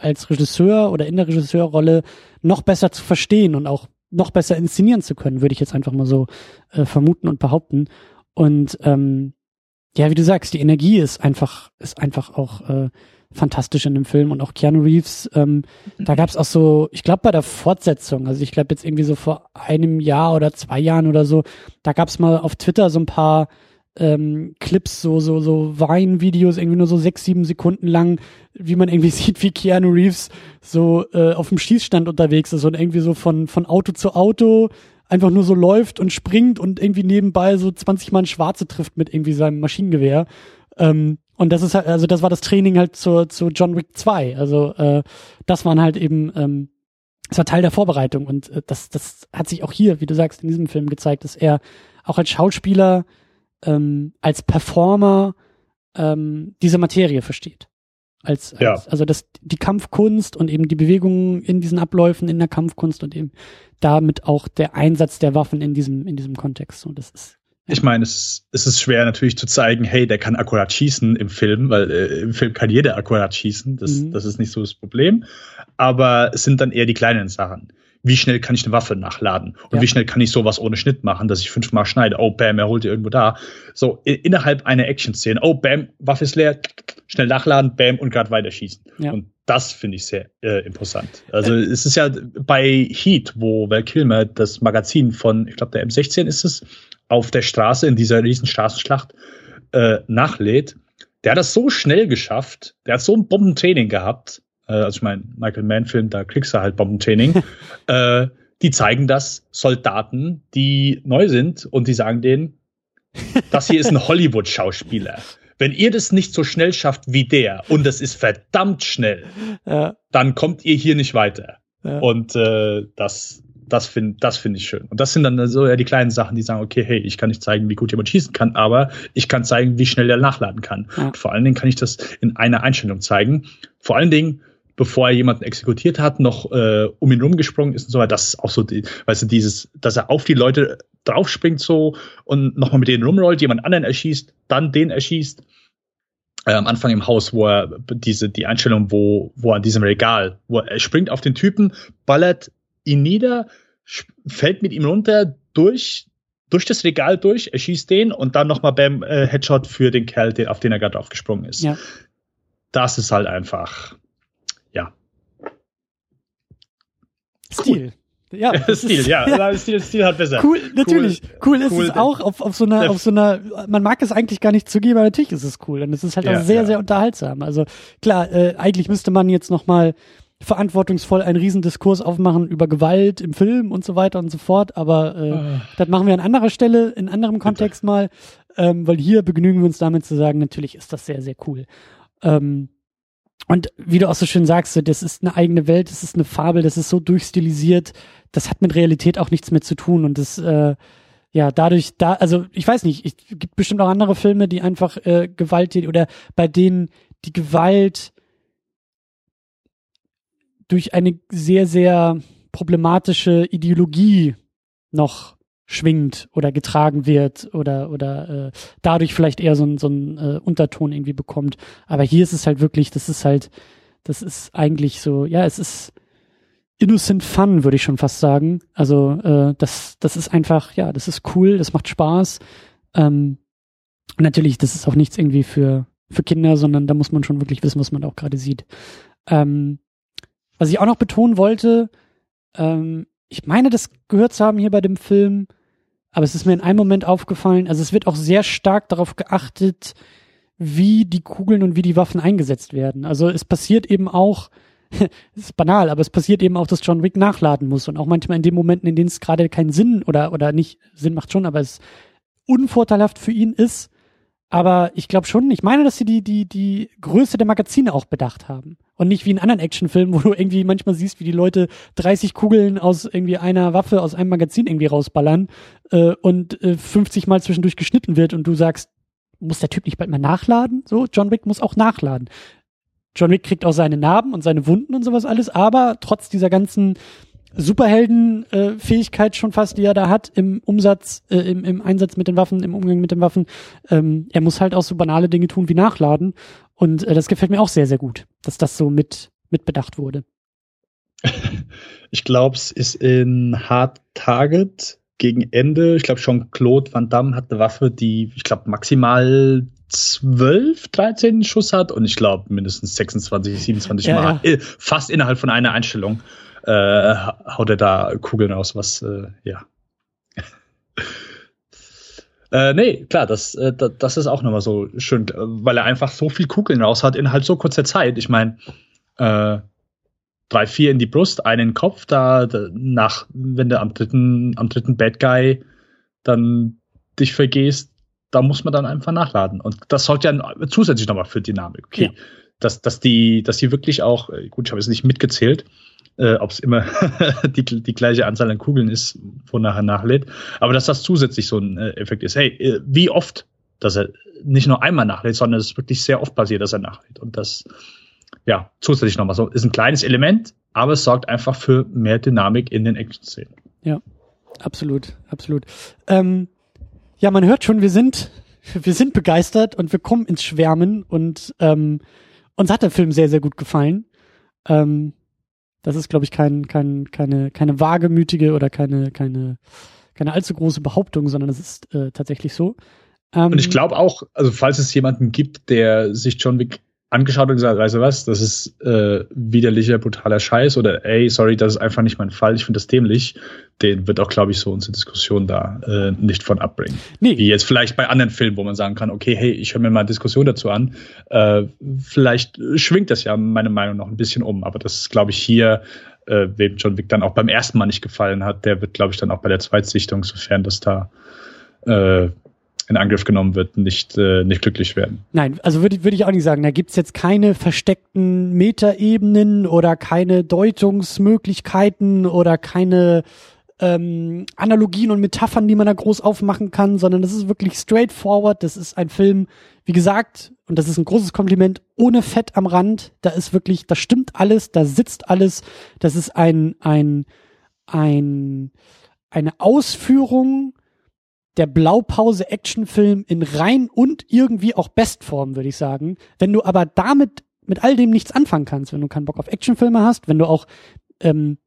als Regisseur oder in der Regisseurrolle noch besser zu verstehen und auch noch besser inszenieren zu können, würde ich jetzt einfach mal so äh, vermuten und behaupten. Und ähm, ja, wie du sagst, die Energie ist einfach, ist einfach auch äh, fantastisch in dem Film und auch Keanu Reeves, ähm, da gab es auch so, ich glaube bei der Fortsetzung, also ich glaube jetzt irgendwie so vor einem Jahr oder zwei Jahren oder so, da gab es mal auf Twitter so ein paar ähm, Clips, so, so, so Wein-Videos, irgendwie nur so sechs, sieben Sekunden lang, wie man irgendwie sieht, wie Keanu Reeves so äh, auf dem Schießstand unterwegs ist und irgendwie so von, von Auto zu Auto einfach nur so läuft und springt und irgendwie nebenbei so 20 Mal ein Schwarze trifft mit irgendwie seinem Maschinengewehr. Ähm, und das ist halt, also das war das Training halt zu, zu John Wick 2. Also äh, das waren halt eben, ähm, das war Teil der Vorbereitung und äh, das, das hat sich auch hier, wie du sagst, in diesem Film gezeigt, dass er auch als Schauspieler ähm, als Performer ähm, diese Materie versteht. Als, als ja. also das die Kampfkunst und eben die Bewegungen in diesen Abläufen in der Kampfkunst und eben damit auch der Einsatz der Waffen in diesem in diesem Kontext. So, das ist ich meine, es, es ist schwer natürlich zu zeigen, hey, der kann akkurat schießen im Film, weil äh, im Film kann jeder akkurat schießen. Das, mhm. das ist nicht so das Problem. Aber es sind dann eher die kleinen Sachen wie schnell kann ich eine Waffe nachladen und ja. wie schnell kann ich sowas ohne Schnitt machen, dass ich fünfmal schneide. Oh, bam, er holt die irgendwo da. So, innerhalb einer Action-Szene, oh, bam, Waffe ist leer, schnell nachladen, bam, und gerade weiterschießen. Ja. Und das finde ich sehr äh, imposant. Also äh. es ist ja bei Heat, wo Val Kilmer das Magazin von, ich glaube, der M16 ist es, auf der Straße in dieser riesen Straßenschlacht äh, nachlädt. Der hat das so schnell geschafft, der hat so ein Bombentraining gehabt, äh, also ich meine, Michael Mann-Film, da kriegst du halt Bombentraining. äh, die zeigen das Soldaten, die neu sind und die sagen denen, das hier ist ein Hollywood-Schauspieler. Wenn ihr das nicht so schnell schafft wie der, und das ist verdammt schnell, ja. dann kommt ihr hier nicht weiter. Ja. Und äh, das, das finde das finde ich schön. Und das sind dann so ja die kleinen Sachen, die sagen, okay, hey, ich kann nicht zeigen, wie gut jemand schießen kann, aber ich kann zeigen, wie schnell er nachladen kann. Ja. Und vor allen Dingen kann ich das in einer Einstellung zeigen. Vor allen Dingen, bevor er jemanden exekutiert hat, noch äh, um ihn rumgesprungen ist und so weiter. Das ist auch so, die, weißt du, dieses, dass er auf die Leute draufspringt so und nochmal mit denen rumrollt, jemand anderen erschießt, dann den erschießt. Äh, am Anfang im Haus, wo er diese, die Einstellung, wo, wo an diesem Regal, wo er springt auf den Typen, ballert ihn nieder, fällt mit ihm runter durch, durch das Regal durch, erschießt den und dann nochmal beim äh, Headshot für den Kerl, den, auf den er gerade aufgesprungen ist. Ja. Das ist halt einfach, ja. Stil. Ja, Stil, ja. ja. Stil, Stil hat besser. Cool, natürlich. Cool, cool ist cool. es auch auf, auf so einer, auf so einer, man mag es eigentlich gar nicht zugeben, aber natürlich ist es cool. Und es ist halt ja, auch sehr, ja. sehr unterhaltsam. Also klar, äh, eigentlich müsste man jetzt nochmal verantwortungsvoll einen Riesendiskurs aufmachen über Gewalt im Film und so weiter und so fort, aber äh, uh. das machen wir an anderer Stelle, in anderem Kontext Bitte. mal, ähm, weil hier begnügen wir uns damit zu sagen, natürlich ist das sehr, sehr cool. Ähm, und wie du auch so schön sagst, das ist eine eigene Welt, das ist eine Fabel, das ist so durchstilisiert, das hat mit Realität auch nichts mehr zu tun. Und das äh, ja, dadurch, da, also ich weiß nicht, es gibt bestimmt auch andere Filme, die einfach äh, Gewalt oder bei denen die Gewalt durch eine sehr, sehr problematische Ideologie noch schwingt oder getragen wird oder oder äh, dadurch vielleicht eher so ein so ein äh, Unterton irgendwie bekommt. Aber hier ist es halt wirklich, das ist halt, das ist eigentlich so, ja, es ist innocent fun, würde ich schon fast sagen. Also äh, das das ist einfach, ja, das ist cool, das macht Spaß. Ähm, und natürlich, das ist auch nichts irgendwie für für Kinder, sondern da muss man schon wirklich wissen, was man auch gerade sieht. Ähm, was ich auch noch betonen wollte, ähm, ich meine, das gehört zu haben hier bei dem Film, aber es ist mir in einem Moment aufgefallen, also es wird auch sehr stark darauf geachtet, wie die Kugeln und wie die Waffen eingesetzt werden. Also es passiert eben auch, es ist banal, aber es passiert eben auch, dass John Wick nachladen muss und auch manchmal in den Momenten, in denen es gerade keinen Sinn oder oder nicht Sinn macht schon, aber es unvorteilhaft für ihn ist, aber ich glaube schon, ich meine, dass sie die, die, die Größe der Magazine auch bedacht haben. Und nicht wie in anderen Actionfilmen, wo du irgendwie manchmal siehst, wie die Leute 30 Kugeln aus irgendwie einer Waffe aus einem Magazin irgendwie rausballern äh, und äh, 50 Mal zwischendurch geschnitten wird und du sagst, muss der Typ nicht bald mal nachladen? So, John Wick muss auch nachladen. John Wick kriegt auch seine Narben und seine Wunden und sowas alles, aber trotz dieser ganzen Superhelden-Fähigkeit äh, schon fast, die er da hat im Umsatz, äh, im, im Einsatz mit den Waffen, im Umgang mit den Waffen. Ähm, er muss halt auch so banale Dinge tun wie nachladen. Und äh, das gefällt mir auch sehr, sehr gut, dass das so mit, mit bedacht wurde. Ich glaube, es ist in Hard Target gegen Ende. Ich glaube, schon Claude Van Damme hat eine Waffe, die, ich glaube, maximal 12, 13 Schuss hat und ich glaube mindestens 26, 27 ja, Mal. Ja. Fast innerhalb von einer Einstellung äh, haut er da Kugeln aus, was, äh, ja. Äh, nee, klar, das, äh, das ist auch nochmal so schön, weil er einfach so viel Kugeln raus hat in halt so kurzer Zeit. Ich meine, äh, drei, vier in die Brust, einen in den Kopf, da, nach, wenn du am dritten, am dritten Bad Guy dann dich vergehst, da muss man dann einfach nachladen. Und das sorgt ja zusätzlich nochmal für Dynamik. Okay. Ja. Dass, dass die, dass die wirklich auch, äh, gut, ich habe es nicht mitgezählt, äh, ob es immer die, die gleiche Anzahl an Kugeln ist, wo nachher nachlädt. Aber dass das zusätzlich so ein äh, Effekt ist. Hey, äh, wie oft, dass er nicht nur einmal nachlädt, sondern es ist wirklich sehr oft passiert, dass er nachlädt. Und das, ja, zusätzlich nochmal so, ist ein kleines Element, aber es sorgt einfach für mehr Dynamik in den Action-Szenen. Ja, absolut, absolut. Ähm, ja, man hört schon, wir sind, wir sind begeistert und wir kommen ins Schwärmen und ähm, uns hat der Film sehr, sehr gut gefallen. Ähm, das ist, glaube ich, kein, kein, keine, keine wagemütige oder keine, keine, keine allzu große Behauptung, sondern es ist äh, tatsächlich so. Ähm, und ich glaube auch, also falls es jemanden gibt, der sich John Wick angeschaut und gesagt, weißt du was, das ist äh, widerlicher, brutaler Scheiß oder ey, sorry, das ist einfach nicht mein Fall, ich finde das dämlich, den wird auch, glaube ich, so unsere Diskussion da äh, nicht von abbringen. Nee. Wie jetzt vielleicht bei anderen Filmen, wo man sagen kann, okay, hey, ich höre mir mal eine Diskussion dazu an, äh, vielleicht schwingt das ja meine Meinung noch ein bisschen um, aber das ist, glaube ich, hier, äh, wem John Wick dann auch beim ersten Mal nicht gefallen hat, der wird, glaube ich, dann auch bei der Zweitsichtung, sofern das da äh, in Angriff genommen wird, nicht, äh, nicht glücklich werden. Nein, also würde würd ich auch nicht sagen. Da gibt's jetzt keine versteckten Metaebenen oder keine Deutungsmöglichkeiten oder keine ähm, Analogien und Metaphern, die man da groß aufmachen kann, sondern das ist wirklich straightforward. Das ist ein Film, wie gesagt, und das ist ein großes Kompliment, ohne Fett am Rand. Da ist wirklich, da stimmt alles, da sitzt alles. Das ist ein, ein, ein, eine Ausführung der Blaupause Actionfilm in rein und irgendwie auch Bestform, würde ich sagen. Wenn du aber damit mit all dem nichts anfangen kannst, wenn du keinen Bock auf Actionfilme hast, wenn du auch ähm,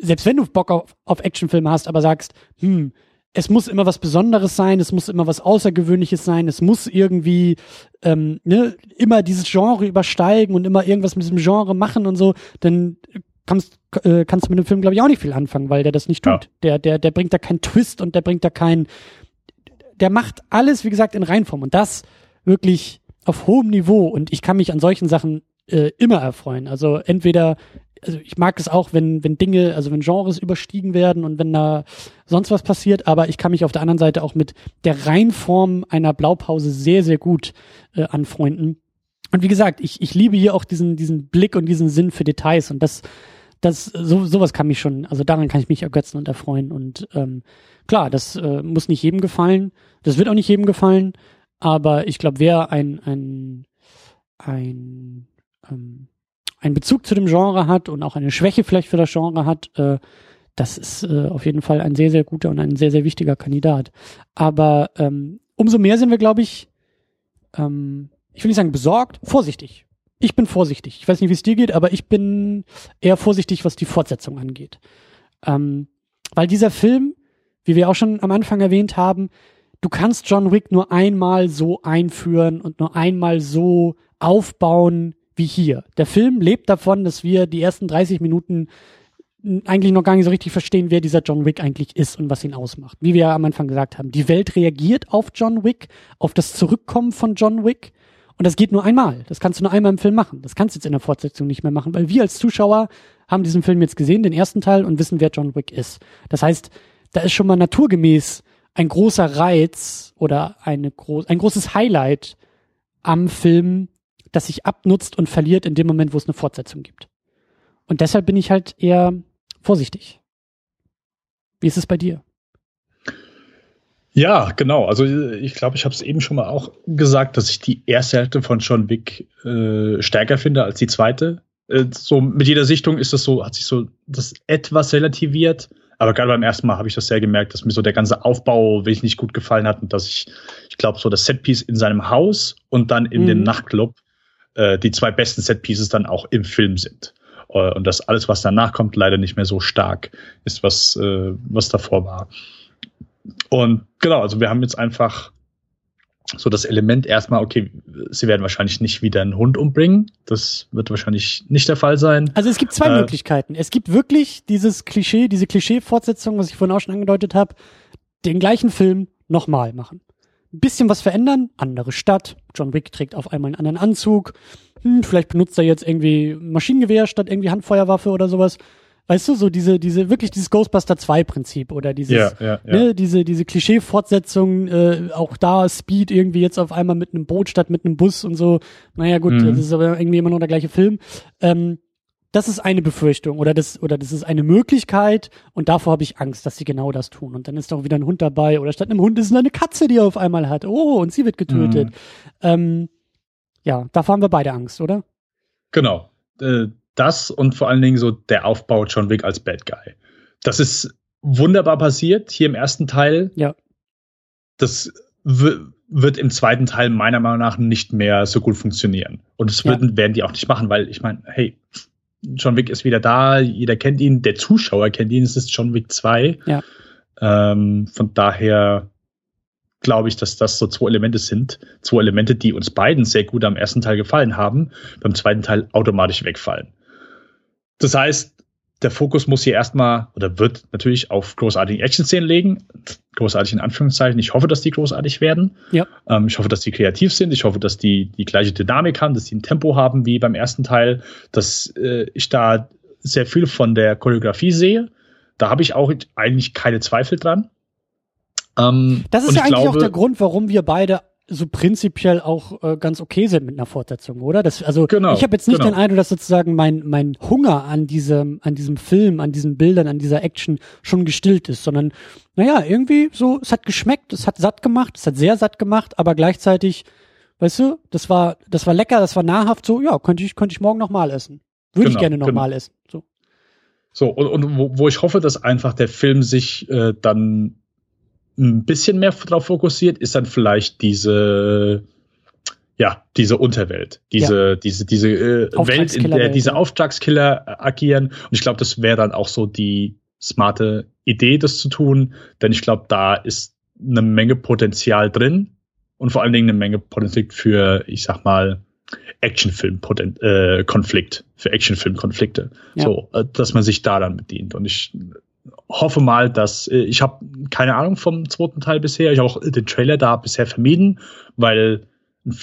selbst wenn du Bock auf, auf Actionfilme hast, aber sagst, hm, es muss immer was Besonderes sein, es muss immer was Außergewöhnliches sein, es muss irgendwie ähm, ne, immer dieses Genre übersteigen und immer irgendwas mit diesem Genre machen und so, dann kannst, äh, kannst du mit dem Film, glaube ich, auch nicht viel anfangen, weil der das nicht tut. Ja. Der, der, der bringt da keinen Twist und der bringt da keinen, der macht alles, wie gesagt, in Reinform und das wirklich auf hohem Niveau und ich kann mich an solchen Sachen äh, immer erfreuen. Also entweder also ich mag es auch, wenn, wenn Dinge, also wenn Genres überstiegen werden und wenn da sonst was passiert, aber ich kann mich auf der anderen Seite auch mit der Reinform einer Blaupause sehr, sehr gut äh, anfreunden. Und wie gesagt, ich, ich liebe hier auch diesen, diesen Blick und diesen Sinn für Details und das, das, so, sowas kann mich schon, also daran kann ich mich ergötzen und erfreuen. Und ähm, klar, das äh, muss nicht jedem gefallen, das wird auch nicht jedem gefallen, aber ich glaube, wer ein, ein, ein ähm, einen Bezug zu dem Genre hat und auch eine Schwäche vielleicht für das Genre hat, äh, das ist äh, auf jeden Fall ein sehr, sehr guter und ein sehr, sehr wichtiger Kandidat. Aber ähm, umso mehr sind wir, glaube ich, ähm, ich will nicht sagen besorgt, vorsichtig. Ich bin vorsichtig. Ich weiß nicht, wie es dir geht, aber ich bin eher vorsichtig, was die Fortsetzung angeht. Ähm, weil dieser Film, wie wir auch schon am Anfang erwähnt haben, du kannst John Wick nur einmal so einführen und nur einmal so aufbauen, wie hier. Der Film lebt davon, dass wir die ersten 30 Minuten eigentlich noch gar nicht so richtig verstehen, wer dieser John Wick eigentlich ist und was ihn ausmacht. Wie wir ja am Anfang gesagt haben, die Welt reagiert auf John Wick, auf das Zurückkommen von John Wick. Und das geht nur einmal. Das kannst du nur einmal im Film machen. Das kannst du jetzt in der Fortsetzung nicht mehr machen, weil wir als Zuschauer haben diesen Film jetzt gesehen, den ersten Teil, und wissen, wer John Wick ist. Das heißt, da ist schon mal naturgemäß ein großer Reiz oder eine gro ein großes Highlight am Film, das sich abnutzt und verliert in dem Moment, wo es eine Fortsetzung gibt. Und deshalb bin ich halt eher vorsichtig. Wie ist es bei dir? Ja, genau. Also ich glaube, ich habe es eben schon mal auch gesagt, dass ich die erste Hälfte von John Wick äh, stärker finde als die zweite. Äh, so mit jeder Sichtung ist das so, hat sich so das etwas relativiert. Aber gerade beim ersten Mal habe ich das sehr gemerkt, dass mir so der ganze Aufbau wirklich nicht gut gefallen hat und dass ich, ich glaube, so das Setpiece in seinem Haus und dann in mhm. dem Nachtclub äh, die zwei besten Set-Pieces dann auch im Film sind. Äh, und dass alles, was danach kommt, leider nicht mehr so stark ist, was, äh, was davor war. Und genau, also wir haben jetzt einfach so das Element erstmal, okay, sie werden wahrscheinlich nicht wieder einen Hund umbringen. Das wird wahrscheinlich nicht der Fall sein. Also es gibt zwei äh, Möglichkeiten. Es gibt wirklich dieses Klischee, diese Klischee-Fortsetzung, was ich vorhin auch schon angedeutet habe, den gleichen Film nochmal machen ein bisschen was verändern, andere Stadt. John Wick trägt auf einmal einen anderen Anzug. Hm, vielleicht benutzt er jetzt irgendwie Maschinengewehr statt irgendwie Handfeuerwaffe oder sowas. Weißt du, so diese, diese, wirklich dieses Ghostbuster 2 Prinzip oder dieses, ja, ja, ja. Ne, diese, diese Klischee-Fortsetzung, äh, auch da Speed irgendwie jetzt auf einmal mit einem Boot statt mit einem Bus und so. Naja, gut, mhm. das ist aber irgendwie immer noch der gleiche Film. Ähm, das ist eine Befürchtung oder das oder das ist eine Möglichkeit und davor habe ich Angst, dass sie genau das tun und dann ist doch wieder ein Hund dabei oder statt einem Hund ist eine Katze, die er auf einmal hat. Oh, und sie wird getötet. Mhm. Ähm, ja, davor haben wir beide Angst, oder? Genau. Äh, das und vor allen Dingen so der Aufbau John Wick als Bad Guy. Das ist wunderbar passiert hier im ersten Teil. Ja. Das wird im zweiten Teil meiner Meinung nach nicht mehr so gut funktionieren. Und das würden, ja. werden die auch nicht machen, weil ich meine, hey, John Wick ist wieder da, jeder kennt ihn, der Zuschauer kennt ihn, es ist John Wick 2. Ja. Ähm, von daher glaube ich, dass das so zwei Elemente sind. Zwei Elemente, die uns beiden sehr gut am ersten Teil gefallen haben, beim zweiten Teil automatisch wegfallen. Das heißt, der Fokus muss hier erstmal oder wird natürlich auf großartigen Action-Szenen legen. Großartig in Anführungszeichen. Ich hoffe, dass die großartig werden. Ja. Ähm, ich hoffe, dass die kreativ sind. Ich hoffe, dass die die gleiche Dynamik haben, dass die ein Tempo haben wie beim ersten Teil, dass äh, ich da sehr viel von der Choreografie sehe. Da habe ich auch eigentlich keine Zweifel dran. Ähm, das ist ja eigentlich glaube, auch der Grund, warum wir beide so prinzipiell auch äh, ganz okay sind mit einer Fortsetzung, oder? Das, also genau, ich habe jetzt nicht genau. den Eindruck, dass sozusagen mein mein Hunger an diesem an diesem Film, an diesen Bildern, an dieser Action schon gestillt ist, sondern naja, irgendwie so, es hat geschmeckt, es hat satt gemacht, es hat sehr satt gemacht, aber gleichzeitig, weißt du, das war das war lecker, das war nahrhaft, so ja, könnte ich könnte ich morgen noch mal essen, würde Genau, ich gerne noch genau. mal essen, so. So, und, und wo, wo ich hoffe, dass einfach der Film sich äh, dann ein bisschen mehr darauf fokussiert, ist dann vielleicht diese, ja, diese Unterwelt, diese, diese, diese äh, Welt, in der diese ja. Auftragskiller äh, agieren. Und ich glaube, das wäre dann auch so die smarte Idee, das zu tun, denn ich glaube, da ist eine Menge Potenzial drin und vor allen Dingen eine Menge Potenzial für, ich sag mal, Actionfilm-Konflikt, für Actionfilm-Konflikte. Ja. So, äh, dass man sich da dann bedient. Und ich hoffe mal, dass äh, ich habe keine Ahnung vom zweiten Teil bisher. Ich habe auch den Trailer da bisher vermieden, weil ein,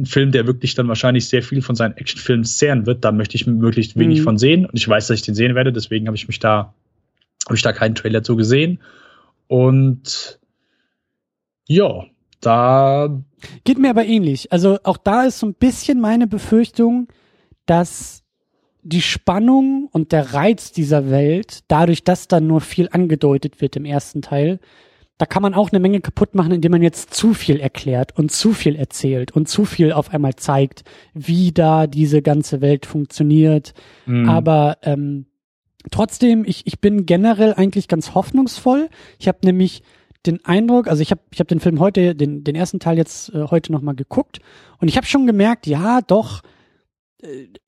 ein Film, der wirklich dann wahrscheinlich sehr viel von seinen Actionfilmen zehren wird, da möchte ich möglichst wenig Mhm. von sehen. Und ich weiß, dass ich den sehen werde, deswegen habe ich mich da, habe ich da keinen Trailer zu gesehen. Und ja, da Geht mir aber ähnlich. Also auch da ist so ein bisschen meine Befürchtung, dass die Spannung und der Reiz dieser Welt, dadurch, dass dann nur viel angedeutet wird im ersten Teil, da kann man auch eine Menge kaputt machen, indem man jetzt zu viel erklärt und zu viel erzählt und zu viel auf einmal zeigt, wie da diese ganze Welt funktioniert. mh, Aber ähm, trotzdem, ich, ich bin generell eigentlich ganz hoffnungsvoll. Ich habe nämlich den Eindruck, also ich habe ich hab den Film heute, den, den ersten Teil jetzt äh, heute nochmal geguckt und ich habe schon gemerkt, ja, doch,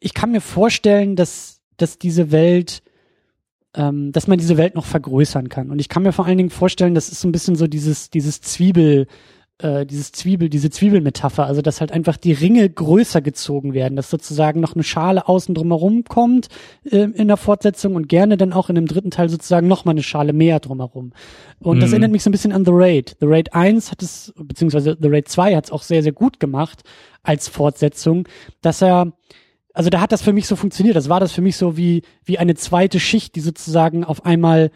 ich kann mir vorstellen, dass, dass diese Welt, ähm, dass man diese Welt noch vergrößern kann. Und ich kann mir vor allen Dingen vorstellen, das ist so ein bisschen so dieses, dieses Zwiebel, äh, dieses Zwiebel, diese Zwiebelmetapher, also dass halt einfach die Ringe größer gezogen werden, dass sozusagen noch eine Schale außen drumherum kommt äh, in der Fortsetzung und gerne dann auch in dem dritten Teil sozusagen noch mal eine Schale mehr drumherum. Und das Mhm. erinnert mich so ein bisschen an The Raid. The Raid 1 hat es, beziehungsweise The Raid 2 hat es auch sehr, sehr gut gemacht als Fortsetzung, dass er also da hat das für mich so funktioniert. Das war das für mich so wie, wie eine zweite Schicht, die sozusagen auf einmal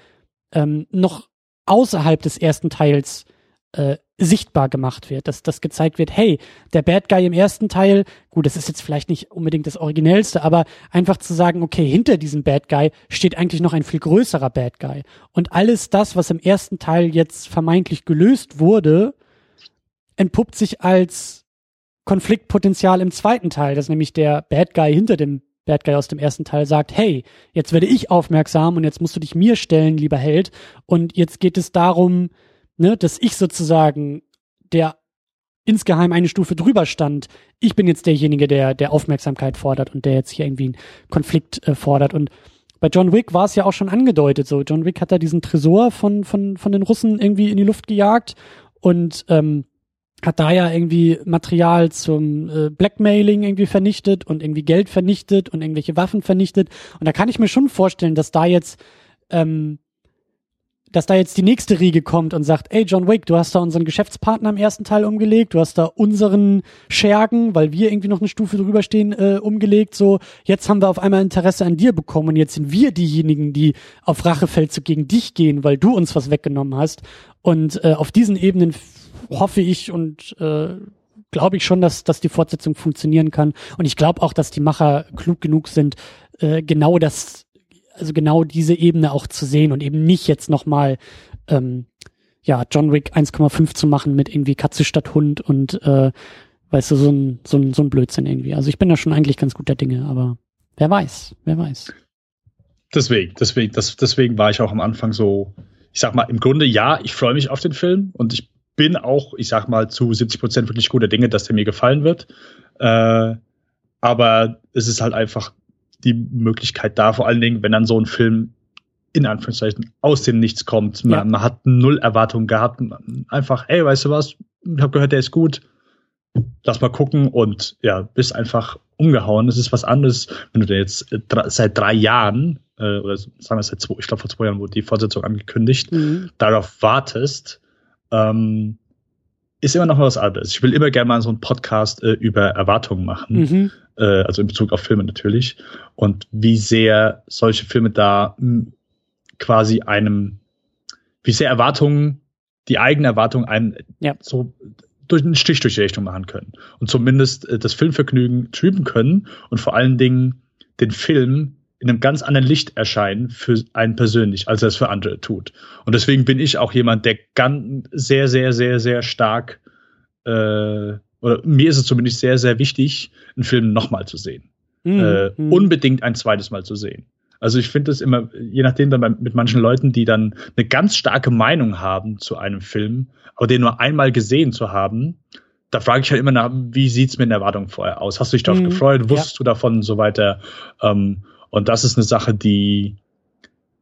ähm, noch außerhalb des ersten Teils äh, sichtbar gemacht wird, dass das gezeigt wird, hey, der Bad Guy im ersten Teil, gut, das ist jetzt vielleicht nicht unbedingt das Originellste, aber einfach zu sagen, okay, hinter diesem Bad Guy steht eigentlich noch ein viel größerer Bad Guy. Und alles das, was im ersten Teil jetzt vermeintlich gelöst wurde, entpuppt sich als Konfliktpotenzial im zweiten Teil, dass nämlich der Bad Guy hinter dem Bad Guy aus dem ersten Teil sagt, hey, jetzt werde ich aufmerksam und jetzt musst du dich mir stellen, lieber Held. Und jetzt geht es darum, ne, dass ich sozusagen der insgeheim eine Stufe drüber stand. Ich bin jetzt derjenige, der der Aufmerksamkeit fordert und der jetzt hier irgendwie einen Konflikt äh, fordert. Und bei John Wick war es ja auch schon angedeutet. So, John Wick hat da diesen Tresor von von von den Russen irgendwie in die Luft gejagt und ähm, hat da ja irgendwie Material zum äh, Blackmailing irgendwie vernichtet und irgendwie Geld vernichtet und irgendwelche Waffen vernichtet. Und da kann ich mir schon vorstellen, dass da jetzt ähm, dass da jetzt die nächste Riege kommt und sagt, ey John Wick, du hast da unseren Geschäftspartner im ersten Teil umgelegt, du hast da unseren Schergen, weil wir irgendwie noch eine Stufe drüber stehen, äh, umgelegt, so, jetzt haben wir auf einmal Interesse an dir bekommen und jetzt sind wir diejenigen, die auf Rachefeldzug gegen dich gehen, weil du uns was weggenommen hast. Und äh, auf diesen Ebenen hoffe ich und äh, glaube ich schon, dass, dass die Fortsetzung funktionieren kann. Und ich glaube auch, dass die Macher klug genug sind, äh, genau das also genau diese Ebene auch zu sehen und eben nicht jetzt nochmal ähm, ja, John Wick 1,5 zu machen mit irgendwie Katze statt Hund und äh, weißt du, so ein, so ein, so ein Blödsinn irgendwie. Also ich bin da schon eigentlich ganz guter Dinge, aber wer weiß, wer weiß. Deswegen, deswegen, das, deswegen war ich auch am Anfang so, ich sag mal, im Grunde ja, ich freue mich auf den Film und ich bin auch, ich sag mal, zu 70 Prozent wirklich guter Dinge, dass der mir gefallen wird. Äh, aber es ist halt einfach die Möglichkeit da, vor allen Dingen, wenn dann so ein Film in Anführungszeichen aus dem Nichts kommt. Man, Ja. man hat null Erwartungen gehabt. Einfach, ey, weißt du was? Ich habe gehört, der ist gut. Lass mal gucken und ja, bist einfach umgehauen. Es ist was anderes, wenn du da jetzt äh, seit drei Jahren, äh, oder sagen wir seit zwei, ich glaube vor zwei Jahren wurde die Fortsetzung angekündigt, Mhm. darauf wartest, ähm, ist immer noch mal was anderes. Ich will immer gerne mal so einen Podcast äh, über Erwartungen machen Mhm. äh, also in Bezug auf Filme natürlich, und wie sehr solche Filme da mh, quasi einem, wie sehr Erwartungen, die eigene Erwartung einen Ja. so durch einen Stich durch die Rechnung machen können und zumindest äh, das Filmvergnügen trüben können und vor allen Dingen den Film in einem ganz anderen Licht erscheinen für einen persönlich, als er es für andere tut. Und deswegen bin ich auch jemand, der ganz sehr, sehr, sehr, sehr stark äh, oder mir ist es zumindest sehr, sehr wichtig, einen Film nochmal zu sehen. Mhm. Äh, mhm. unbedingt ein zweites Mal zu sehen. Also ich finde es immer, je nachdem dann mit manchen Leuten, die dann eine ganz starke Meinung haben zu einem Film, aber den nur einmal gesehen zu haben, da frage ich halt immer nach, wie sieht's mit den Erwartungen vorher aus? Hast du dich darauf mhm. gefreut? Wusstest ja. du davon und so weiter? Ähm, und das ist eine Sache, die,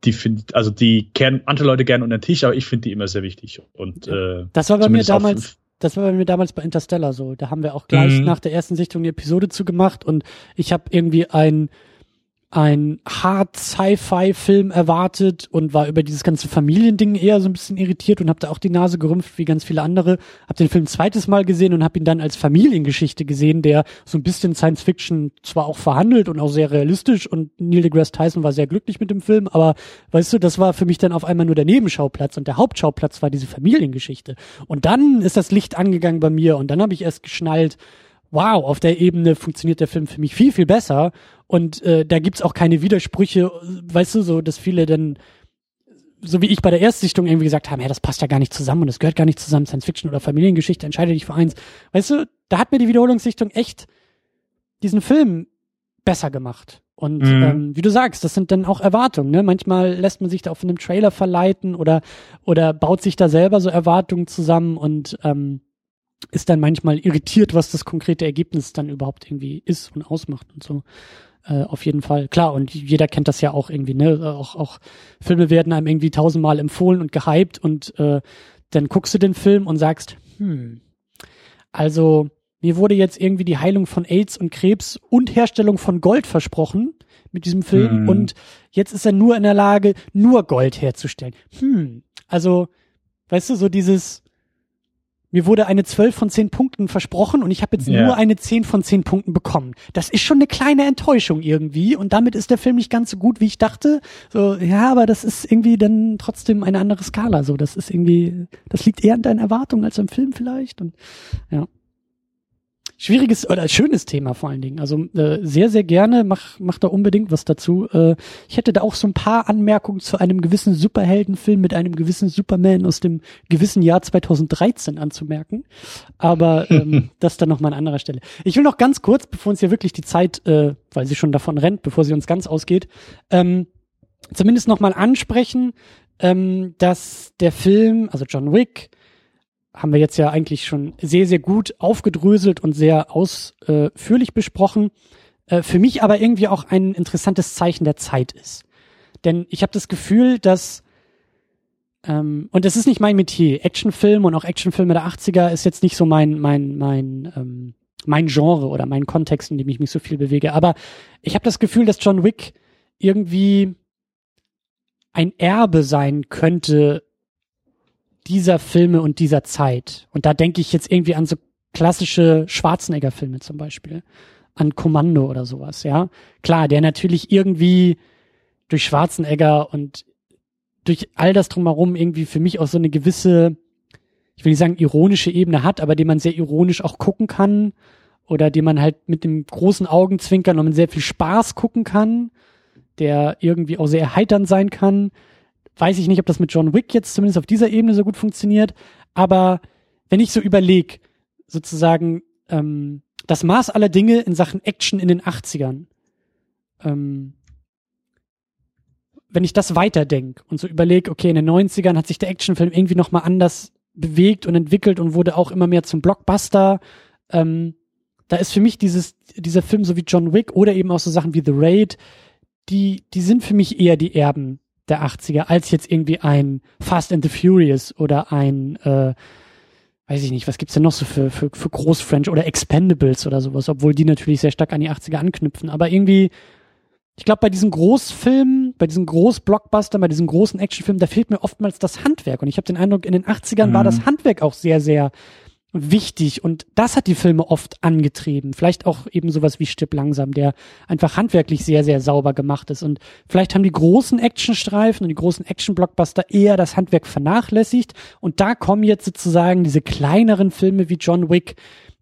die finde, also die kehren andere Leute gerne unter den Tisch, aber ich finde die immer sehr wichtig. Und äh, das war bei mir damals das war bei mir damals bei Interstellar so. Da haben wir auch gleich mhm. nach der ersten Sichtung eine Episode zugemacht und ich habe irgendwie ein ein hard Sci-Fi-Film erwartet und war über dieses ganze Familiending eher so ein bisschen irritiert und habe da auch die Nase gerümpft wie ganz viele andere. Habe den Film zweites Mal gesehen und habe ihn dann als Familiengeschichte gesehen, der so ein bisschen Science Fiction zwar auch verhandelt und auch sehr realistisch und Neil deGrasse Tyson war sehr glücklich mit dem Film, aber weißt du, das war für mich dann auf einmal nur der Nebenschauplatz und der Hauptschauplatz war diese Familiengeschichte. Und dann ist das Licht angegangen bei mir und dann habe ich erst geschnallt, wow, auf der Ebene funktioniert der Film für mich viel, viel besser. Und äh, da gibt's auch keine Widersprüche, weißt du, so, dass viele dann, so wie ich bei der Erstsichtung irgendwie gesagt haben, ja, das passt ja gar nicht zusammen und das gehört gar nicht zusammen, Science Fiction oder Familiengeschichte, entscheide dich für eins. Weißt du, da hat mir die Wiederholungssichtung echt diesen Film besser gemacht. Und mhm. ähm, wie du sagst, das sind dann auch Erwartungen. Ne? Manchmal lässt man sich da auf einem Trailer verleiten oder oder baut sich da selber so Erwartungen zusammen und ähm, ist dann manchmal irritiert, was das konkrete Ergebnis dann überhaupt irgendwie ist und ausmacht und so. Äh, auf jeden Fall. Klar, und jeder kennt das ja auch irgendwie, ne? Auch, auch Filme werden einem irgendwie tausendmal empfohlen und gehypt und äh, dann guckst du den Film und sagst, hm, also mir wurde jetzt irgendwie die Heilung von AIDS und Krebs und Herstellung von Gold versprochen mit diesem Film hm. und jetzt ist er nur in der Lage, nur Gold herzustellen. Hm, also, weißt du, so dieses, mir wurde eine 12 von 10 Punkten versprochen und ich habe jetzt yeah. nur eine 10 von 10 Punkten bekommen. Das ist schon eine kleine Enttäuschung irgendwie und damit ist der Film nicht ganz so gut, wie ich dachte. So, ja, aber das ist irgendwie dann trotzdem eine andere Skala. So, das ist irgendwie, das liegt eher an deinen Erwartungen als am Film vielleicht und ja schwieriges oder schönes Thema vor allen Dingen. Also äh, sehr, sehr gerne, mach, mach da unbedingt was dazu. Äh, ich hätte da auch so ein paar Anmerkungen zu einem gewissen Superheldenfilm mit einem gewissen Superman aus dem gewissen Jahr 2013 anzumerken. Aber ähm, das dann nochmal an anderer Stelle. Ich will noch ganz kurz, bevor uns hier wirklich die Zeit, äh, weil sie schon davon rennt, bevor sie uns ganz ausgeht, ähm, zumindest nochmal ansprechen, ähm, dass der Film, also John Wick, haben wir jetzt ja eigentlich schon sehr, sehr gut aufgedröselt und sehr ausführlich besprochen. Äh, für mich aber irgendwie auch ein interessantes Zeichen der Zeit ist. Denn ich habe das Gefühl, dass ähm, und das ist nicht mein Metier. Actionfilm und auch Actionfilme der 80er ist jetzt nicht so mein, mein, mein, ähm, mein Genre oder mein Kontext, in dem ich mich so viel bewege. Aber ich habe das Gefühl, dass John Wick irgendwie ein Erbe sein könnte dieser Filme und dieser Zeit. Und da denke ich jetzt irgendwie an so klassische Schwarzenegger-Filme zum Beispiel. An Kommando oder sowas, ja. Klar, der natürlich irgendwie durch Schwarzenegger und durch all das drumherum irgendwie für mich auch so eine gewisse, ich will nicht sagen ironische Ebene hat, aber den man sehr ironisch auch gucken kann oder den man halt mit dem großen Augenzwinkern und mit sehr viel Spaß gucken kann, der irgendwie auch sehr erheiternd sein kann weiß ich nicht, ob das mit John Wick jetzt zumindest auf dieser Ebene so gut funktioniert. Aber wenn ich so überlege, sozusagen ähm, das Maß aller Dinge in Sachen Action in den 80ern, ähm, wenn ich das weiterdenke und so überlege, okay, in den 90ern hat sich der Actionfilm irgendwie nochmal anders bewegt und entwickelt und wurde auch immer mehr zum Blockbuster. Ähm, da ist für mich dieses, dieser Film so wie John Wick oder eben auch so Sachen wie The Raid, die, die sind für mich eher die Erben der 80er als jetzt irgendwie ein Fast and the Furious oder ein, äh, weiß ich nicht, was gibt's denn noch so für, für, für Großfrench oder Expendables oder sowas, obwohl die natürlich sehr stark an die 80er anknüpfen. Aber irgendwie, ich glaube, bei diesen Großfilmen, bei diesen Großblockbustern, bei diesen großen Actionfilmen, da fehlt mir oftmals das Handwerk. Und ich habe den Eindruck, in den 80ern mhm. war das Handwerk auch sehr, sehr wichtig und das hat die Filme oft angetrieben. Vielleicht auch eben sowas wie Stipp langsam, der einfach handwerklich sehr, sehr sauber gemacht ist. Und vielleicht haben die großen Actionstreifen und die großen Action-Blockbuster eher das Handwerk vernachlässigt. Und da kommen jetzt sozusagen diese kleineren Filme wie John Wick,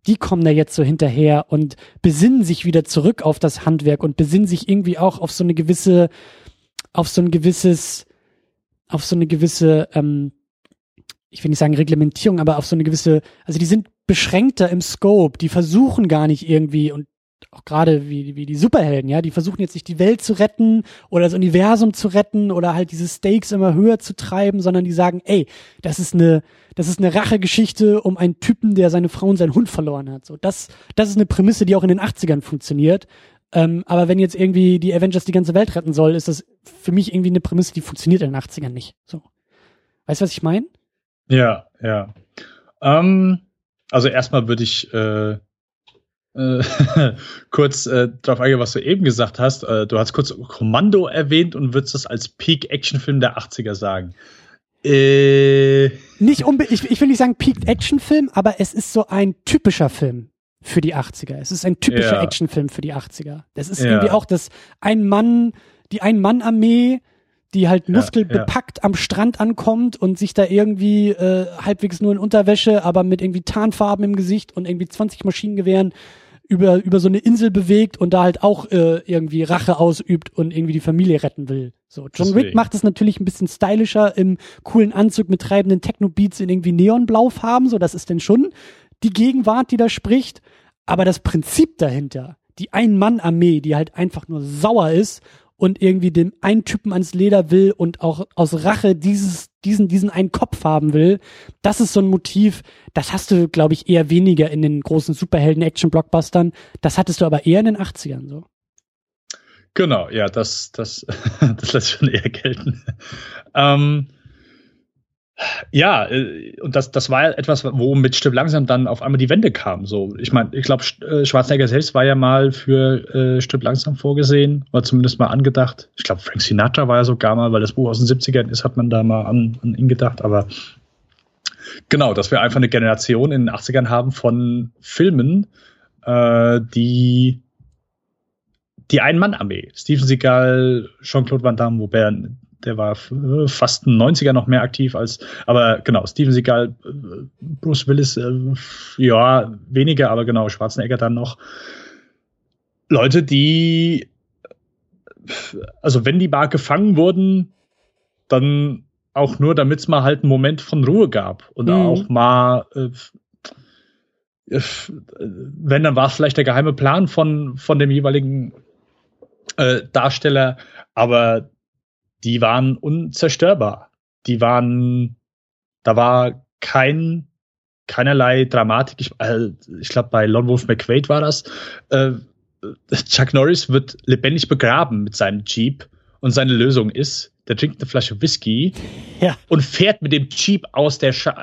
die kommen da jetzt so hinterher und besinnen sich wieder zurück auf das Handwerk und besinnen sich irgendwie auch auf so eine gewisse, auf so ein gewisses, auf so eine gewisse, ähm, ich will nicht sagen Reglementierung, aber auf so eine gewisse, also die sind beschränkter im Scope, die versuchen gar nicht irgendwie und auch gerade wie, wie die Superhelden, ja, die versuchen jetzt nicht die Welt zu retten oder das Universum zu retten oder halt diese Stakes immer höher zu treiben, sondern die sagen, ey, das ist eine, das ist eine Rachegeschichte um einen Typen, der seine Frau und seinen Hund verloren hat. So, das, das ist eine Prämisse, die auch in den 80ern funktioniert. Ähm, aber wenn jetzt irgendwie die Avengers die ganze Welt retten soll, ist das für mich irgendwie eine Prämisse, die funktioniert in den 80ern nicht. So. Weißt du, was ich meine? Ja, ja. Ähm, also erstmal würde ich äh, äh, kurz äh, darauf eingehen, was du eben gesagt hast. Äh, du hast kurz Kommando erwähnt und würdest das als Peak-Action-Film der 80er sagen. Äh. Nicht unbedingt, ich, ich will nicht sagen Peak-Action-Film, aber es ist so ein typischer Film für die 80er. Es ist ein typischer ja. Actionfilm für die 80er. Das ist ja. irgendwie auch das ein Mann, die Ein-Mann-Armee, die halt muskelbepackt ja, am Strand ankommt und sich da irgendwie äh, halbwegs nur in Unterwäsche, aber mit irgendwie Tarnfarben im Gesicht und irgendwie 20 Maschinengewehren über, über so eine Insel bewegt und da halt auch äh, irgendwie Rache ausübt und irgendwie die Familie retten will. So, John Deswegen. Wick macht es natürlich ein bisschen stylischer im coolen Anzug mit treibenden Techno-Beats in irgendwie Neonblaufarben, so das ist denn schon die Gegenwart, die da spricht. Aber das Prinzip dahinter, die Ein-Mann-Armee, die halt einfach nur sauer ist und irgendwie dem einen Typen ans Leder will und auch aus Rache dieses, diesen, diesen einen Kopf haben will, das ist so ein Motiv, das hast du, glaube ich, eher weniger in den großen Superhelden-Action-Blockbustern. Das hattest du aber eher in den 80ern so. Genau, ja, das, das, das lässt schon eher gelten. ähm, ja, äh, und das, das war etwas, wo mit Stipp langsam dann auf einmal die Wende kam. So, ich meine, ich glaube, äh, Schwarzenegger selbst war ja mal für äh, Stipp langsam vorgesehen, war zumindest mal angedacht. Ich glaube, Frank Sinatra war ja sogar mal, weil das Buch aus den 70ern ist, hat man da mal an, an ihn gedacht. Aber genau, dass wir einfach eine Generation in den 80ern haben von Filmen, äh, die die Ein-Mann-Armee. Steven Seagal, Jean-Claude Van Damme, wobei der war äh, fast ein 90er noch mehr aktiv als, aber genau, Steven Seagal, äh, Bruce Willis, äh, ja, weniger, aber genau, Schwarzenegger dann noch. Leute, die, also wenn die mal gefangen wurden, dann auch nur, damit es mal halt einen Moment von Ruhe gab und mhm. auch mal, wenn, dann war es vielleicht der geheime Plan von, von dem jeweiligen äh, Darsteller, aber die waren unzerstörbar. Die waren, da war kein, keinerlei Dramatik. Ich, äh, ich glaube, bei Lone Wolf McQuaid war das. Äh, Chuck Norris wird lebendig begraben mit seinem Jeep und seine Lösung ist, der trinkt eine Flasche Whisky ja. und fährt mit dem Jeep aus der, Sche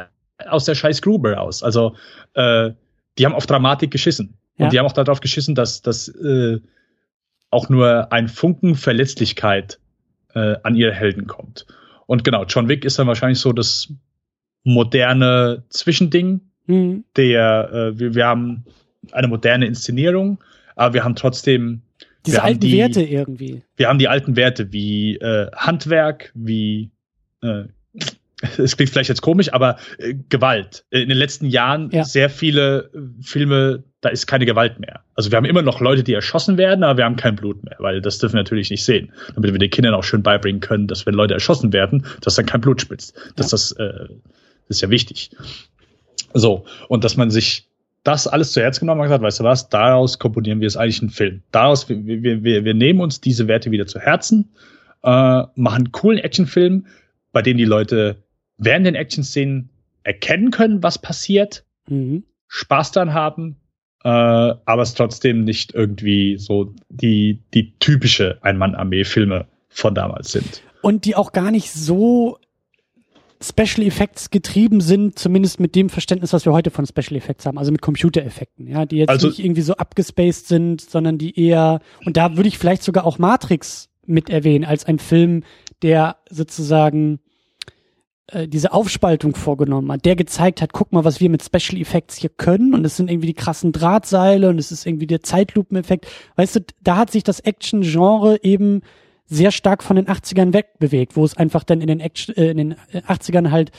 aus der scheiß Gruber raus. Also, äh, die haben auf Dramatik geschissen. Ja. Und die haben auch darauf geschissen, dass, dass äh, auch nur ein Funken Verletzlichkeit äh, an ihre Helden kommt. Und genau, John Wick ist dann wahrscheinlich so das moderne Zwischending, mhm. der äh, wir, wir haben eine moderne Inszenierung, aber wir haben trotzdem diese alten die, Werte irgendwie. Wir haben die alten Werte wie äh, Handwerk, wie äh, es klingt vielleicht jetzt komisch, aber äh, Gewalt. In den letzten Jahren ja. sehr viele äh, Filme, da ist keine Gewalt mehr. Also wir haben immer noch Leute, die erschossen werden, aber wir haben kein Blut mehr, weil das dürfen wir natürlich nicht sehen. Damit wir den Kindern auch schön beibringen können, dass wenn Leute erschossen werden, dass dann kein Blut spritzt. Das, ja. das, äh, das ist ja wichtig. So, und dass man sich das alles zu Herz genommen hat, weißt du was, daraus komponieren wir es eigentlich einen Film. Daraus, wir, wir, wir, wir nehmen uns diese Werte wieder zu Herzen, äh, machen einen coolen Actionfilm, bei dem die Leute während den Action-Szenen erkennen können, was passiert, mhm. Spaß dann haben, äh, aber es trotzdem nicht irgendwie so die, die typische Ein-Mann-Armee-Filme von damals sind. Und die auch gar nicht so Special Effects getrieben sind, zumindest mit dem Verständnis, was wir heute von Special Effects haben, also mit Computereffekten, ja, die jetzt also, nicht irgendwie so abgespaced sind, sondern die eher, und da würde ich vielleicht sogar auch Matrix mit erwähnen, als ein Film, der sozusagen äh, diese Aufspaltung vorgenommen hat, der gezeigt hat, guck mal, was wir mit Special Effects hier können und es sind irgendwie die krassen Drahtseile und es ist irgendwie der Zeitlupeneffekt. Weißt du, da hat sich das Action-Genre eben sehr stark von den 80ern wegbewegt, wo es einfach dann in den, Action, äh, in den 80ern halt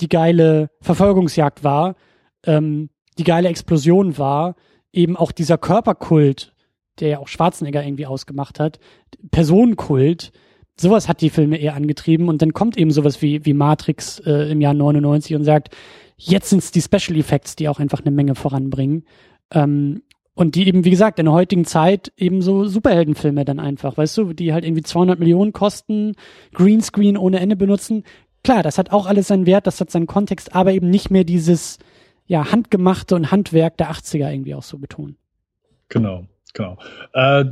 die geile Verfolgungsjagd war, ähm, die geile Explosion war, eben auch dieser Körperkult, der ja auch Schwarzenegger irgendwie ausgemacht hat, Personenkult, sowas hat die Filme eher angetrieben und dann kommt eben sowas wie, wie Matrix äh, im Jahr 99 und sagt, jetzt sind es die Special Effects, die auch einfach eine Menge voranbringen. Ähm, und die eben, wie gesagt, in der heutigen Zeit eben so Superheldenfilme dann einfach, weißt du, die halt irgendwie 200 Millionen kosten, Greenscreen ohne Ende benutzen. Klar, das hat auch alles seinen Wert, das hat seinen Kontext, aber eben nicht mehr dieses, ja, handgemachte und Handwerk der 80er irgendwie auch so betonen. Genau. Genau. Äh,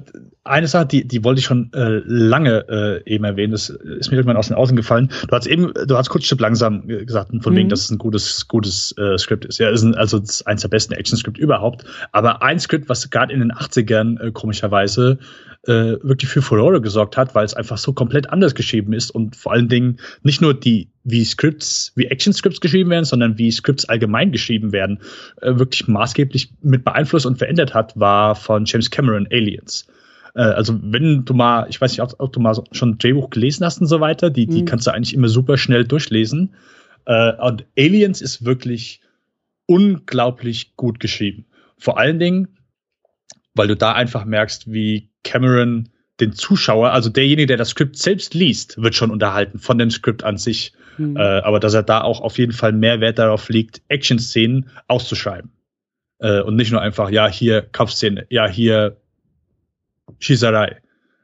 eine Sache, die, die wollte ich schon äh, lange äh, eben erwähnen, das ist mir irgendwann aus den Außen gefallen. Du hast eben, du hast kurz langsam gesagt, von mhm. wegen, dass es ein gutes, gutes äh, Skript ist. Ja, ist ein, also ist eins der besten Action-Skript überhaupt. Aber ein Skript, was gerade in den 80ern äh, komischerweise äh, wirklich für Furore gesorgt hat, weil es einfach so komplett anders geschrieben ist und vor allen Dingen nicht nur die wie Scripts, wie Action-Scripts geschrieben werden, sondern wie Scripts allgemein geschrieben werden, äh, wirklich maßgeblich mit beeinflusst und verändert hat, war von James Cameron Aliens. Äh, also wenn du mal, ich weiß nicht, ob, ob du mal schon ein Drehbuch gelesen hast und so weiter, die, die mhm. kannst du eigentlich immer super schnell durchlesen. Äh, und Aliens ist wirklich unglaublich gut geschrieben. Vor allen Dingen, weil du da einfach merkst, wie Cameron den Zuschauer, also derjenige, der das Skript selbst liest, wird schon unterhalten von dem Skript an sich. Mhm. Äh, aber dass er da auch auf jeden Fall mehr Wert darauf legt, Action-Szenen auszuschreiben. Äh, und nicht nur einfach, ja, hier Kampfszene, ja, hier Schießerei.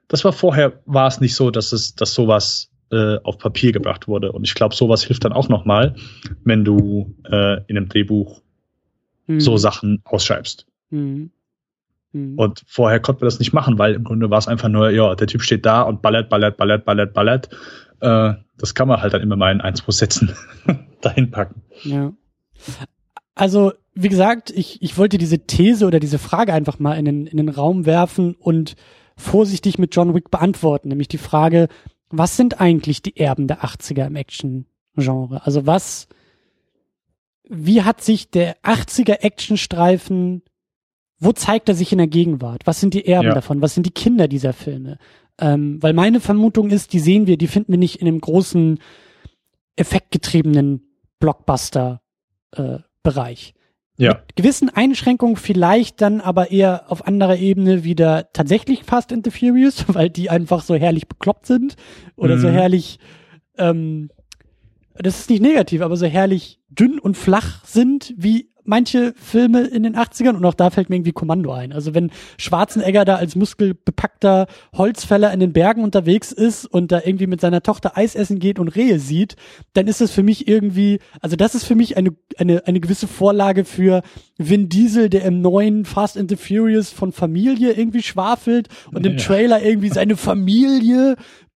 Das war vorher, war es nicht so, dass es, dass sowas äh, auf Papier gebracht wurde. Und ich glaube, sowas hilft dann auch nochmal, wenn du äh, in einem Drehbuch mhm. so Sachen ausschreibst. Mhm. Mhm. Und vorher konnte man das nicht machen, weil im Grunde war es einfach nur, ja, der Typ steht da und ballert, ballert, ballert, ballert, ballert. Äh, das kann man halt dann immer mal in ein, zwei Sätzen dahin packen. Ja. Also, wie gesagt, ich, ich wollte diese These oder diese Frage einfach mal in den, in den Raum werfen und vorsichtig mit John Wick beantworten, nämlich die Frage, was sind eigentlich die Erben der 80er im Action-Genre? Also was, wie hat sich der 80er Actionstreifen wo zeigt er sich in der Gegenwart? Was sind die Erben ja. davon? Was sind die Kinder dieser Filme? Ähm, weil meine Vermutung ist, die sehen wir, die finden wir nicht in einem großen, effektgetriebenen Blockbuster-Bereich. Äh, ja. Mit gewissen Einschränkungen vielleicht dann aber eher auf anderer Ebene wieder tatsächlich Fast and the Furious, weil die einfach so herrlich bekloppt sind oder mhm. so herrlich, ähm, das ist nicht negativ, aber so herrlich dünn und flach sind, wie manche Filme in den 80ern und auch da fällt mir irgendwie Kommando ein. Also wenn Schwarzenegger da als muskelbepackter Holzfäller in den Bergen unterwegs ist und da irgendwie mit seiner Tochter Eis essen geht und Rehe sieht, dann ist das für mich irgendwie, also das ist für mich eine, eine, eine gewisse Vorlage für Vin Diesel, der im neuen Fast and the Furious von Familie irgendwie schwafelt und im Trailer irgendwie seine Familie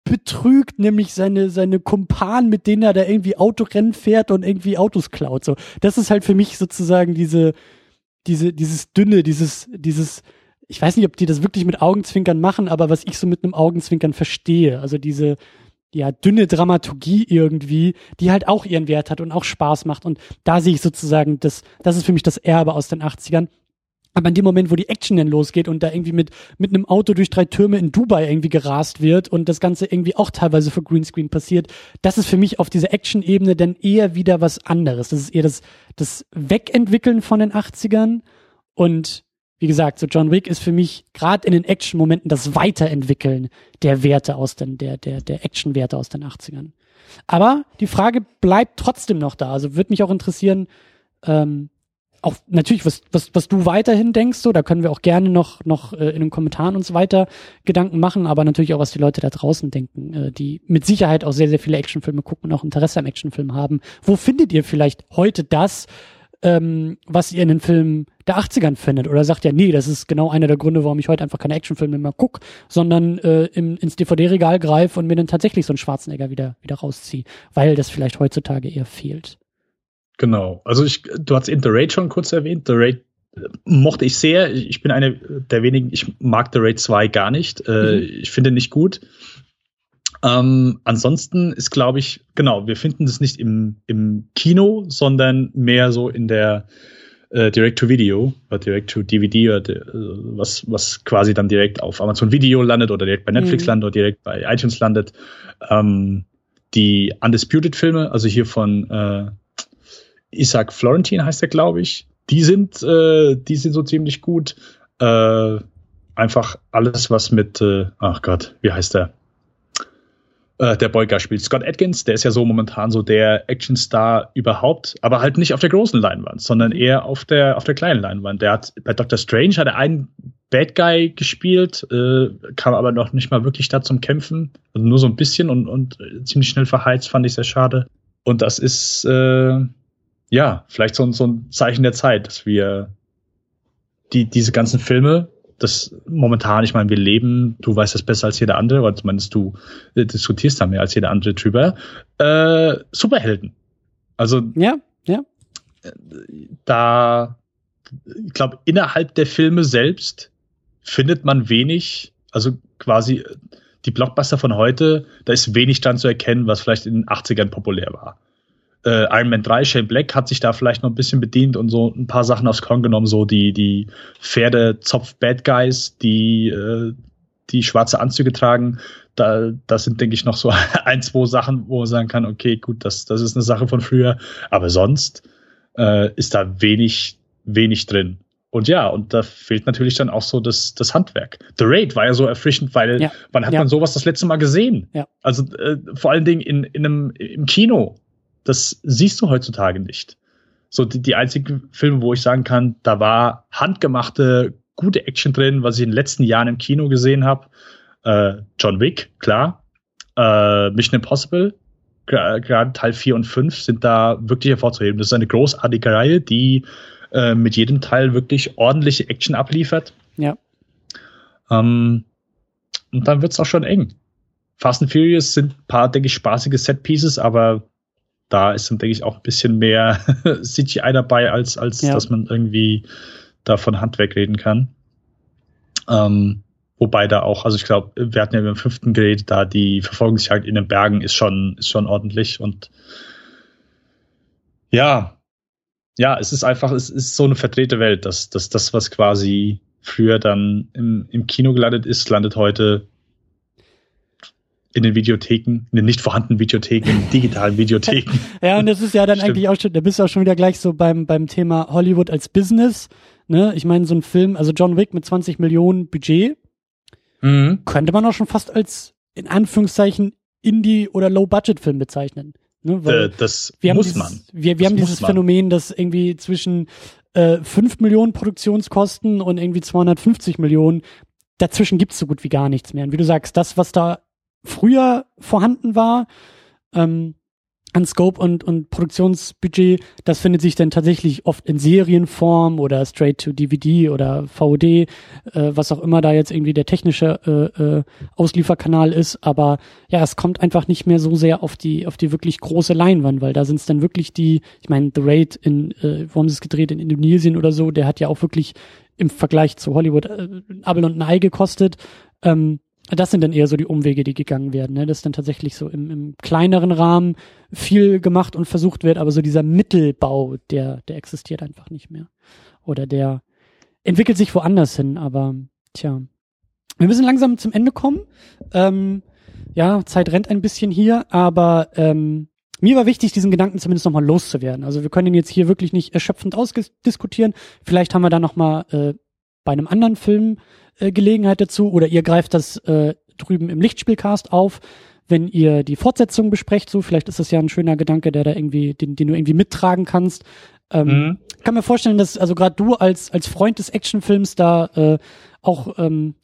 betrügt, nämlich seine, seine Kumpan, mit denen er da irgendwie Autorennen fährt und irgendwie Autos klaut. So, das ist halt für mich sozusagen diese, diese, dieses dünne, dieses, dieses, ich weiß nicht, ob die das wirklich mit Augenzwinkern machen, aber was ich so mit einem Augenzwinkern verstehe, also diese, ja, dünne Dramaturgie irgendwie, die halt auch ihren Wert hat und auch Spaß macht. Und da sehe ich sozusagen, das, das ist für mich das Erbe aus den 80ern. Aber in dem Moment, wo die Action dann losgeht und da irgendwie mit, mit einem Auto durch drei Türme in Dubai irgendwie gerast wird und das Ganze irgendwie auch teilweise für Greenscreen passiert, das ist für mich auf dieser Action-Ebene dann eher wieder was anderes. Das ist eher das, das Wegentwickeln von den 80ern und wie gesagt, so John Wick ist für mich gerade in den Action-Momenten das Weiterentwickeln der Werte aus den, der, der, der Action-Werte aus den 80ern. Aber die Frage bleibt trotzdem noch da. Also würde mich auch interessieren, ähm, auch natürlich, was, was, was du weiterhin denkst, so, da können wir auch gerne noch, noch äh, in den Kommentaren uns weiter Gedanken machen, aber natürlich auch, was die Leute da draußen denken, äh, die mit Sicherheit auch sehr, sehr viele Actionfilme gucken und auch Interesse am Actionfilm haben. Wo findet ihr vielleicht heute das, ähm, was ihr in den Filmen der 80ern findet? Oder sagt ihr, nee, das ist genau einer der Gründe, warum ich heute einfach keine Actionfilme mehr gucke, sondern äh, im, ins DVD-Regal greife und mir dann tatsächlich so einen Schwarzenegger wieder, wieder rausziehe, weil das vielleicht heutzutage eher fehlt. Genau. Also ich, du hast eben The Raid schon kurz erwähnt. The Raid äh, mochte ich sehr. Ich bin eine der wenigen, ich mag The Raid 2 gar nicht. Äh, mhm. Ich finde nicht gut. Ähm, ansonsten ist, glaube ich, genau, wir finden das nicht im, im Kino, sondern mehr so in der äh, Direct-to-Video oder Direct-to-DVD oder äh, was, was quasi dann direkt auf Amazon Video landet oder direkt bei Netflix mhm. landet oder direkt bei iTunes landet. Ähm, die Undisputed-Filme, also hier von äh, Isaac Florentin heißt der, glaube ich, die sind, äh, die sind so ziemlich gut. Äh, einfach alles, was mit, äh, ach Gott, wie heißt der? Äh, der Boyka spielt. Scott Atkins, der ist ja so momentan so der Actionstar überhaupt, aber halt nicht auf der großen Leinwand, sondern eher auf der, auf der kleinen Leinwand. Der hat bei Doctor Strange hat er einen Bad Guy gespielt, äh, kam aber noch nicht mal wirklich da zum Kämpfen. Also nur so ein bisschen und, und ziemlich schnell verheizt, fand ich sehr schade. Und das ist äh, ja vielleicht so, so ein Zeichen der Zeit, dass wir die, diese ganzen Filme das momentan, ich meine, wir leben, du weißt das besser als jeder andere, oder zumindest du äh, diskutierst da mehr als jeder andere drüber, äh, Superhelden. Also ja, ja. Da, ich glaube, innerhalb der Filme selbst findet man wenig, also quasi die Blockbuster von heute, da ist wenig dran zu erkennen, was vielleicht in den 80ern populär war äh, Iron Man 3, Shane Black hat sich da vielleicht noch ein bisschen bedient und so ein paar Sachen aufs Korn genommen, so die, die Pferde-Zopf-Bad Guys, die, äh, die schwarze Anzüge tragen. Da, das sind, denke ich, noch so ein, zwei Sachen, wo man sagen kann, okay, gut, das, das ist eine Sache von früher. Aber sonst äh, ist da wenig, wenig drin. Und ja, und da fehlt natürlich dann auch so das, das Handwerk. The Raid war ja so erfrischend, weil ja. wann hat ja. man sowas das letzte Mal gesehen? Ja. Also äh, vor allen Dingen in, in einem, im Kino das siehst du heutzutage nicht. So die, die einzigen Filme, wo ich sagen kann, da war handgemachte, gute Action drin, was ich in den letzten Jahren im Kino gesehen habe. Äh, John Wick, klar. Äh, Mission Impossible, gerade Teil 4 und 5 sind da wirklich hervorzuheben. Das ist eine großartige Reihe, die äh, mit jedem Teil wirklich ordentliche Action abliefert. Ja. Ähm, und dann wird's auch schon eng. Fast and Furious sind ein paar, denke ich, spaßige Set-Pieces, aber da ist dann, denke ich, auch ein bisschen mehr CGI dabei, als, als ja. dass man irgendwie da von Hand wegreden kann. Ähm, wobei da auch, also ich glaube, wir hatten ja beim fünften geredet, da die Verfolgungsjagd in den Bergen ist schon, ist schon ordentlich und ja, ja, es ist einfach, es ist so eine verdrehte Welt, dass, dass das, was quasi früher dann im, im Kino gelandet ist, landet heute in den Videotheken, in den nicht vorhandenen Videotheken, in den digitalen Videotheken. ja, und das ist ja dann Stimmt. eigentlich auch schon, da bist du auch schon wieder gleich so beim, beim Thema Hollywood als Business. Ne? Ich meine, so ein Film, also John Wick mit 20 Millionen Budget, mhm. könnte man auch schon fast als, in Anführungszeichen, Indie- oder Low-Budget-Film bezeichnen. Ne? Weil äh, das wir muss dieses, man. Wir, wir das haben dieses. Phänomen, dass irgendwie zwischen äh, 5 Millionen Produktionskosten und irgendwie 250 Millionen, dazwischen gibt's so gut wie gar nichts mehr. Und wie du sagst, das, was da früher vorhanden war, ähm, an Scope und, und Produktionsbudget, das findet sich dann tatsächlich oft in Serienform oder straight to DVD oder VOD, äh, was auch immer da jetzt irgendwie der technische äh, äh, Auslieferkanal ist. Aber ja, es kommt einfach nicht mehr so sehr auf die auf die wirklich große Leinwand, weil da sind es dann wirklich die, ich meine, The Raid in, äh, wo haben sie es gedreht in Indonesien oder so, der hat ja auch wirklich im Vergleich zu Hollywood äh, Abel und ein Ei gekostet. Ähm, das sind dann eher so die Umwege, die gegangen werden. Ne? Dass dann tatsächlich so im, im kleineren Rahmen viel gemacht und versucht wird, aber so dieser Mittelbau, der, der existiert einfach nicht mehr. Oder der entwickelt sich woanders hin, aber tja. Wir müssen langsam zum Ende kommen. Ähm, ja, Zeit rennt ein bisschen hier, aber ähm, mir war wichtig, diesen Gedanken zumindest nochmal loszuwerden. Also wir können ihn jetzt hier wirklich nicht erschöpfend ausdiskutieren. Vielleicht haben wir da nochmal äh, bei einem anderen Film äh, Gelegenheit dazu oder ihr greift das äh, drüben im Lichtspielcast auf, wenn ihr die Fortsetzung besprecht. So, vielleicht ist das ja ein schöner Gedanke, der da irgendwie, den, den du irgendwie mittragen kannst. Ähm, mhm. Kann mir vorstellen, dass also gerade du als als Freund des Actionfilms da äh, auch ähm,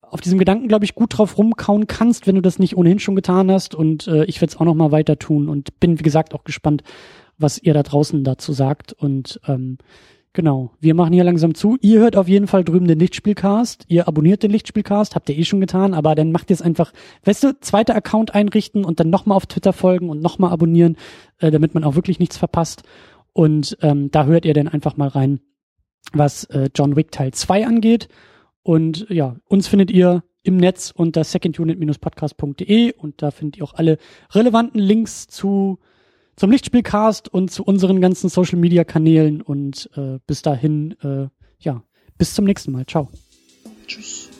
auf diesem Gedanken, glaube ich, gut drauf rumkauen kannst, wenn du das nicht ohnehin schon getan hast. Und äh, ich werde es auch noch mal weiter tun und bin, wie gesagt, auch gespannt, was ihr da draußen dazu sagt. Und ähm, Genau. Wir machen hier langsam zu. Ihr hört auf jeden Fall drüben den Lichtspielcast. Ihr abonniert den Lichtspielcast, habt ihr eh schon getan, aber dann macht ihr es einfach, weißt du, zweiter Account einrichten und dann nochmal auf Twitter folgen und nochmal abonnieren, äh, damit man auch wirklich nichts verpasst. Und ähm, da hört ihr dann einfach mal rein, was äh, John Wick Teil 2 angeht. Und ja, uns findet ihr im Netz unter secondunit-podcast.de und da findet ihr auch alle relevanten Links zu zum Lichtspielcast und zu unseren ganzen Social Media Kanälen und äh, bis dahin, äh, ja, bis zum nächsten Mal. Ciao. Tschüss.